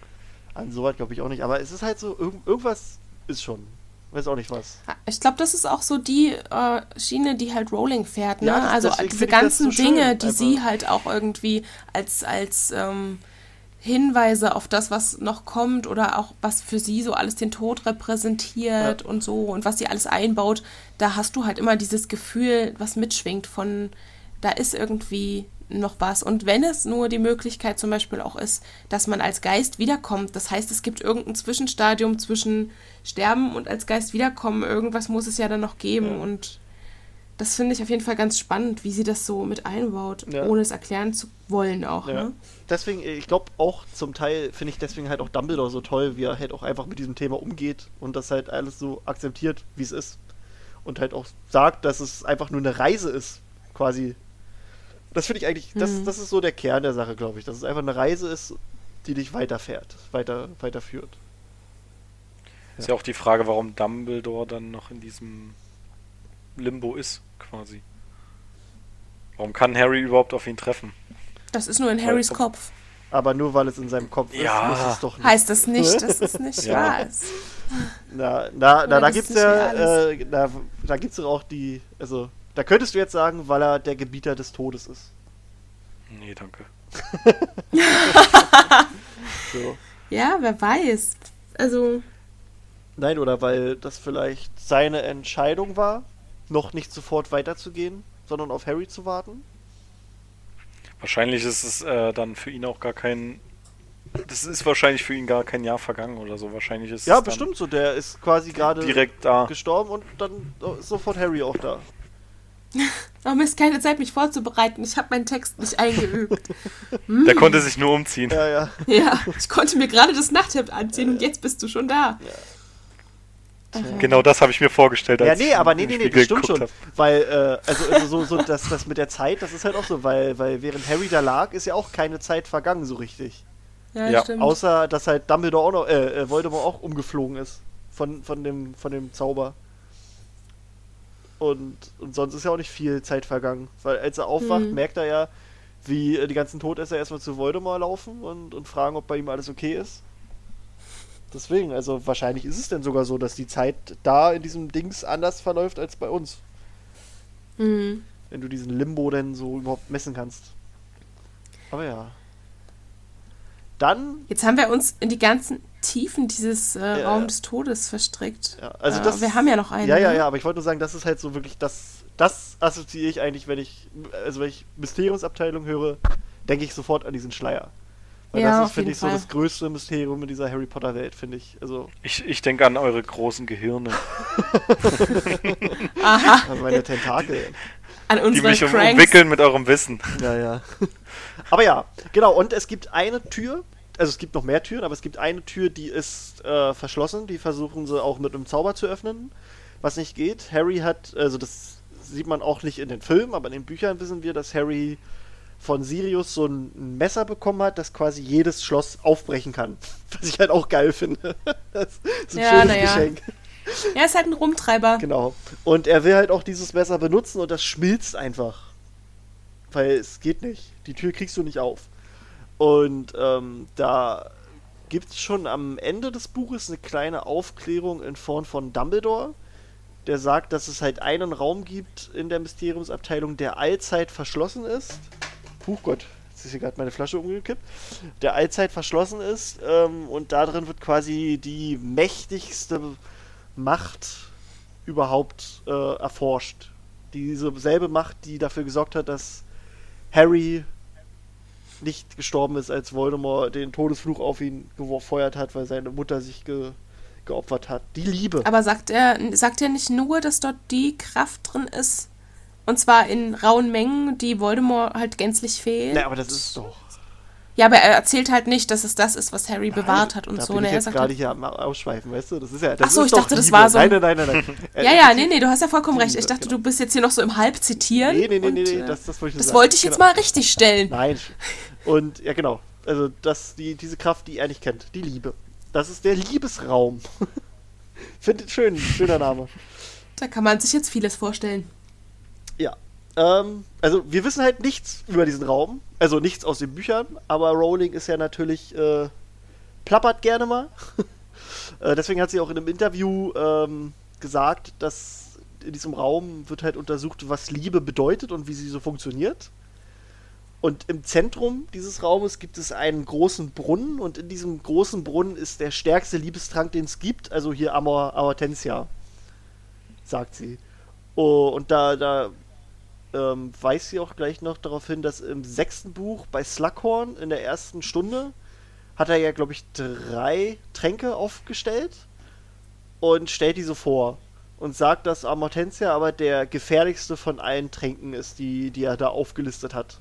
An sowas glaube ich auch nicht. Aber es ist halt so, irg irgendwas ist schon. Weiß auch nicht was. Ich glaube, das ist auch so die äh, Schiene, die halt Rowling fährt. Ne? Ja, das- also diese ganzen so schön, Dinge, die einfach. sie halt auch irgendwie als, als ähm, Hinweise auf das, was noch kommt oder auch was für sie so alles den Tod repräsentiert Ja. und so und was sie alles einbaut, da hast du halt immer dieses Gefühl, was mitschwingt von, da ist irgendwie noch was. Und wenn es nur die Möglichkeit zum Beispiel auch ist, dass man als Geist wiederkommt, das heißt, es gibt irgendein Zwischenstadium zwischen Sterben und als Geist wiederkommen, irgendwas muss es ja dann noch geben Ja. und das finde ich auf jeden Fall ganz spannend, wie sie das so mit einbaut, Ja. ohne es erklären zu wollen auch. Ja. Ne? Deswegen, ich glaube auch zum Teil finde ich deswegen halt auch Dumbledore so toll, wie er halt auch einfach mit diesem Thema umgeht und das halt alles so akzeptiert, wie es ist. Und halt auch sagt, dass es einfach nur eine Reise ist, quasi. Das finde ich eigentlich, das, Mhm. das ist so der Kern der Sache, glaube ich. Dass es einfach eine Reise ist, die dich weiterfährt, weiter, weiterführt. Ist ja auch die Frage, warum Dumbledore dann noch in diesem Limbo ist, quasi. Warum kann Harry überhaupt auf ihn treffen? Das ist nur in Weil- Harrys Kopf. Aber nur weil es in seinem Kopf Ja. ist, muss es doch nicht. Heißt das nicht, dass es nicht Ja. wahr ist. Na, na, na Oder da das gibt's ist nicht ja, äh, na, da gibt's doch auch die, also, da könntest du jetzt sagen, weil er der Gebieter des Todes ist. Nee, danke. So. Ja, wer weiß. Also, Nein, oder weil das vielleicht seine Entscheidung war, noch nicht sofort weiterzugehen, sondern auf Harry zu warten. Wahrscheinlich ist es äh, dann für ihn auch gar kein. Das ist wahrscheinlich für ihn gar kein Jahr vergangen oder so. Wahrscheinlich ist Ja, bestimmt so. Der ist quasi gerade direkt da. gestorben und dann ist sofort Harry auch da. oh Mist, keine Zeit, mich vorzubereiten. Ich habe meinen Text nicht eingeübt. Der konnte sich nur umziehen. Ja, ja. ja, ich konnte mir gerade das Nachthemd anziehen und jetzt bist du schon da. Genau das habe ich mir vorgestellt. Ja, nee, aber nee, nee, nee, das stimmt schon. geguckt Weil, äh, also, also so, so das, das mit der Zeit, das ist halt auch so, weil, weil während Harry da lag, ist ja auch keine Zeit vergangen so richtig. Ja, Ja, stimmt. Außer, dass halt Dumbledore auch noch, äh, äh, Voldemort auch umgeflogen ist. Von, von, dem, von dem Zauber. Und, und sonst ist ja auch nicht viel Zeit vergangen. Weil als er aufwacht, Hm. merkt er ja, wie äh, die ganzen Todesser erstmal zu Voldemort laufen und, und fragen, ob bei ihm alles okay ist. Deswegen, also wahrscheinlich ist es denn sogar so, dass die Zeit da in diesem Dings anders verläuft als bei uns. Mhm. Wenn du diesen Limbo denn so überhaupt messen kannst. Aber ja. Dann Jetzt haben wir uns in die ganzen Tiefen dieses äh, Ja. Raum des Todes verstrickt. Ja, also äh, das, wir haben ja noch einen. Ja, ja, ne? ja, aber ich wollte nur sagen, das ist halt so wirklich das, das assoziiere ich eigentlich, wenn ich, also wenn ich Mysteriumsabteilung höre, denke ich sofort an diesen Schleier. Weil Ja, das ist, finde ich, so Fall. das größte Mysterium in dieser Harry Potter Welt, finde ich. Also, Ich, ich denke an eure großen Gehirne, Aha, also meine Tentakel. an die unsere mich um, Cranks. umwickeln mit eurem Wissen. Ja, ja. Aber ja, genau, und es gibt eine Tür, also es gibt noch mehr Türen, aber es gibt eine Tür, die ist äh, verschlossen, die versuchen sie auch mit einem Zauber zu öffnen, was nicht geht. Harry hat, also das sieht man auch nicht in den Filmen, aber in den Büchern wissen wir, dass Harry von Sirius so ein Messer bekommen hat, das quasi jedes Schloss aufbrechen kann. Was ich halt auch geil finde. Das ist ein Ja, schönes ja. Geschenk. Ja, ist halt ein Rumtreiber. Genau. Und er will halt auch dieses Messer benutzen und das schmilzt einfach. Weil es geht nicht. Die Tür kriegst du nicht auf. Und ähm, da gibt es schon am Ende des Buches eine kleine Aufklärung in Form von Dumbledore, der sagt, dass es halt einen Raum gibt in der Mysteriumsabteilung, der allzeit verschlossen ist. Huch Gott, jetzt ist hier gerade meine Flasche umgekippt. Der allzeit verschlossen ist ähm, und drin wird quasi die mächtigste Macht überhaupt äh, erforscht. Diese selbe Macht, die dafür gesorgt hat, dass Harry nicht gestorben ist, als Voldemort den Todesfluch auf ihn gefeuert hat, weil seine Mutter sich ge geopfert hat. Die Liebe. Aber sagt er, sagt er nicht nur, dass dort die Kraft drin ist? Und zwar in rauen Mengen, die Voldemort halt gänzlich fehlt? Na, aber das ist doch. Ja, aber er erzählt halt nicht, dass es das ist, was Harry bewahrt hat und da so. Bin ne? ich jetzt gerade halt- hier am Ausschweifen, weißt du? Das ist ja. Das Ach so, ich dachte, das Liebe. war so ein- Nein, nein, nein, nein. nein. Ja, ja, nee, nee, du hast ja vollkommen recht. Ich Liebe, dachte, genau. du bist jetzt hier noch so im Halb zitieren. Nee, nee, nee, und, nee, nee, äh, das, das wollte ich das sagen. wollte ich jetzt Genau. mal richtig stellen. Nein. Und ja, genau. Also, das, die, diese Kraft, die er nicht kennt. Die Liebe. Das ist der Liebesraum. Finde ich schön, schöner Name. Da kann man sich jetzt vieles vorstellen. Ja. Ähm, also wir wissen halt nichts über diesen Raum. Also nichts aus den Büchern, aber Rowling ist ja natürlich, äh, plappert gerne mal. äh, deswegen hat sie auch in einem Interview ähm, gesagt, dass in diesem Raum wird halt untersucht, was Liebe bedeutet und wie sie so funktioniert. Und im Zentrum dieses Raumes gibt es einen großen Brunnen und in diesem großen Brunnen ist der stärkste Liebestrank, den es gibt. Also hier Amor Amortensia, sagt sie. Oh, und da, da ähm, weist sie auch gleich noch darauf hin, dass im sechsten Buch bei Slughorn in der ersten Stunde hat er ja, glaube ich, drei Tränke aufgestellt und stellt die so vor und sagt, dass Amortensia aber der gefährlichste von allen Tränken ist, die, die er da aufgelistet hat.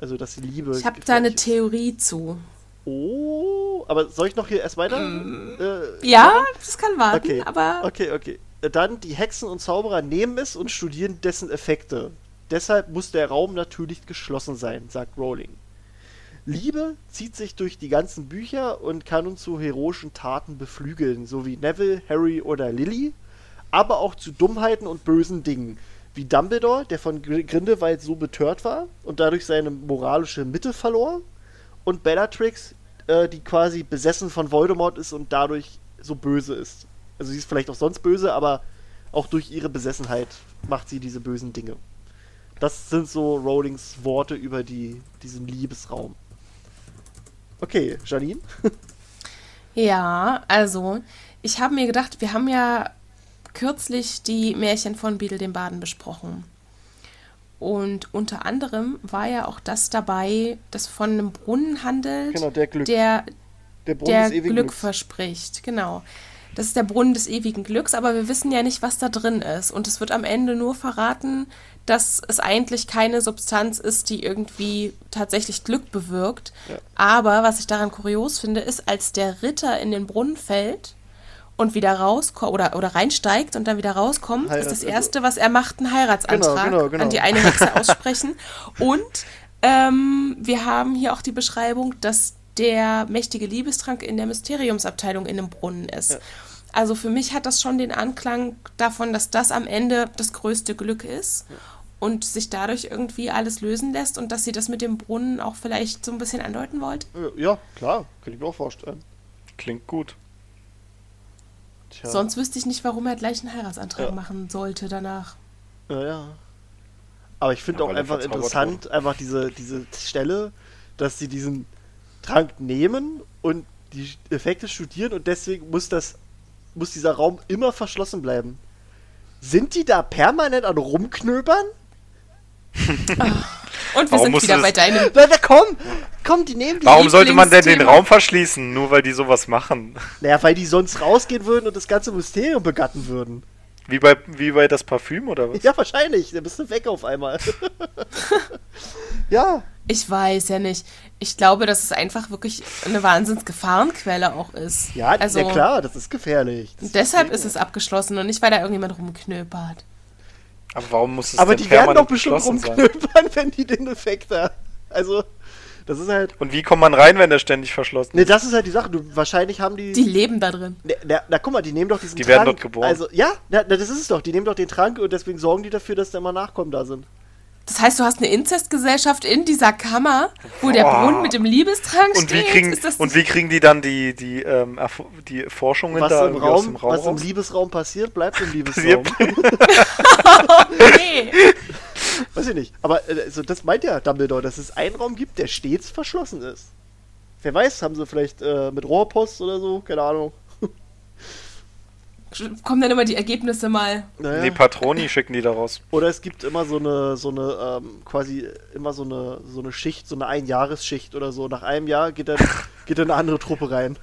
Also, dass die Liebe. Ich habe da eine ist. Theorie zu. Oh, aber soll ich noch hier erst weiter? Äh, Ja, das kann warten, Okay, aber okay, okay. Dann, die Hexen und Zauberer nehmen es und studieren dessen Effekte. Deshalb muss der Raum natürlich geschlossen sein, sagt Rowling. Liebe zieht sich durch die ganzen Bücher und kann uns zu heroischen Taten beflügeln, so wie Neville, Harry oder Lily, aber auch zu Dummheiten und bösen Dingen, wie Dumbledore, der von Gr- Grindelwald so betört war und dadurch seine moralische Mitte verlor, und Bellatrix, äh, die quasi besessen von Voldemort ist und dadurch so böse ist. Also sie ist vielleicht auch sonst böse, aber auch durch ihre Besessenheit macht sie diese bösen Dinge. Das sind so Rowlings Worte über die, diesen Liebesraum. Okay, Janine? ja, also ich habe mir gedacht, wir haben ja kürzlich die Märchen von Beadle dem Baden besprochen. Und unter anderem war ja auch das dabei, das von einem Brunnen handelt, Genau, der Glück. der Der der Glück Glücks. verspricht. Genau. Das ist der Brunnen des ewigen Glücks, aber wir wissen ja nicht, was da drin ist. Und es wird am Ende nur verraten, dass es eigentlich keine Substanz ist, die irgendwie tatsächlich Glück bewirkt. Ja. Aber was ich daran kurios finde, ist, als der Ritter in den Brunnen fällt und wieder rauskommt oder, oder reinsteigt und dann wieder rauskommt, ist Heirats- das Erste, was er macht, einen Heiratsantrag Genau, genau, genau. an die eine Hexe aussprechen. Und ähm, wir haben hier auch die Beschreibung, dass der mächtige Liebestrank in der Mysteriumsabteilung in dem Brunnen ist. Ja. Also für mich hat das schon den Anklang davon, dass das am Ende das größte Glück ist und sich dadurch irgendwie alles lösen lässt und dass sie das mit dem Brunnen auch vielleicht so ein bisschen andeuten wollte. Äh, Ja, klar, kann ich mir auch vorstellen. Klingt gut. Tja. Sonst wüsste ich nicht, warum er gleich einen Heiratsantrag Ja. machen sollte danach. Ja, ja. Aber ich finde Ja, auch einfach interessant, einfach diese, diese Stelle, dass sie diesen Trank nehmen und die Effekte studieren und deswegen muss das, muss dieser Raum immer verschlossen bleiben. Sind die da permanent an rumknöbern? Und wir Warum sind wieder bei deinem. Na, na komm, komm, die nehmen die. Warum sollte man denn den. Raum verschließen? Nur weil die sowas machen. Naja, weil die sonst rausgehen würden und das ganze Mysterium begatten würden. Wie bei, wie bei das Parfüm oder was? Ja, wahrscheinlich. Dann bist du weg auf einmal. ja, Ich weiß ja nicht. Ich glaube, dass es einfach wirklich eine Wahnsinnsgefahrenquelle auch ist. ja, also, ja klar, das ist gefährlich. Das Deshalb ist es abgeschlossen und nicht, weil da irgendjemand rumknöpert. Aber warum muss es Aber denn die werden doch bestimmt rumknöpern, wenn die den Effekt haben. Also, das ist halt. Und wie kommt man rein, wenn der ständig verschlossen Ne, ist? das ist halt die Sache. Du, wahrscheinlich haben die. Die leben da drin. Ne, na, na, guck mal, die nehmen doch diesen Die Trank. werden dort geboren. Also, ja, na, na, das ist es doch. Die nehmen doch den Trank und deswegen sorgen die dafür, dass da immer Nachkommen da sind. Das heißt, du hast eine Inzestgesellschaft in dieser Kammer, wo der Boah. Brunnen mit dem Liebestrank Und wie steht. kriegen, Ist das und wie kriegen die dann die, die, ähm, die Forschungen Was da im, irgendwie aus Raum, dem Raum was im raus? Liebesraum passiert, bleibt im Liebesraum. okay. Weiß ich nicht. Aber also das meint ja Dumbledore, dass es einen Raum gibt, der stets verschlossen ist. Wer weiß, haben sie vielleicht äh, mit Rohrpost oder so, keine Ahnung. Kommen dann immer die Ergebnisse mal. Naja. Nee, Patroni schicken die da raus. Oder es gibt immer so eine, so eine, ähm, quasi immer so eine, so eine Schicht, so eine Einjahresschicht oder so. Nach einem Jahr geht dann, geht dann eine andere Truppe rein.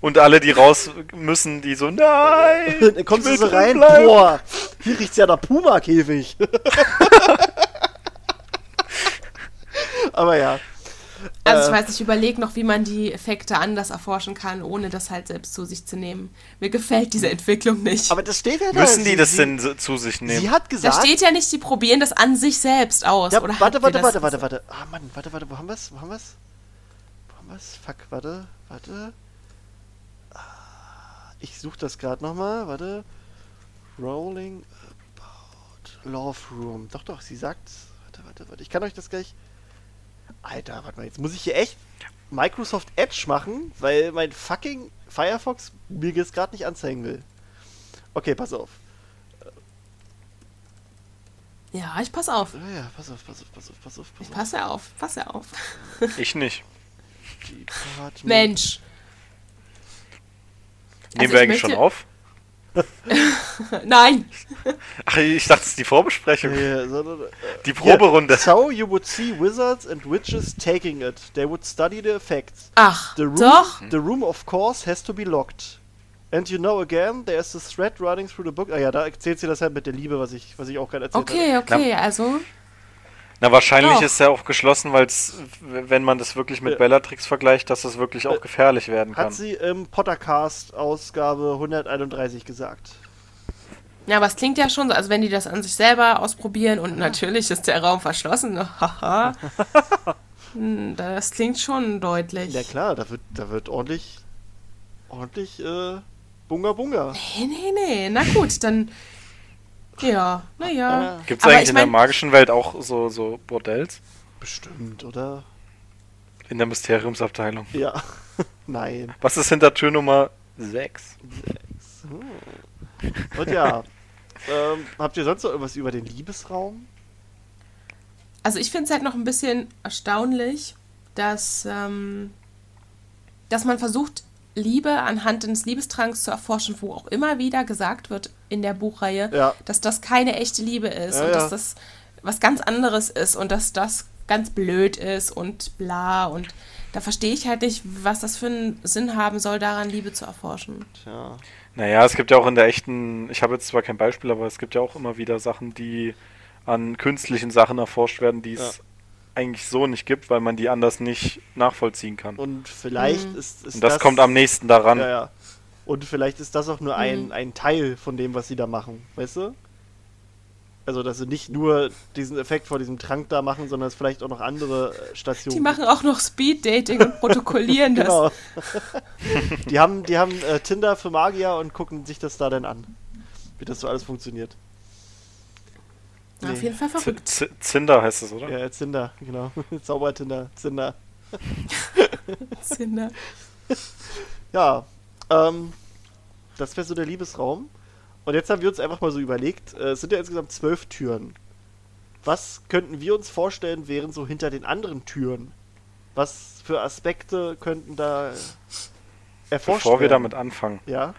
Und alle, die raus müssen, die so, nein! Dann kommst du so rein, bleiben. boah, hier riecht's ja nach Puma-Käfig. Aber ja. Also Äh. ich weiß, ich überlege noch, wie man die Effekte anders erforschen kann, ohne das halt selbst zu sich zu nehmen. Mir gefällt diese Entwicklung nicht. Aber das steht ja da. Müssen die Sie- das sie, denn so- zu sich nehmen? Sie hat da gesagt. steht ja nicht, die probieren das an sich selbst aus. Ja, oder warte, warte, warte, warte, warte. Ah, Mann, warte, warte, wo haben wir's? Wo haben wir's? Wo haben wir's? Fuck, warte, warte. Ah, Ich suche das gerade nochmal, warte. Rolling about Love Room. Doch, doch, sie sagt. Warte, warte, warte. Ich kann euch das gleich. Alter, warte mal, jetzt muss ich hier echt Microsoft Edge machen, weil mein fucking Firefox mir das gerade nicht anzeigen will. Okay, pass auf. Ja, ich pass auf. Ja, ja, pass auf, pass auf, pass auf, pass auf, pass Ich auf. passe auf, passe auf. Ich nicht. Department. Mensch. Nehmen Also wir ich eigentlich schon auf? Nein. Ach, ich dachte, es ist die Vorbesprechung. Ja, so, so, Die Proberunde. Yeah. So you would see wizards and witches taking it. They would study the effects. Ach, The room, doch. The room, of course, has to be locked. And you know again, there's a thread running through the book. Ah ja, da erzählt sie das halt mit der Liebe, was ich, was ich auch gerade erzählt Okay, okay, also. Na, wahrscheinlich Doch. ist es ja auch geschlossen, weil es, wenn man das wirklich mit Ja. Bellatrix vergleicht, dass das wirklich auch Äh, gefährlich werden kann. Hat sie im Pottercast Ausgabe 131 gesagt. Ja, aber es klingt ja schon so, als wenn die das an sich selber ausprobieren und natürlich ist der Raum verschlossen. Haha. Hm, das klingt schon deutlich. Ja klar, da wird, da wird ordentlich, ordentlich, äh, Bunga Bunga. Nee, nee, nee. Na gut, dann. Ja, naja. Ja. Gibt es eigentlich ich in der mein- magischen Welt auch so, so Bordells? Bestimmt, oder? In der Mysteriumsabteilung. Ja. Nein. Was ist hinter Tür Nummer 6? Und ja. ähm, habt ihr sonst noch irgendwas über den Liebesraum? Also ich finde es halt noch ein bisschen erstaunlich, dass, ähm, dass man versucht, Liebe anhand des Liebestranks zu erforschen, wo auch immer wieder gesagt wird in der Buchreihe, Ja. dass das keine echte Liebe ist Ja, und ja. dass das was ganz anderes ist und dass das ganz blöd ist und bla und da verstehe ich halt nicht, was das für einen Sinn haben soll, daran Liebe zu erforschen. Tja. Naja, es gibt ja auch in der echten, ich habe jetzt zwar kein Beispiel, aber es gibt ja auch immer wieder Sachen, die an künstlichen Sachen erforscht werden, die es Ja. Eigentlich so nicht gibt, weil man die anders nicht nachvollziehen kann. Und, Und vielleicht Mhm. ist, ist das, kommt am nächsten daran. Ja, ja. Und vielleicht ist das auch nur ein, Mhm. ein Teil von dem, was sie da machen, weißt du? Also, dass sie nicht nur diesen Effekt vor diesem Trank da machen, sondern es vielleicht auch noch andere äh, Stationen. Die machen auch noch Speed-Dating und protokollieren das. Genau. die haben, die haben äh, Tinder für Magier und gucken sich das da dann an. Wie das so alles funktioniert. Ja, Auf Nee. jeden Fall verrückt. Z Zinder heißt es, oder? Ja, Zinder, genau. Zaubertinder, Zinder. Zinder. Ja, ähm, das wäre so der Liebesraum. Und jetzt haben wir uns einfach mal so überlegt, äh, es sind ja insgesamt zwölf Türen. Was könnten wir uns vorstellen, wären so hinter den anderen Türen? Was für Aspekte könnten da erforscht Bevor wir werden? damit anfangen. Ja,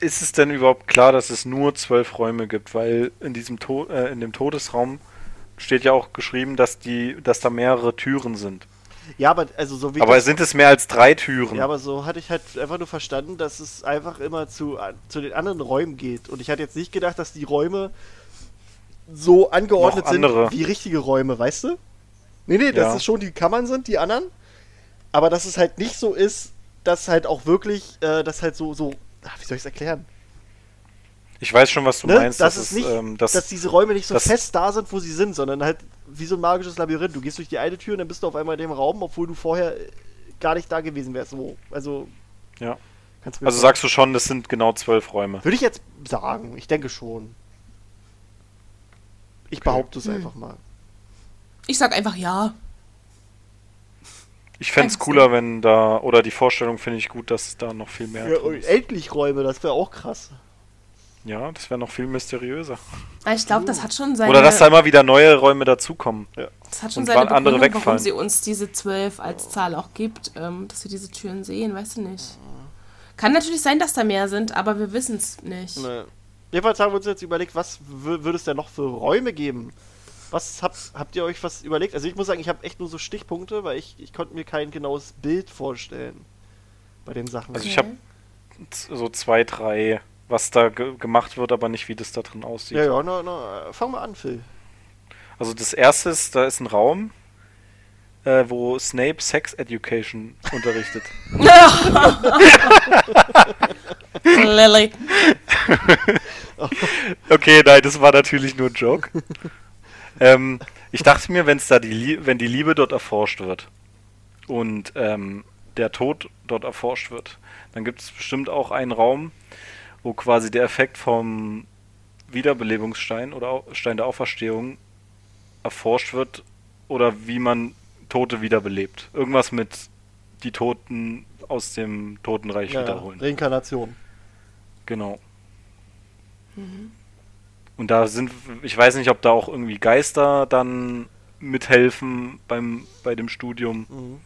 Ist es denn überhaupt klar, dass es nur zwölf Räume gibt? Weil in diesem to äh, in dem Todesraum steht ja auch geschrieben, dass die, dass da mehrere Türen sind. ja, aber also so wie Aber sind es mehr als drei Türen? ja, aber so hatte ich halt einfach nur verstanden, dass es einfach immer zu, zu den anderen Räumen geht. Und ich hatte jetzt nicht gedacht, dass die Räume so angeordnet sind wie richtige Räume, weißt du? Nee, nee, dass Ja. es schon die Kammern sind, die anderen. Aber dass es halt nicht so ist, dass halt auch wirklich, äh, das halt so, so, ach, wie soll ich es erklären? Ich weiß schon, was du Ne? meinst. dass Das es ist, nicht, ähm, dass das, diese Räume nicht so das- fest da sind, wo sie sind, sondern halt wie so ein magisches Labyrinth. Du gehst durch die eine Tür und dann bist du auf einmal in dem Raum, obwohl du vorher äh, gar nicht da gewesen wärst. So, also, ja. kannst du mir Also sagen. sagst du schon, das sind genau zwölf Räume. Würde ich jetzt sagen, ich denke schon. Ich behaupte es einfach mal. Ich sag einfach ja. Ich fände es cooler, wenn da, oder die Vorstellung finde ich gut, dass da noch viel mehr Ja, drin und ist. endlich Räume, das wäre auch krass. Ja, das wäre noch viel mysteriöser. Ich glaube, das hat schon seine, Oder dass da immer wieder neue Räume dazukommen. das hat schon und seine wann andere Begründung, warum wegfallen. sie uns diese zwölf als Zahl auch gibt, ähm, dass wir diese Türen sehen, weißt du nicht. Kann natürlich sein, dass da mehr sind, aber wir wissen es nicht. Ne. Jedenfalls haben wir uns jetzt überlegt, was wür- würde es denn noch für Räume geben? Was habt, habt ihr euch was überlegt? Also ich muss sagen, ich habe echt nur so Stichpunkte, weil ich, ich konnte mir kein genaues Bild vorstellen bei den Sachen. Also ich habe so zwei, drei, was da ge gemacht wird, aber nicht, wie das da drin aussieht. ja, ja, na, na, fang mal an, Phil. Also das erste ist, da ist ein Raum, äh, wo Snape Sex Education unterrichtet. Lily. Okay, nein, das war natürlich nur ein Joke. ähm, ich dachte mir, wenn's da die Lie wenn die Liebe dort erforscht wird und ähm, der Tod dort erforscht wird, dann gibt es bestimmt auch einen Raum, wo quasi der Effekt vom Wiederbelebungsstein oder Stein der Auferstehung erforscht wird oder wie man Tote wiederbelebt. Irgendwas mit die Toten aus dem Totenreich Ja, wiederholen. Reinkarnation. Genau. Und da sind, ich weiß nicht, ob da auch irgendwie Geister dann mithelfen beim, bei dem Studium. Mhm.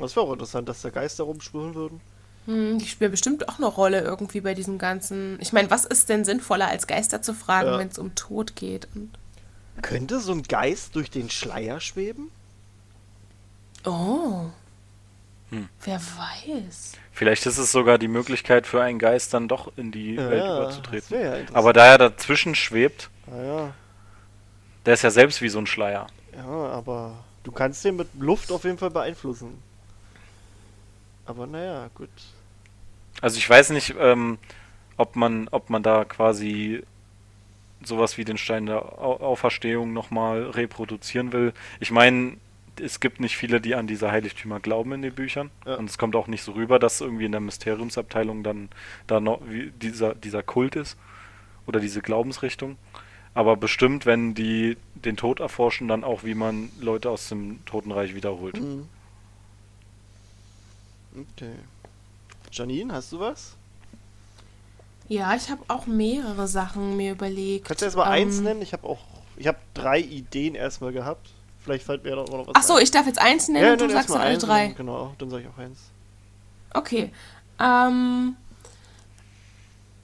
Das wäre auch interessant, dass da Geister rumspüren würden. Hm, die spielen bestimmt auch eine Rolle irgendwie bei diesem ganzen. Ich meine, was ist denn sinnvoller, als Geister zu fragen, Ja. wenn es um Tod geht? Und Könnte so ein Geist durch den Schleier schweben? oh. Hm. Wer weiß. Vielleicht ist es sogar die Möglichkeit für einen Geist dann doch in die Ja, Welt überzutreten. ja. Aber da er dazwischen schwebt, Ah, ja. der ist ja selbst wie so ein Schleier. ja, aber du kannst den mit Luft auf jeden Fall beeinflussen. Aber naja, gut. Also ich weiß nicht, ähm, ob man, ob man da quasi sowas wie den Stein der Au Auferstehung nochmal reproduzieren will. Ich meine, es gibt nicht viele, die an diese Heiligtümer glauben in den Büchern. Ja. Und es kommt auch nicht so rüber, dass irgendwie in der Mysteriumsabteilung dann da noch wie dieser, dieser Kult ist. Oder diese Glaubensrichtung. Aber bestimmt, wenn die den Tod erforschen, dann auch, wie man Leute aus dem Totenreich wiederholt. Mhm. Okay. Janine, hast du was? Ja, ich habe auch mehrere Sachen mir überlegt. Kannst du erst mal Ähm, eins nennen? Ich habe auch. Ich habe drei Ideen erstmal gehabt. Vielleicht fällt mir da auch noch was Ach so, ein. ich darf jetzt eins nennen ja, und du sagst dann alle und drei. dann- Genau, dann sage ich auch eins. Okay. Ähm.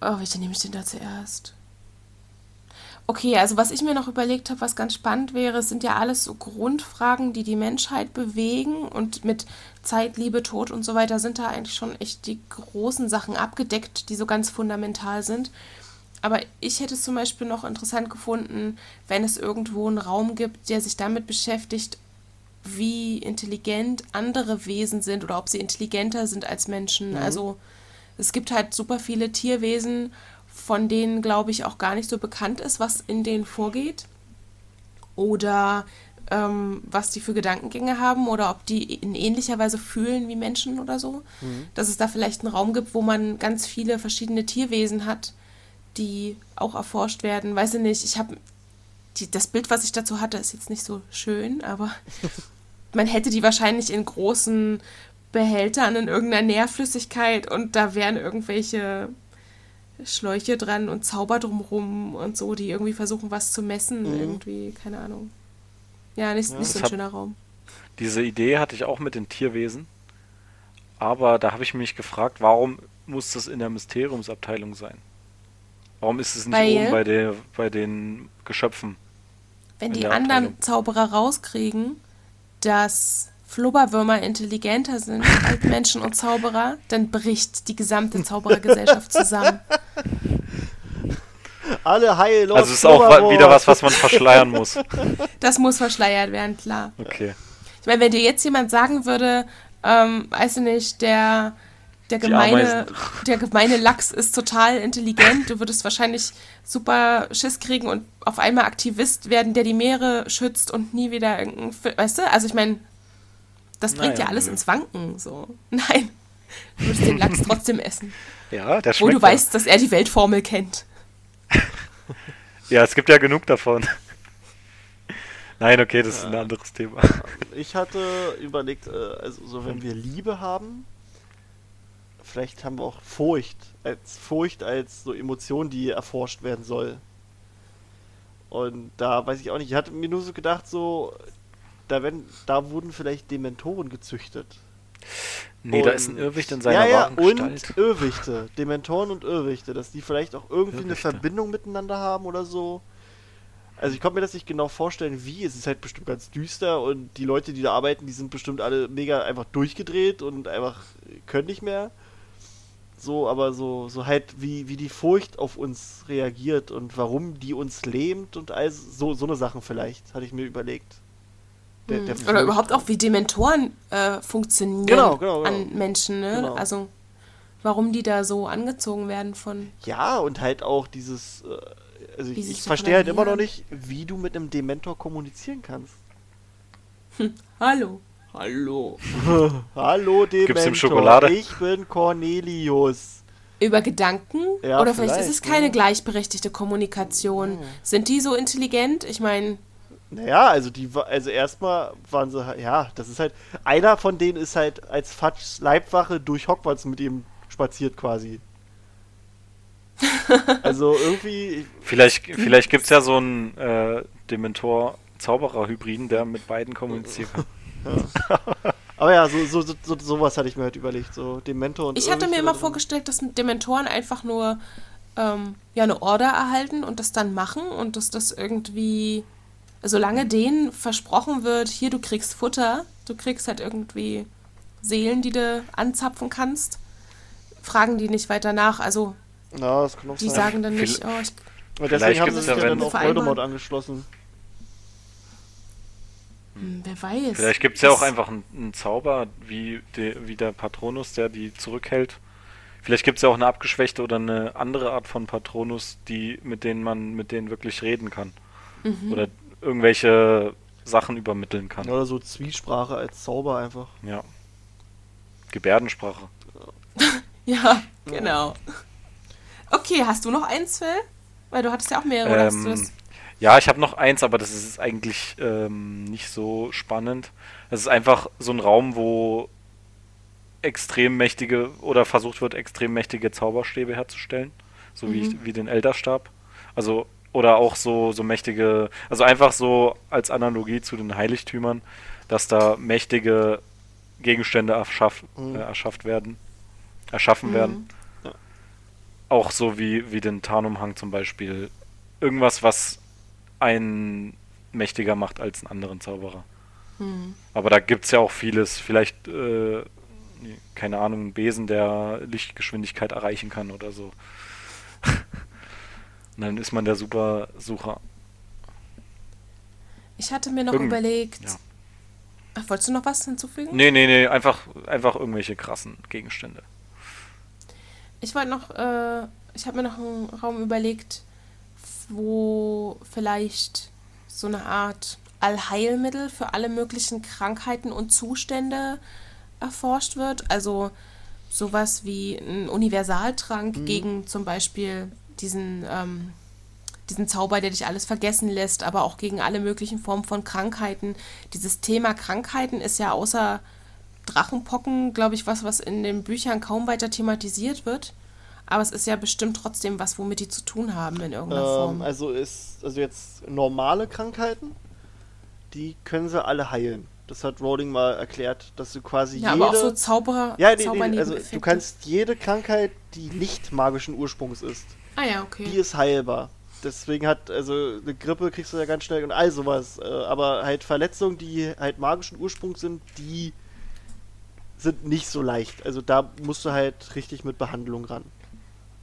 Oh, welche nehme ich denn da zuerst? Okay, also was ich mir noch überlegt habe, was ganz spannend wäre, sind ja alles so Grundfragen, die die Menschheit bewegen und mit Zeit, Liebe, Tod und so weiter sind da eigentlich schon echt die großen Sachen abgedeckt, die so ganz fundamental sind. Aber ich hätte es zum Beispiel noch interessant gefunden, wenn es irgendwo einen Raum gibt, der sich damit beschäftigt, wie intelligent andere Wesen sind oder ob sie intelligenter sind als Menschen. Also es gibt halt super viele Tierwesen, von denen, glaube ich, auch gar nicht so bekannt ist, was in denen vorgeht. Oder ähm, was die für Gedankengänge haben oder ob die in ähnlicher Weise fühlen wie Menschen oder so. Dass es da vielleicht einen Raum gibt, wo man ganz viele verschiedene Tierwesen hat, die auch erforscht werden. Weiß ich nicht, ich habe das Bild, was ich dazu hatte, ist jetzt nicht so schön, aber man hätte die wahrscheinlich in großen Behältern in irgendeiner Nährflüssigkeit und da wären irgendwelche Schläuche dran und Zauber drumrum und so, die irgendwie versuchen, was zu messen. Irgendwie, keine Ahnung. Ja, nicht, nicht so ein schöner Raum. Diese Idee hatte ich auch mit den Tierwesen. Aber da habe ich mich gefragt, warum muss das in der Mysteriumsabteilung sein? Warum ist es nicht Weil- oben bei, der, bei den Geschöpfen? Wenn die der anderen Abteilung. Zauberer rauskriegen, dass Flubberwürmer intelligenter sind als Menschen und Zauberer, dann bricht die gesamte Zauberergesellschaft zusammen. Alle heil, Also es ist auch wieder was, was man verschleiern muss. Das muss verschleiert werden, klar. Okay. Ich meine, wenn dir jetzt jemand sagen würde, ähm, weiß ich nicht, der, der, gemeine, der gemeine Lachs ist total intelligent, du würdest wahrscheinlich super Schiss kriegen und auf einmal Aktivist werden, der die Meere schützt und nie wieder irgendein, weißt du? Also ich meine, das bringt Naja, ja alles nö. ins Wanken, so. Nein, du würdest den Lachs trotzdem essen, Ja, der wo schmeckt du weißt, dass er die Weltformel kennt. Ja. ja, es gibt ja genug davon. Nein, okay, das ist ein anderes Thema. Ich hatte überlegt, äh, also so wenn wir Liebe haben, vielleicht haben wir auch Furcht, als Furcht als so Emotion, die erforscht werden soll. Und da weiß ich auch nicht, ich hatte mir nur so gedacht, so, da werden, da wurden vielleicht Dementoren gezüchtet. Nee, da ist ein Und- Irrwicht in seiner ja, ja, und. Irrwichte, Dementoren und Irrwichte, dass die vielleicht auch irgendwie eine Irrwichte. Verbindung miteinander haben oder so. Also ich konnte mir das nicht genau vorstellen, wie. Es ist halt bestimmt ganz düster und die Leute, die da arbeiten, die sind bestimmt alle mega einfach durchgedreht und einfach können nicht mehr. So, aber so, so halt, wie, wie die Furcht auf uns reagiert und warum die uns lähmt und all so, so eine Sachen vielleicht, hatte ich mir überlegt. Der- der Oder Furcht. überhaupt auch, wie Dementoren äh, funktionieren Genau, genau, genau. an Menschen, ne? Genau. Also, warum die da so angezogen werden von. Ja, und halt auch dieses. Äh, also ich, ich verstehe halt immer noch nicht, wie du mit einem Dementor kommunizieren kannst. Hallo. Hallo. Hallo Dementor, ihm Schokolade? ich bin Cornelius. Über Gedanken? Ja, Oder vielleicht, ist vielleicht, es keine ne? gleichberechtigte Kommunikation. Sind die so intelligent? Ich meine, Naja, also die also erstmal waren sie halt, ja, das ist halt, einer von denen ist halt als Fatschs Leibwache durch Hogwarts mit ihm spaziert quasi. Also irgendwie, Vielleicht, vielleicht gibt es ja so einen äh, Dementor-Zauberer-Hybriden, der mit beiden kommunizieren kann. aber ja, so, so, so, so sowas hatte ich mir halt überlegt, so Dementor und ich hatte mir immer drin. vorgestellt, dass Dementoren einfach nur ähm, ja, eine Order erhalten und das dann machen und dass das irgendwie, solange denen versprochen wird, hier, du kriegst Futter, du kriegst halt irgendwie Seelen, die du anzapfen kannst, fragen die nicht weiter nach. Also, Ja, das kann auch die sein. sagen dann nicht, oh, ich Vielleicht deswegen haben sie sich ja, dann auf Vereinbaren. Voldemort angeschlossen. Hm, Wer weiß. Vielleicht gibt es ja auch einfach einen, einen Zauber, wie, de, wie der Patronus, der die zurückhält. Vielleicht gibt es ja auch eine abgeschwächte oder eine andere Art von Patronus, die, mit denen man mit denen wirklich reden kann. Mhm. Oder irgendwelche Sachen übermitteln kann. Oder so Zwiesprache als Zauber einfach. Ja. Gebärdensprache. Ja, genau. Okay, hast du noch eins, Phil? Weil du hattest ja auch mehrere. oder hast du Ähm, das? Ja, ich habe noch eins, aber das ist eigentlich ähm, nicht so spannend. Es ist einfach so ein Raum, wo extrem mächtige oder versucht wird, extrem mächtige Zauberstäbe herzustellen. So wie, Mhm. wie den Elderstab. Also, oder auch so, so mächtige, also einfach so als Analogie zu den Heiligtümern, dass da mächtige Gegenstände erschafft, Mhm. äh, erschafft werden, erschaffen Mhm. werden. Auch so wie, wie den Tarnumhang zum Beispiel. Irgendwas, was einen mächtiger macht als einen anderen Zauberer. Hm. Aber da gibt es ja auch vieles. Vielleicht, äh, keine Ahnung, ein Besen, der Lichtgeschwindigkeit erreichen kann oder so. Und dann ist man der Supersucher. Ich hatte mir noch Irgend- überlegt. ja. Ach, wolltest du noch was hinzufügen? Nee, nee, nee, einfach, einfach irgendwelche krassen Gegenstände. Ich wollte noch, äh, ich habe mir noch einen Raum überlegt, wo vielleicht so eine Art Allheilmittel für alle möglichen Krankheiten und Zustände erforscht wird. Also sowas wie ein Universaltrank gegen zum Beispiel diesen, ähm, diesen Zauber, der dich alles vergessen lässt, aber auch gegen alle möglichen Formen von Krankheiten. Dieses Thema Krankheiten ist ja außer Drachenpocken, glaube ich, was, was in den Büchern kaum weiter thematisiert wird. Aber es ist ja bestimmt trotzdem was, womit die zu tun haben in irgendeiner Ähm, Form. also ist, also jetzt normale Krankheiten, die können sie alle heilen. Das hat Rowling mal erklärt, dass du quasi ja, jede. aber auch so Zauberer, ja, nee, nee, also du kannst jede Krankheit, die nicht magischen Ursprungs ist, Ah ja, okay. die ist heilbar. Deswegen hat, also eine Grippe kriegst du ja ganz schnell und all sowas. Äh, aber halt Verletzungen, die halt magischen Ursprungs sind, die sind nicht so leicht. Also da musst du halt richtig mit Behandlung ran.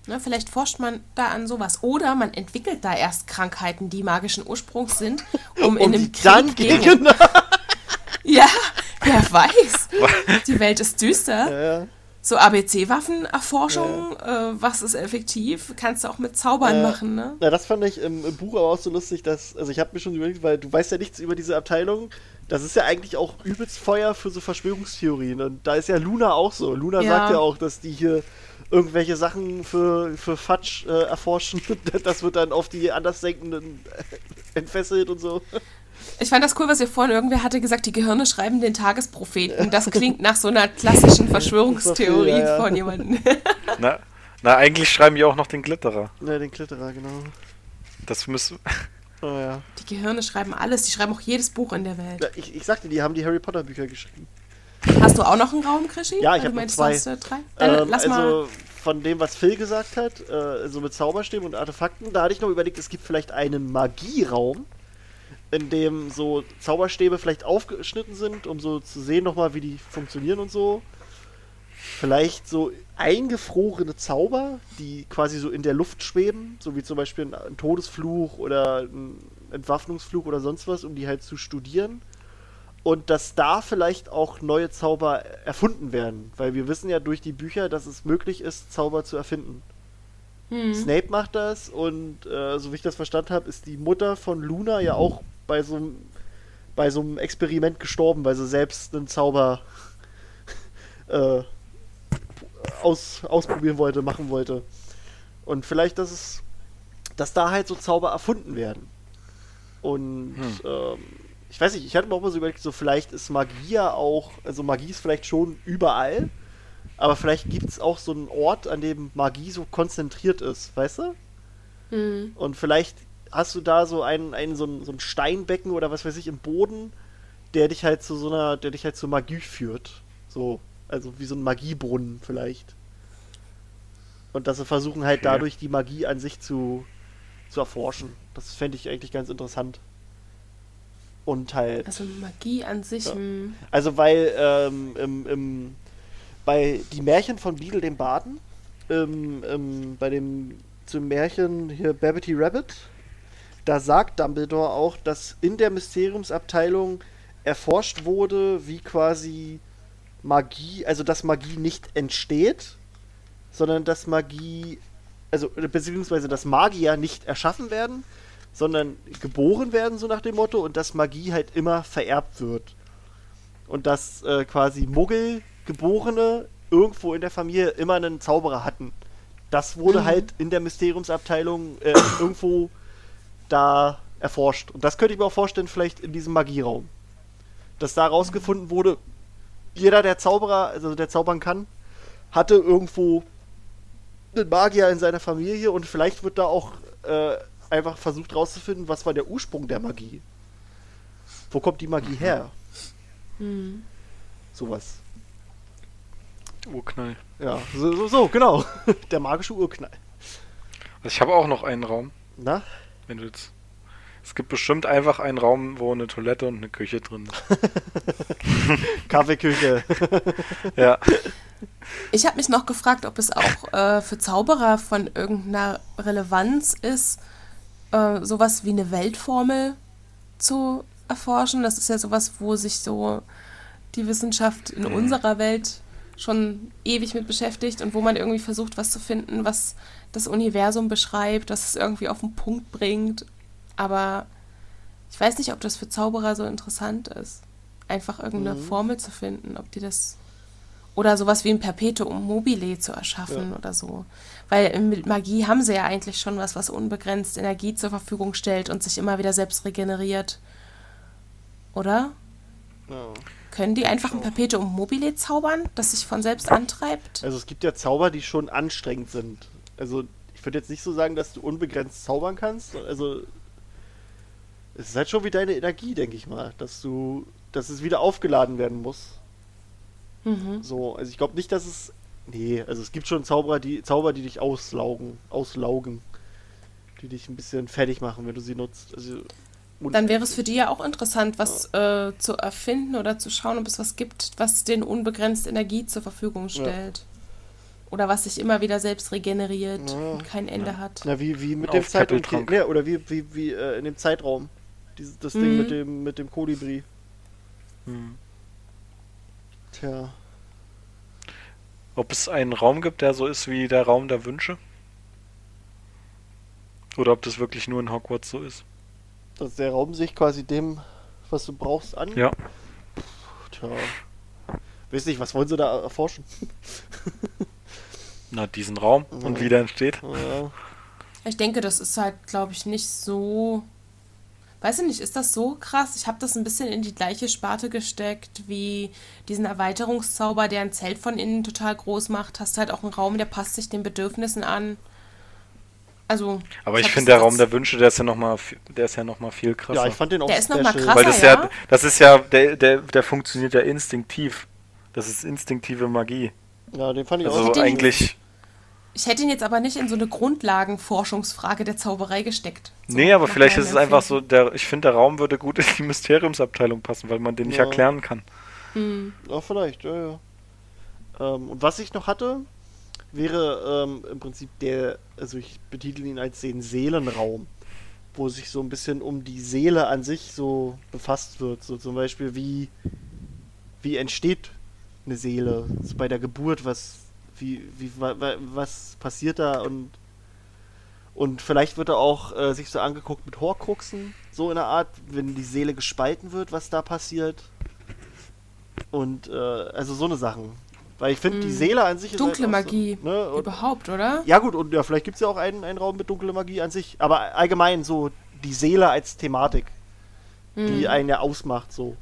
Ne, vielleicht forscht man da an sowas. Oder man entwickelt da erst Krankheiten, die magischen Ursprungs sind, um in Und einem Krieg dann gegen... gegen. Ja, wer weiß. Die Welt ist düster. Ja, ja. So ABC-Waffenerforschung, äh, was ist effektiv, kannst du auch mit Zaubern Äh, machen, ne? Na, das fand ich im, im Buch aber auch so lustig, dass, also ich habe mir schon überlegt, weil du weißt ja nichts über diese Abteilung. Das ist ja eigentlich auch übelst Feuer für so Verschwörungstheorien. Und da ist ja Luna auch so. Luna Ja. sagt ja auch, dass die hier irgendwelche Sachen für, für Fatsch äh, erforschen. Das wird dann auf die Andersdenkenden äh, entfesselt und so. Ich fand das cool, was ihr vorhin irgendwer hatte gesagt, die Gehirne schreiben den Tagespropheten. Das klingt nach so einer klassischen Verschwörungstheorie Ja, ja. von jemandem. Na, na, eigentlich schreiben die auch noch den Glitterer. Ja, den Klitterer, genau. Das müssen. Oh ja. Die Gehirne schreiben alles, die schreiben auch jedes Buch in der Welt. ja ich, ich sagte, die haben die Harry Potter Bücher geschrieben. Hast du auch noch einen Raum, Krischi? Ja, ich Weil hab du noch zwei. hast, äh, drei? Dann Ähm, lass mal. also von dem, was Phil gesagt hat, äh, so mit Zauberstäben und Artefakten, da hatte ich noch überlegt, es gibt vielleicht einen Magieraum, in dem so Zauberstäbe vielleicht aufgeschnitten sind, um so zu sehen nochmal, wie die funktionieren und so. Vielleicht so eingefrorene Zauber, die quasi so in der Luft schweben, so wie zum Beispiel ein, ein Todesfluch oder ein Entwaffnungsfluch oder sonst was, um die halt zu studieren. Und dass da vielleicht auch neue Zauber erfunden werden. Weil wir wissen ja durch die Bücher, dass es möglich ist, Zauber zu erfinden. Hm. Snape macht das und äh, so wie ich das verstanden habe, ist die Mutter von Luna ja auch bei so einem bei so einem Experiment gestorben, weil sie selbst einen Zauber äh, aus, ausprobieren wollte, machen wollte. Und vielleicht, dass es, dass da halt so Zauber erfunden werden. Und ähm, ich weiß nicht, ich hatte mir auch mal so überlegt, so vielleicht ist Magie ja auch, also Magie ist vielleicht schon überall, aber vielleicht gibt es auch so einen Ort, an dem Magie so konzentriert ist, weißt du? Hm. Und vielleicht hast du da so einen, einen so, ein, so ein Steinbecken oder was weiß ich im Boden, der dich halt zu so einer, der dich halt zur Magie führt. So, also wie so ein Magiebrunnen vielleicht. Und dass sie versuchen halt Okay. dadurch die Magie an sich zu, zu erforschen. Das fände ich eigentlich ganz interessant. Und halt. Also Magie an sich. Ja. hm. Also weil ähm, im, im, bei die Märchen von Beadle dem Baden, ähm, ähm, bei dem zum Märchen hier Babbity Rabbit, da sagt Dumbledore auch, dass in der Mysteriumsabteilung erforscht wurde, wie quasi Magie, also dass Magie nicht entsteht, sondern dass Magie, also beziehungsweise dass Magier nicht erschaffen werden, sondern geboren werden, so nach dem Motto, und dass Magie halt immer vererbt wird. Und dass äh, quasi Muggelgeborene irgendwo in der Familie immer einen Zauberer hatten. Das wurde Mhm. halt in der Mysteriumsabteilung äh, irgendwo da erforscht. Und das könnte ich mir auch vorstellen, vielleicht in diesem Magieraum. Dass da rausgefunden wurde, jeder, der Zauberer, also der zaubern kann, hatte irgendwo einen Magier in seiner Familie und vielleicht wird da auch äh, einfach versucht rauszufinden, was war der Ursprung der Magie. Wo kommt die Magie her? Hm. Sowas. Urknall. Ja, so, so, so genau. Der magische Urknall. Also ich habe auch noch einen Raum, Na? wenn du jetzt. Es gibt bestimmt einfach einen Raum, wo eine Toilette und eine Küche drin ist. Kaffeeküche. ja. Ich habe mich noch gefragt, ob es auch äh, für Zauberer von irgendeiner Relevanz ist, äh, sowas wie eine Weltformel zu erforschen. Das ist ja sowas, wo sich so die Wissenschaft in unserer Welt schon ewig mit beschäftigt und wo man irgendwie versucht, was zu finden, was das Universum beschreibt, was es irgendwie auf den Punkt bringt. Aber ich weiß nicht, ob das für Zauberer so interessant ist, einfach irgendeine Formel zu finden, ob die das oder sowas wie ein Perpetuum mobile zu erschaffen Ja. oder so. Weil mit Magie haben sie ja eigentlich schon was, was unbegrenzt Energie zur Verfügung stellt und sich immer wieder selbst regeneriert. Oder? Ja. Können die einfach ein Perpetuum mobile zaubern, das sich von selbst antreibt? Also es gibt ja Zauber, die schon anstrengend sind. Also ich würde jetzt nicht so sagen, dass du unbegrenzt zaubern kannst. Also es ist halt schon wie deine Energie, denke ich mal, dass du, dass es wieder aufgeladen werden muss. Mhm. So, also ich glaube nicht, dass es. Nee, also es gibt schon Zauberer, die Zauber, die dich auslaugen, auslaugen. Die dich ein bisschen fertig machen, wenn du sie nutzt. Also, und- Dann wäre es für die ja auch interessant, was äh, zu erfinden oder zu schauen, ob es was gibt, was den unbegrenzt Energie zur Verfügung stellt. Oder was sich immer wieder selbst regeneriert Ja. und kein Ende hat. Na, wie, wie mit Auf dem Zeitraum. Ja, oder wie, wie, wie äh, in dem Zeitraum. Dieses, das Ding Mhm. mit dem, mit dem Kolibri. Hm. Tja. Ob es einen Raum gibt, der so ist wie der Raum der Wünsche? Oder ob das wirklich nur in Hogwarts so ist? Dass der Raum sich quasi dem, was du brauchst, an. Ja. Tja. Weiß nicht, was wollen sie da erforschen? Na, diesen Raum und Ja. wie der entsteht. Ja. Ich denke, das ist halt, glaube ich, nicht so. Weiß ich nicht, ist das so krass? Ich habe das ein bisschen in die gleiche Sparte gesteckt wie diesen Erweiterungszauber, der ein Zelt von innen total groß macht. Hast halt auch einen Raum, der passt sich den Bedürfnissen an. Also. Aber ich finde, der Raum der Wünsche, der ist ja nochmal, der ist ja noch mal viel krasser. Ja, ich fand den auch Der ist noch mal krasser. Weil das ja? ja, das ist ja, der, der, der funktioniert ja instinktiv. Das ist instinktive Magie. Ja, den fand ich Also auch. den- eigentlich. Ich hätte ihn jetzt aber nicht in so eine Grundlagenforschungsfrage der Zauberei gesteckt. So nee, aber vielleicht ist es einfach so, der, ich finde, der Raum würde gut in die Mysteriumsabteilung passen, weil man den nicht Ja. erklären kann. Ja, vielleicht, ja, ja. Ähm, und was ich noch hatte, wäre ähm, im Prinzip der, also ich betitel ihn als den Seelenraum, wo sich so ein bisschen um die Seele an sich so befasst wird. So zum Beispiel, wie, wie entsteht eine Seele? So bei der Geburt, was, wie, wie, wa, wa, was passiert da und und vielleicht wird er auch äh, sich so angeguckt mit Horcruxen, so in der Art, wenn die Seele gespalten wird, was da passiert. Und äh, also so eine Sachen. Weil ich finde, die Seele an sich ist. Dunkle halt Magie. So, ne? und, Überhaupt, oder? ja, gut, und ja, vielleicht gibt es ja auch einen, einen Raum mit dunkler Magie an sich. Aber allgemein so die Seele als Thematik, Hm. die einen ja ausmacht, so.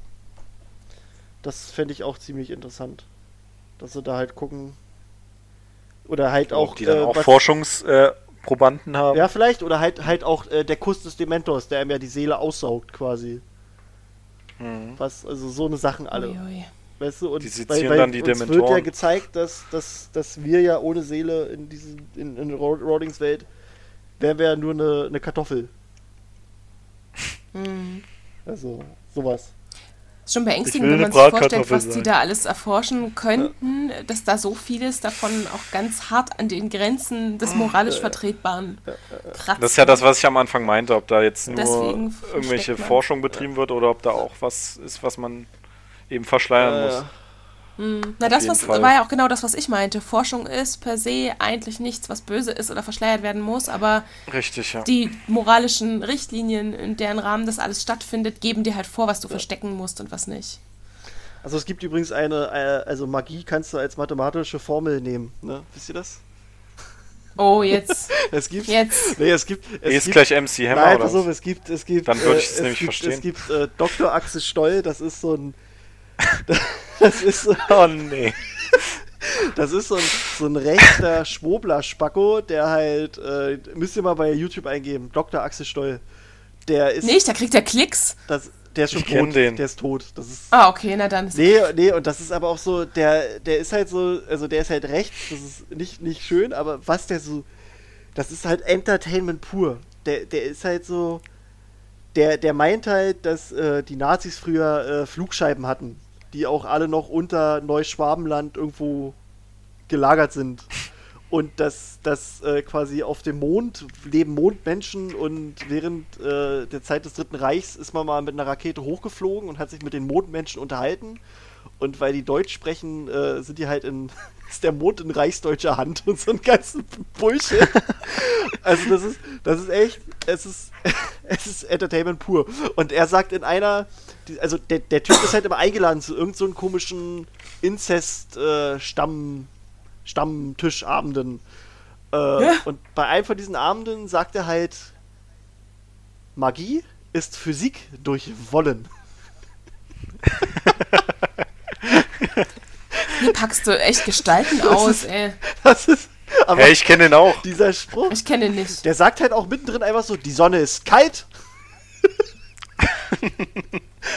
Das fände ich auch ziemlich interessant. Dass sie da halt gucken. Oder halt auch. Die dann äh, auch was- Forschungsprobanden haben. Ja, vielleicht. Oder halt, halt auch äh, der Kuss des Dementors, der ihm ja die Seele aussaugt, quasi. Mhm. Was, also so eine Sachen alle. Uiui. Weißt du, und Die sezieren dann die uns wird ja Dementoren. gezeigt, dass, dass, dass wir ja ohne Seele in diesen in, in Ro- Rowlings Welt wären wir ja nur eine, eine Kartoffel. Hm. Also, sowas. Ist schon beängstigend, wenn man sich vorstellt, was die sein. da alles erforschen könnten, dass da so vieles davon auch ganz hart an den Grenzen des moralisch Vertretbaren kratzt. Das ist ja das, was ich am Anfang meinte, ob da jetzt nur irgendwelche. Forschung betrieben wird oder ob da auch was ist, was man eben verschleiern Äh, muss. Na, das was, Fall. war ja auch genau das, was ich meinte. Forschung ist per se eigentlich nichts, was böse ist oder verschleiert werden muss, aber Richtig, ja. die moralischen Richtlinien, in deren Rahmen das alles stattfindet, geben dir halt vor, was du verstecken musst und was nicht. Also es gibt übrigens eine, äh, also Magie kannst du als mathematische Formel nehmen, ne? Wisst ihr das? Oh, jetzt, Es gibt. jetzt. Nee, es gibt. Es E ist gibt, gleich MC Hammer Nein, oder pass auf, es gibt, es gibt. Dann würde ich es äh, nämlich gibt, verstehen. Es gibt äh, Dr. Axel Stoll, das ist so ein. Das ist so, Oh nee. das ist so ein, so ein rechter Schwobler-Spacko, der halt, äh, müsst ihr mal bei YouTube eingeben, Dr. Axel Stoll. Der ist, Nicht, da kriegt er Klicks. das, der ist schon Ich tot, den. der ist tot. Das ist, Ah, okay, na dann. Ist nee, nee, und das ist aber auch so, der, der ist halt so, also der ist halt rechts, das ist nicht, nicht schön, aber was der so, das ist halt Entertainment pur. Der, der ist halt so, der, der meint halt, dass äh, die Nazis früher äh, Flugscheiben hatten, die auch alle noch unter Neuschwabenland irgendwo gelagert sind. Und dass, dass äh, quasi auf dem Mond leben Mondmenschen und während äh, der Zeit des Dritten Reichs ist man mal mit einer Rakete hochgeflogen und hat sich mit den Mondmenschen unterhalten. Und weil die Deutsch sprechen, äh, sind die halt in, ist der Mond in reichsdeutscher Hand und so ein ganzen Bullshit. also das ist, das ist echt, es ist, es ist Entertainment pur. Und er sagt in einer, also der, der Typ ist halt immer eingeladen zu irgendeinem so komischen Inzest-Stamm, Stammtischabenden. Äh, Und bei einem von diesen Abenden sagt er halt, Magie ist Physik durch Wollen. Hier packst du echt Gestalten aus, ey. Das ist, aber Hey, ich kenne den auch. dieser Spruch, Ich kenne ihn nicht. der sagt halt auch mittendrin einfach so, die Sonne ist kalt,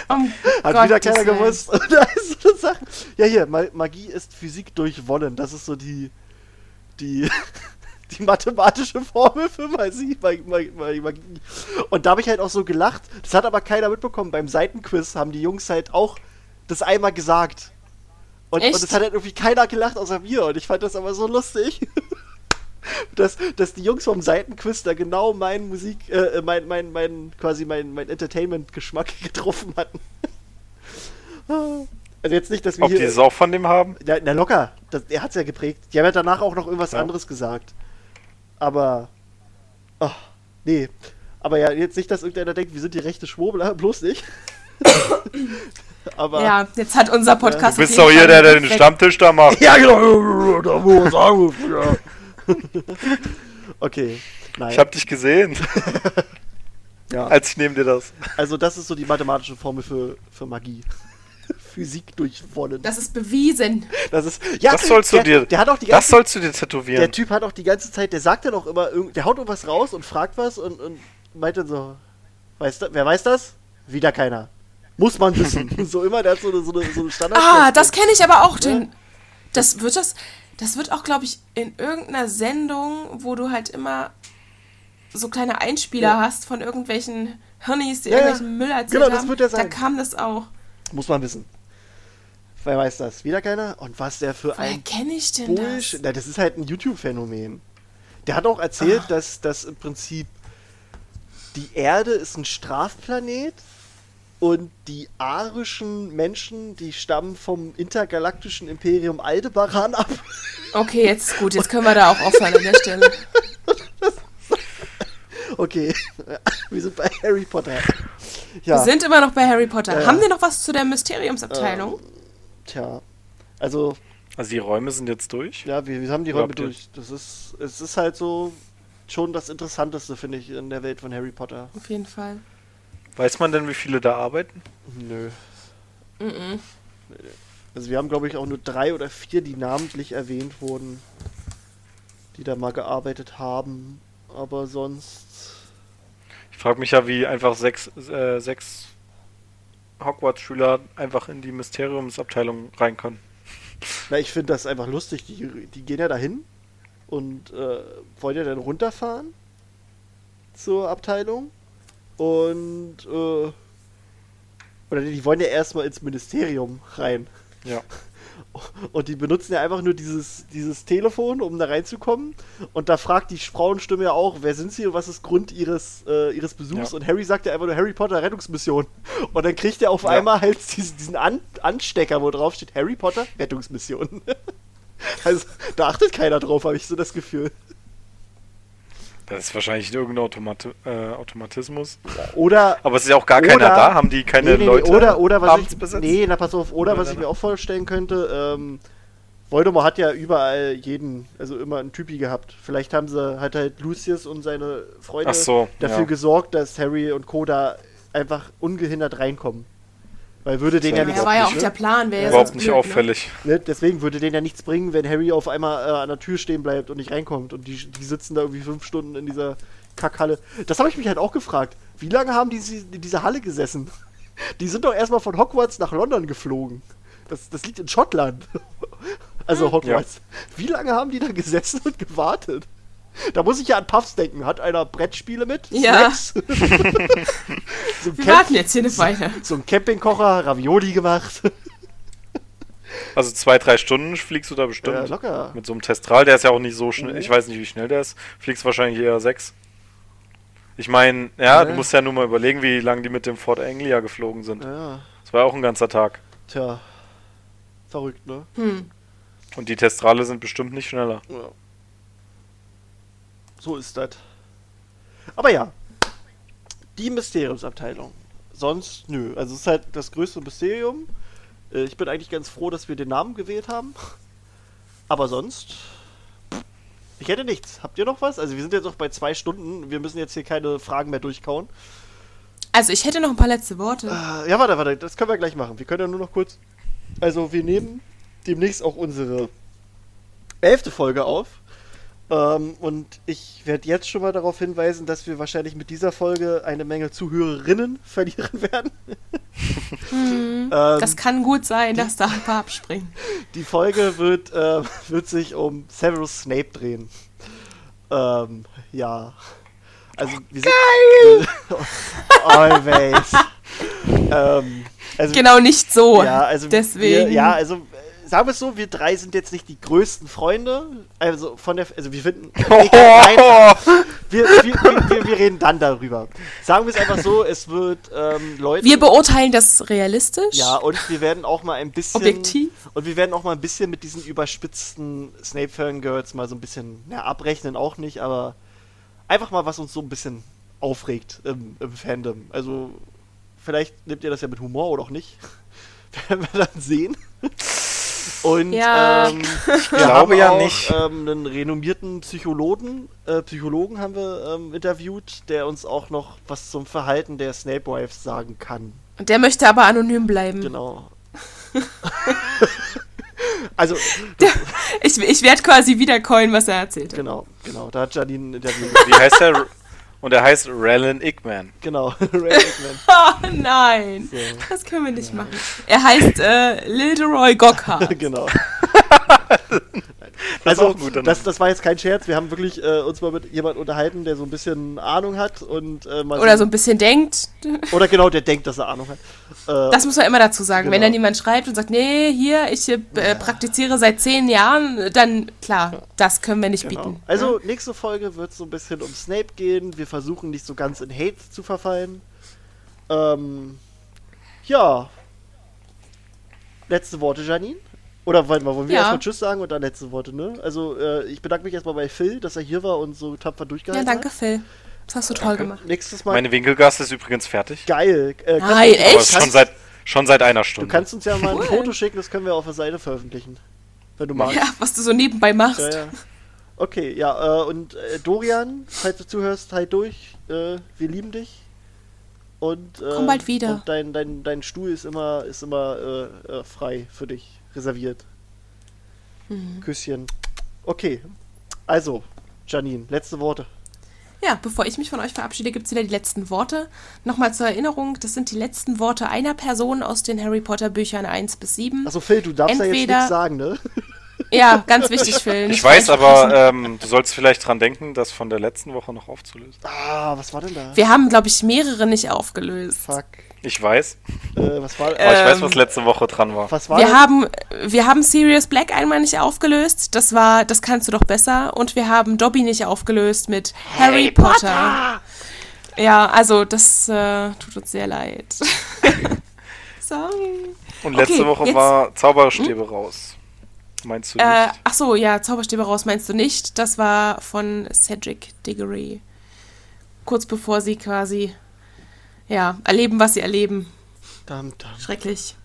Um hat Gottes wieder keiner gewusst. Und da ist so eine Sache. Ja, hier, Ma Magie ist Physik durch Wollen. Das ist so die, die, die mathematische Formel für Magie, Ma Ma Ma Magie. Und da habe ich halt auch so gelacht. Das hat aber keiner mitbekommen. Beim Seitenquiz haben die Jungs halt auch das einmal gesagt. Und, und es hat halt irgendwie keiner gelacht außer mir. Und ich fand das aber so lustig. dass, dass die Jungs vom Seitenquiz da genau meinen Musik, äh, mein, mein, mein, quasi mein, mein Entertainment-Geschmack getroffen hatten. also jetzt nicht, dass wir Ob die hier. es auch von dem haben? Ja, na locker, das, er hat's ja geprägt. Die haben ja danach auch noch irgendwas Ja. anderes gesagt. Aber. Oh, nee. Aber ja, jetzt nicht, dass irgendeiner denkt, wir sind die rechte Schwurbler, bloß nicht. Aber. Ja, jetzt hat unser Podcast. Du bist doch hier der, der den. Stammtisch da macht. Ja, genau. Da muss. Ja. okay. Nein. Ich hab dich gesehen. Ja. als ich nehme dir das. Also das ist so die mathematische Formel für, für Magie. Physik durch Wollen. Das ist bewiesen. Das ist. Ja, das sollst du der, dir. Der hat auch die das ganze sollst du dir tätowieren. Der Typ hat auch die ganze Zeit, der sagt dann auch immer, irgend- der haut irgendwas raus und fragt was und, und meint dann so, weißt du, wer weiß das? Wieder keiner. Muss man wissen. so immer, der hat so eine, so eine, so eine Standard. Ah, das kenne ich aber auch. Den, das wird das. Das wird auch, glaube ich, in irgendeiner Sendung, wo du halt immer so kleine Einspieler Ja. hast von irgendwelchen Hirnis, die Ja, irgendwelchen Müll erzählt Genau, das wird ja da sein. kam das auch. Muss man wissen. Wer weiß das? Wieder keiner? Und was der für Woher ein kenne ich denn Bullshit. das? Na, das ist halt ein YouTube-Phänomen. Der hat auch erzählt, dass, dass im Prinzip die Erde ist ein Strafplanet und die arischen Menschen, die stammen vom intergalaktischen Imperium Aldebaran ab. Okay, jetzt ist gut. Jetzt können wir da auch aufhören an der Stelle. Okay, wir sind bei Harry Potter. Wir Ja, sind immer noch bei Harry Potter. Ja. Haben wir noch was zu der Mysteriumsabteilung? tja. Also, also die Räume sind jetzt durch. ja, wir, wir haben die Räume Glaubt durch. Das ist, es ist halt so schon das Interessanteste, finde ich, in der Welt von Harry Potter. Auf jeden Fall. Weiß man denn, wie viele da arbeiten? Nö. Mhm. Also wir haben, glaube ich, auch nur drei oder vier, die namentlich erwähnt wurden, die da mal gearbeitet haben. Aber sonst. Ich frage mich ja, wie einfach sechs, äh, sechs Hogwarts-Schüler einfach in die Mysteriumsabteilung rein können. Na, ich finde das einfach lustig. Die, die gehen ja dahin und äh, wollen ja dann runterfahren zur Abteilung. Und. Äh, oder die wollen ja erstmal ins Ministerium rein. Ja. Und die benutzen ja einfach nur dieses, dieses Telefon, um da reinzukommen. Und da fragt die Frauenstimme ja auch, wer sind sie und was ist Grund ihres, äh, ihres Besuchs? Ja. Und Harry sagt ja einfach nur Harry Potter Rettungsmission. Und dann kriegt er auf Ja. einmal halt diesen, diesen An Anstecker, wo drauf steht Harry Potter Rettungsmission. also da achtet keiner drauf, habe ich so das Gefühl. Das ist wahrscheinlich irgendein Automati äh, Automatismus. Oder Aber es ist ja auch gar keiner Oder- da. Haben die keine nee, nee, Leute oder, oder was ich, besetzt? nee, na pass auf, oder Oder was ich mir auch vorstellen könnte, ähm, Voldemort hat ja überall jeden, also immer einen Typi gehabt. Vielleicht haben sie, hat halt Lucius und seine Freunde so, dafür ja. gesorgt, dass Harry und Co. da einfach ungehindert reinkommen. Weil würde denen ja Ja, nichts Ja, war ja auch bringen, der Plan. Wäre ja Überhaupt nicht blöd, ne? auffällig. ne? Deswegen würde denen ja nichts bringen, wenn Harry auf einmal äh, an der Tür stehen bleibt und nicht reinkommt. Und die, die sitzen da irgendwie fünf Stunden in dieser Kackhalle. Das habe ich mich halt auch gefragt. Wie lange haben die sie- in dieser Halle gesessen? Die sind doch erstmal von Hogwarts nach London geflogen. Das, das liegt in Schottland. Also Hogwarts. Wie lange haben die da gesessen und gewartet? Da muss ich ja an Puffs denken. Hat einer Brettspiele mit? Ja. So, ein Wir Camp warten jetzt hier eine Weile. so ein Campingkocher, Ravioli gemacht. Also zwei, drei Stunden fliegst du da bestimmt. Ja, locker. Mit so einem Testral, der ist ja auch nicht so schnell. Mhm. Ich weiß nicht, wie schnell der ist. Fliegst wahrscheinlich eher sechs. Ich meine, ja, Ja. du musst ja nur mal überlegen, wie lange die mit dem Fort Anglia geflogen sind. Ja, Das war ja auch ein ganzer Tag. tja. Verrückt, ne? Hm. Und die Testrale sind bestimmt nicht schneller. Ja. So ist das. Aber ja. Die Mysteriumsabteilung. Sonst, nö. Also es ist halt das größte Mysterium. Äh, Ich bin eigentlich ganz froh, dass wir den Namen gewählt haben. Aber sonst. Ich hätte nichts. Habt ihr noch was? Also wir sind jetzt noch bei zwei Stunden. Wir müssen jetzt hier keine Fragen mehr durchkauen. Also, ich hätte noch ein paar letzte Worte. Äh, ja, warte, warte. Das können wir gleich machen. Wir können ja nur noch kurz. Also wir nehmen demnächst auch unsere elfte Folge auf. Ähm, und ich werde jetzt schon mal darauf hinweisen, dass wir wahrscheinlich mit dieser Folge eine Menge Zuhörerinnen verlieren werden. ähm, Das kann gut sein, dass da ein paar abspringen. die Folge wird, äh, wird sich um Severus Snape drehen. Ähm, ja. Also, wir sind. Always. ähm, also, Genau nicht so. Ja, also Deswegen. Wir, ja, also sagen wir es so, wir drei sind jetzt nicht die größten Freunde. Also von der, also wir finden, nee, nein, wir, wir, wir, wir, wir reden dann darüber. Sagen wir es einfach so, es wird ähm, Leute. Wir beurteilen das realistisch. ja, und wir werden auch mal ein bisschen. Objektiv. Und wir werden auch mal ein bisschen mit diesen überspitzten Snape-Fangirls mal so ein bisschen, na, abrechnen auch nicht, aber einfach mal, was uns so ein bisschen aufregt im, im Fandom. Also, vielleicht nehmt ihr das ja mit Humor oder auch nicht. werden wir dann sehen. Und Ja. ähm, wir glaube haben ja auch, nicht. Ähm, einen renommierten Psychologen, äh, Psychologen haben wir ähm, interviewt, der uns auch noch was zum Verhalten der Snape Wives sagen kann. Und der möchte aber anonym bleiben. Genau. also, Ich, ich werde quasi wiedercoin, was er erzählt hat. genau, genau, da hat Janine ein Interview. Wie heißt der? Und er heißt Rallin Ickman. genau, Ray Eggman. Oh nein, So. das können wir nicht machen. Er heißt äh, Lilderoy Gockhart. genau. Das Also, das, das war jetzt kein Scherz. Wir haben wirklich äh, uns mal mit jemandem unterhalten, der so ein bisschen Ahnung hat und äh, mal Oder so ein bisschen denkt. oder genau, der denkt, dass er Ahnung hat. Äh, Das muss man immer dazu sagen. Wenn Genau. dann jemand schreibt und sagt, nee, hier, ich äh, praktiziere seit zehn Jahren, dann klar, das können wir nicht genau. bieten. Also nächste Folge wird so ein bisschen um Snape gehen. Wir versuchen nicht so ganz in Hate zu verfallen. Ähm, ja. Letzte Worte, Janine? Oder warte mal, wollen wir Ja. erstmal Tschüss sagen und dann letzte Worte, ne? Also, äh, ich bedanke mich erstmal bei Phil, dass er hier war und so tapfer Ja, durchgehalten danke, hat. Phil. Das hast du toll gemacht. Nächstes Mal. Meine Winkelgasse ist übrigens fertig. Geil. Äh, Nein, du- echt? Schon seit, schon seit einer Du Stunde. kannst uns ja mal ein Cool. Foto schicken, das können wir auf der Seite veröffentlichen. Wenn du magst. Ja, was du so nebenbei machst. Ja, ja. Okay, ja, äh, und äh, Dorian, falls du zuhörst, halt durch. Äh, wir lieben dich. Und, äh, Komm bald wieder. Und dein, dein, dein Stuhl ist immer, ist immer äh, äh, frei für dich, reserviert. Mhm. Küsschen. Okay, also, Janine, letzte Worte. Ja, bevor ich mich von euch verabschiede, gibt es wieder die letzten Worte. Nochmal zur Erinnerung, das sind die letzten Worte einer Person aus den Harry Potter Büchern 1 bis 7. Achso, Phil, du darfst ja jetzt Entweder- nichts sagen, ne? Ja, ganz wichtig, Phil. Ich weiß aber, ähm, du sollst vielleicht dran denken, das von der letzten Woche noch aufzulösen. Ah, was war denn da? Wir haben, glaube ich, mehrere nicht aufgelöst. Fuck. Ich weiß, Äh, was war, aber ich weiß, Ähm, was letzte Woche dran war. was war Wir denn? haben, wir haben Sirius Black einmal nicht aufgelöst. Das war, das kannst du doch besser. Und wir haben Dobby nicht aufgelöst mit Harry, Potter. Ja, also das äh, tut uns sehr leid. Sorry. Und letzte okay, Woche jetzt- war Zauberstäbe raus. Meinst du Äh, nicht? ach so, ja, Zauberstäbe raus meinst du nicht. Das war von Cedric Diggory. Kurz bevor sie quasi, ja, erleben, was sie erleben. Dum, dum. Schrecklich.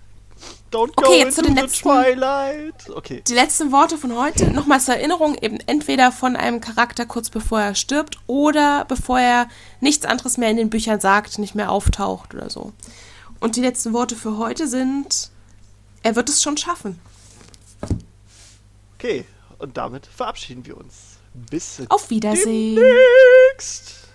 Don't Okay, go jetzt zu den the letzten- Twilight. Okay. Die letzten Worte von heute, nochmal zur Erinnerung, eben entweder von einem Charakter kurz bevor er stirbt oder bevor er nichts anderes mehr in den Büchern sagt, nicht mehr auftaucht oder so. Und die letzten Worte für heute sind, er wird es schon schaffen. Okay, und damit verabschieden wir uns. Bis Auf Wiedersehen. demnächst.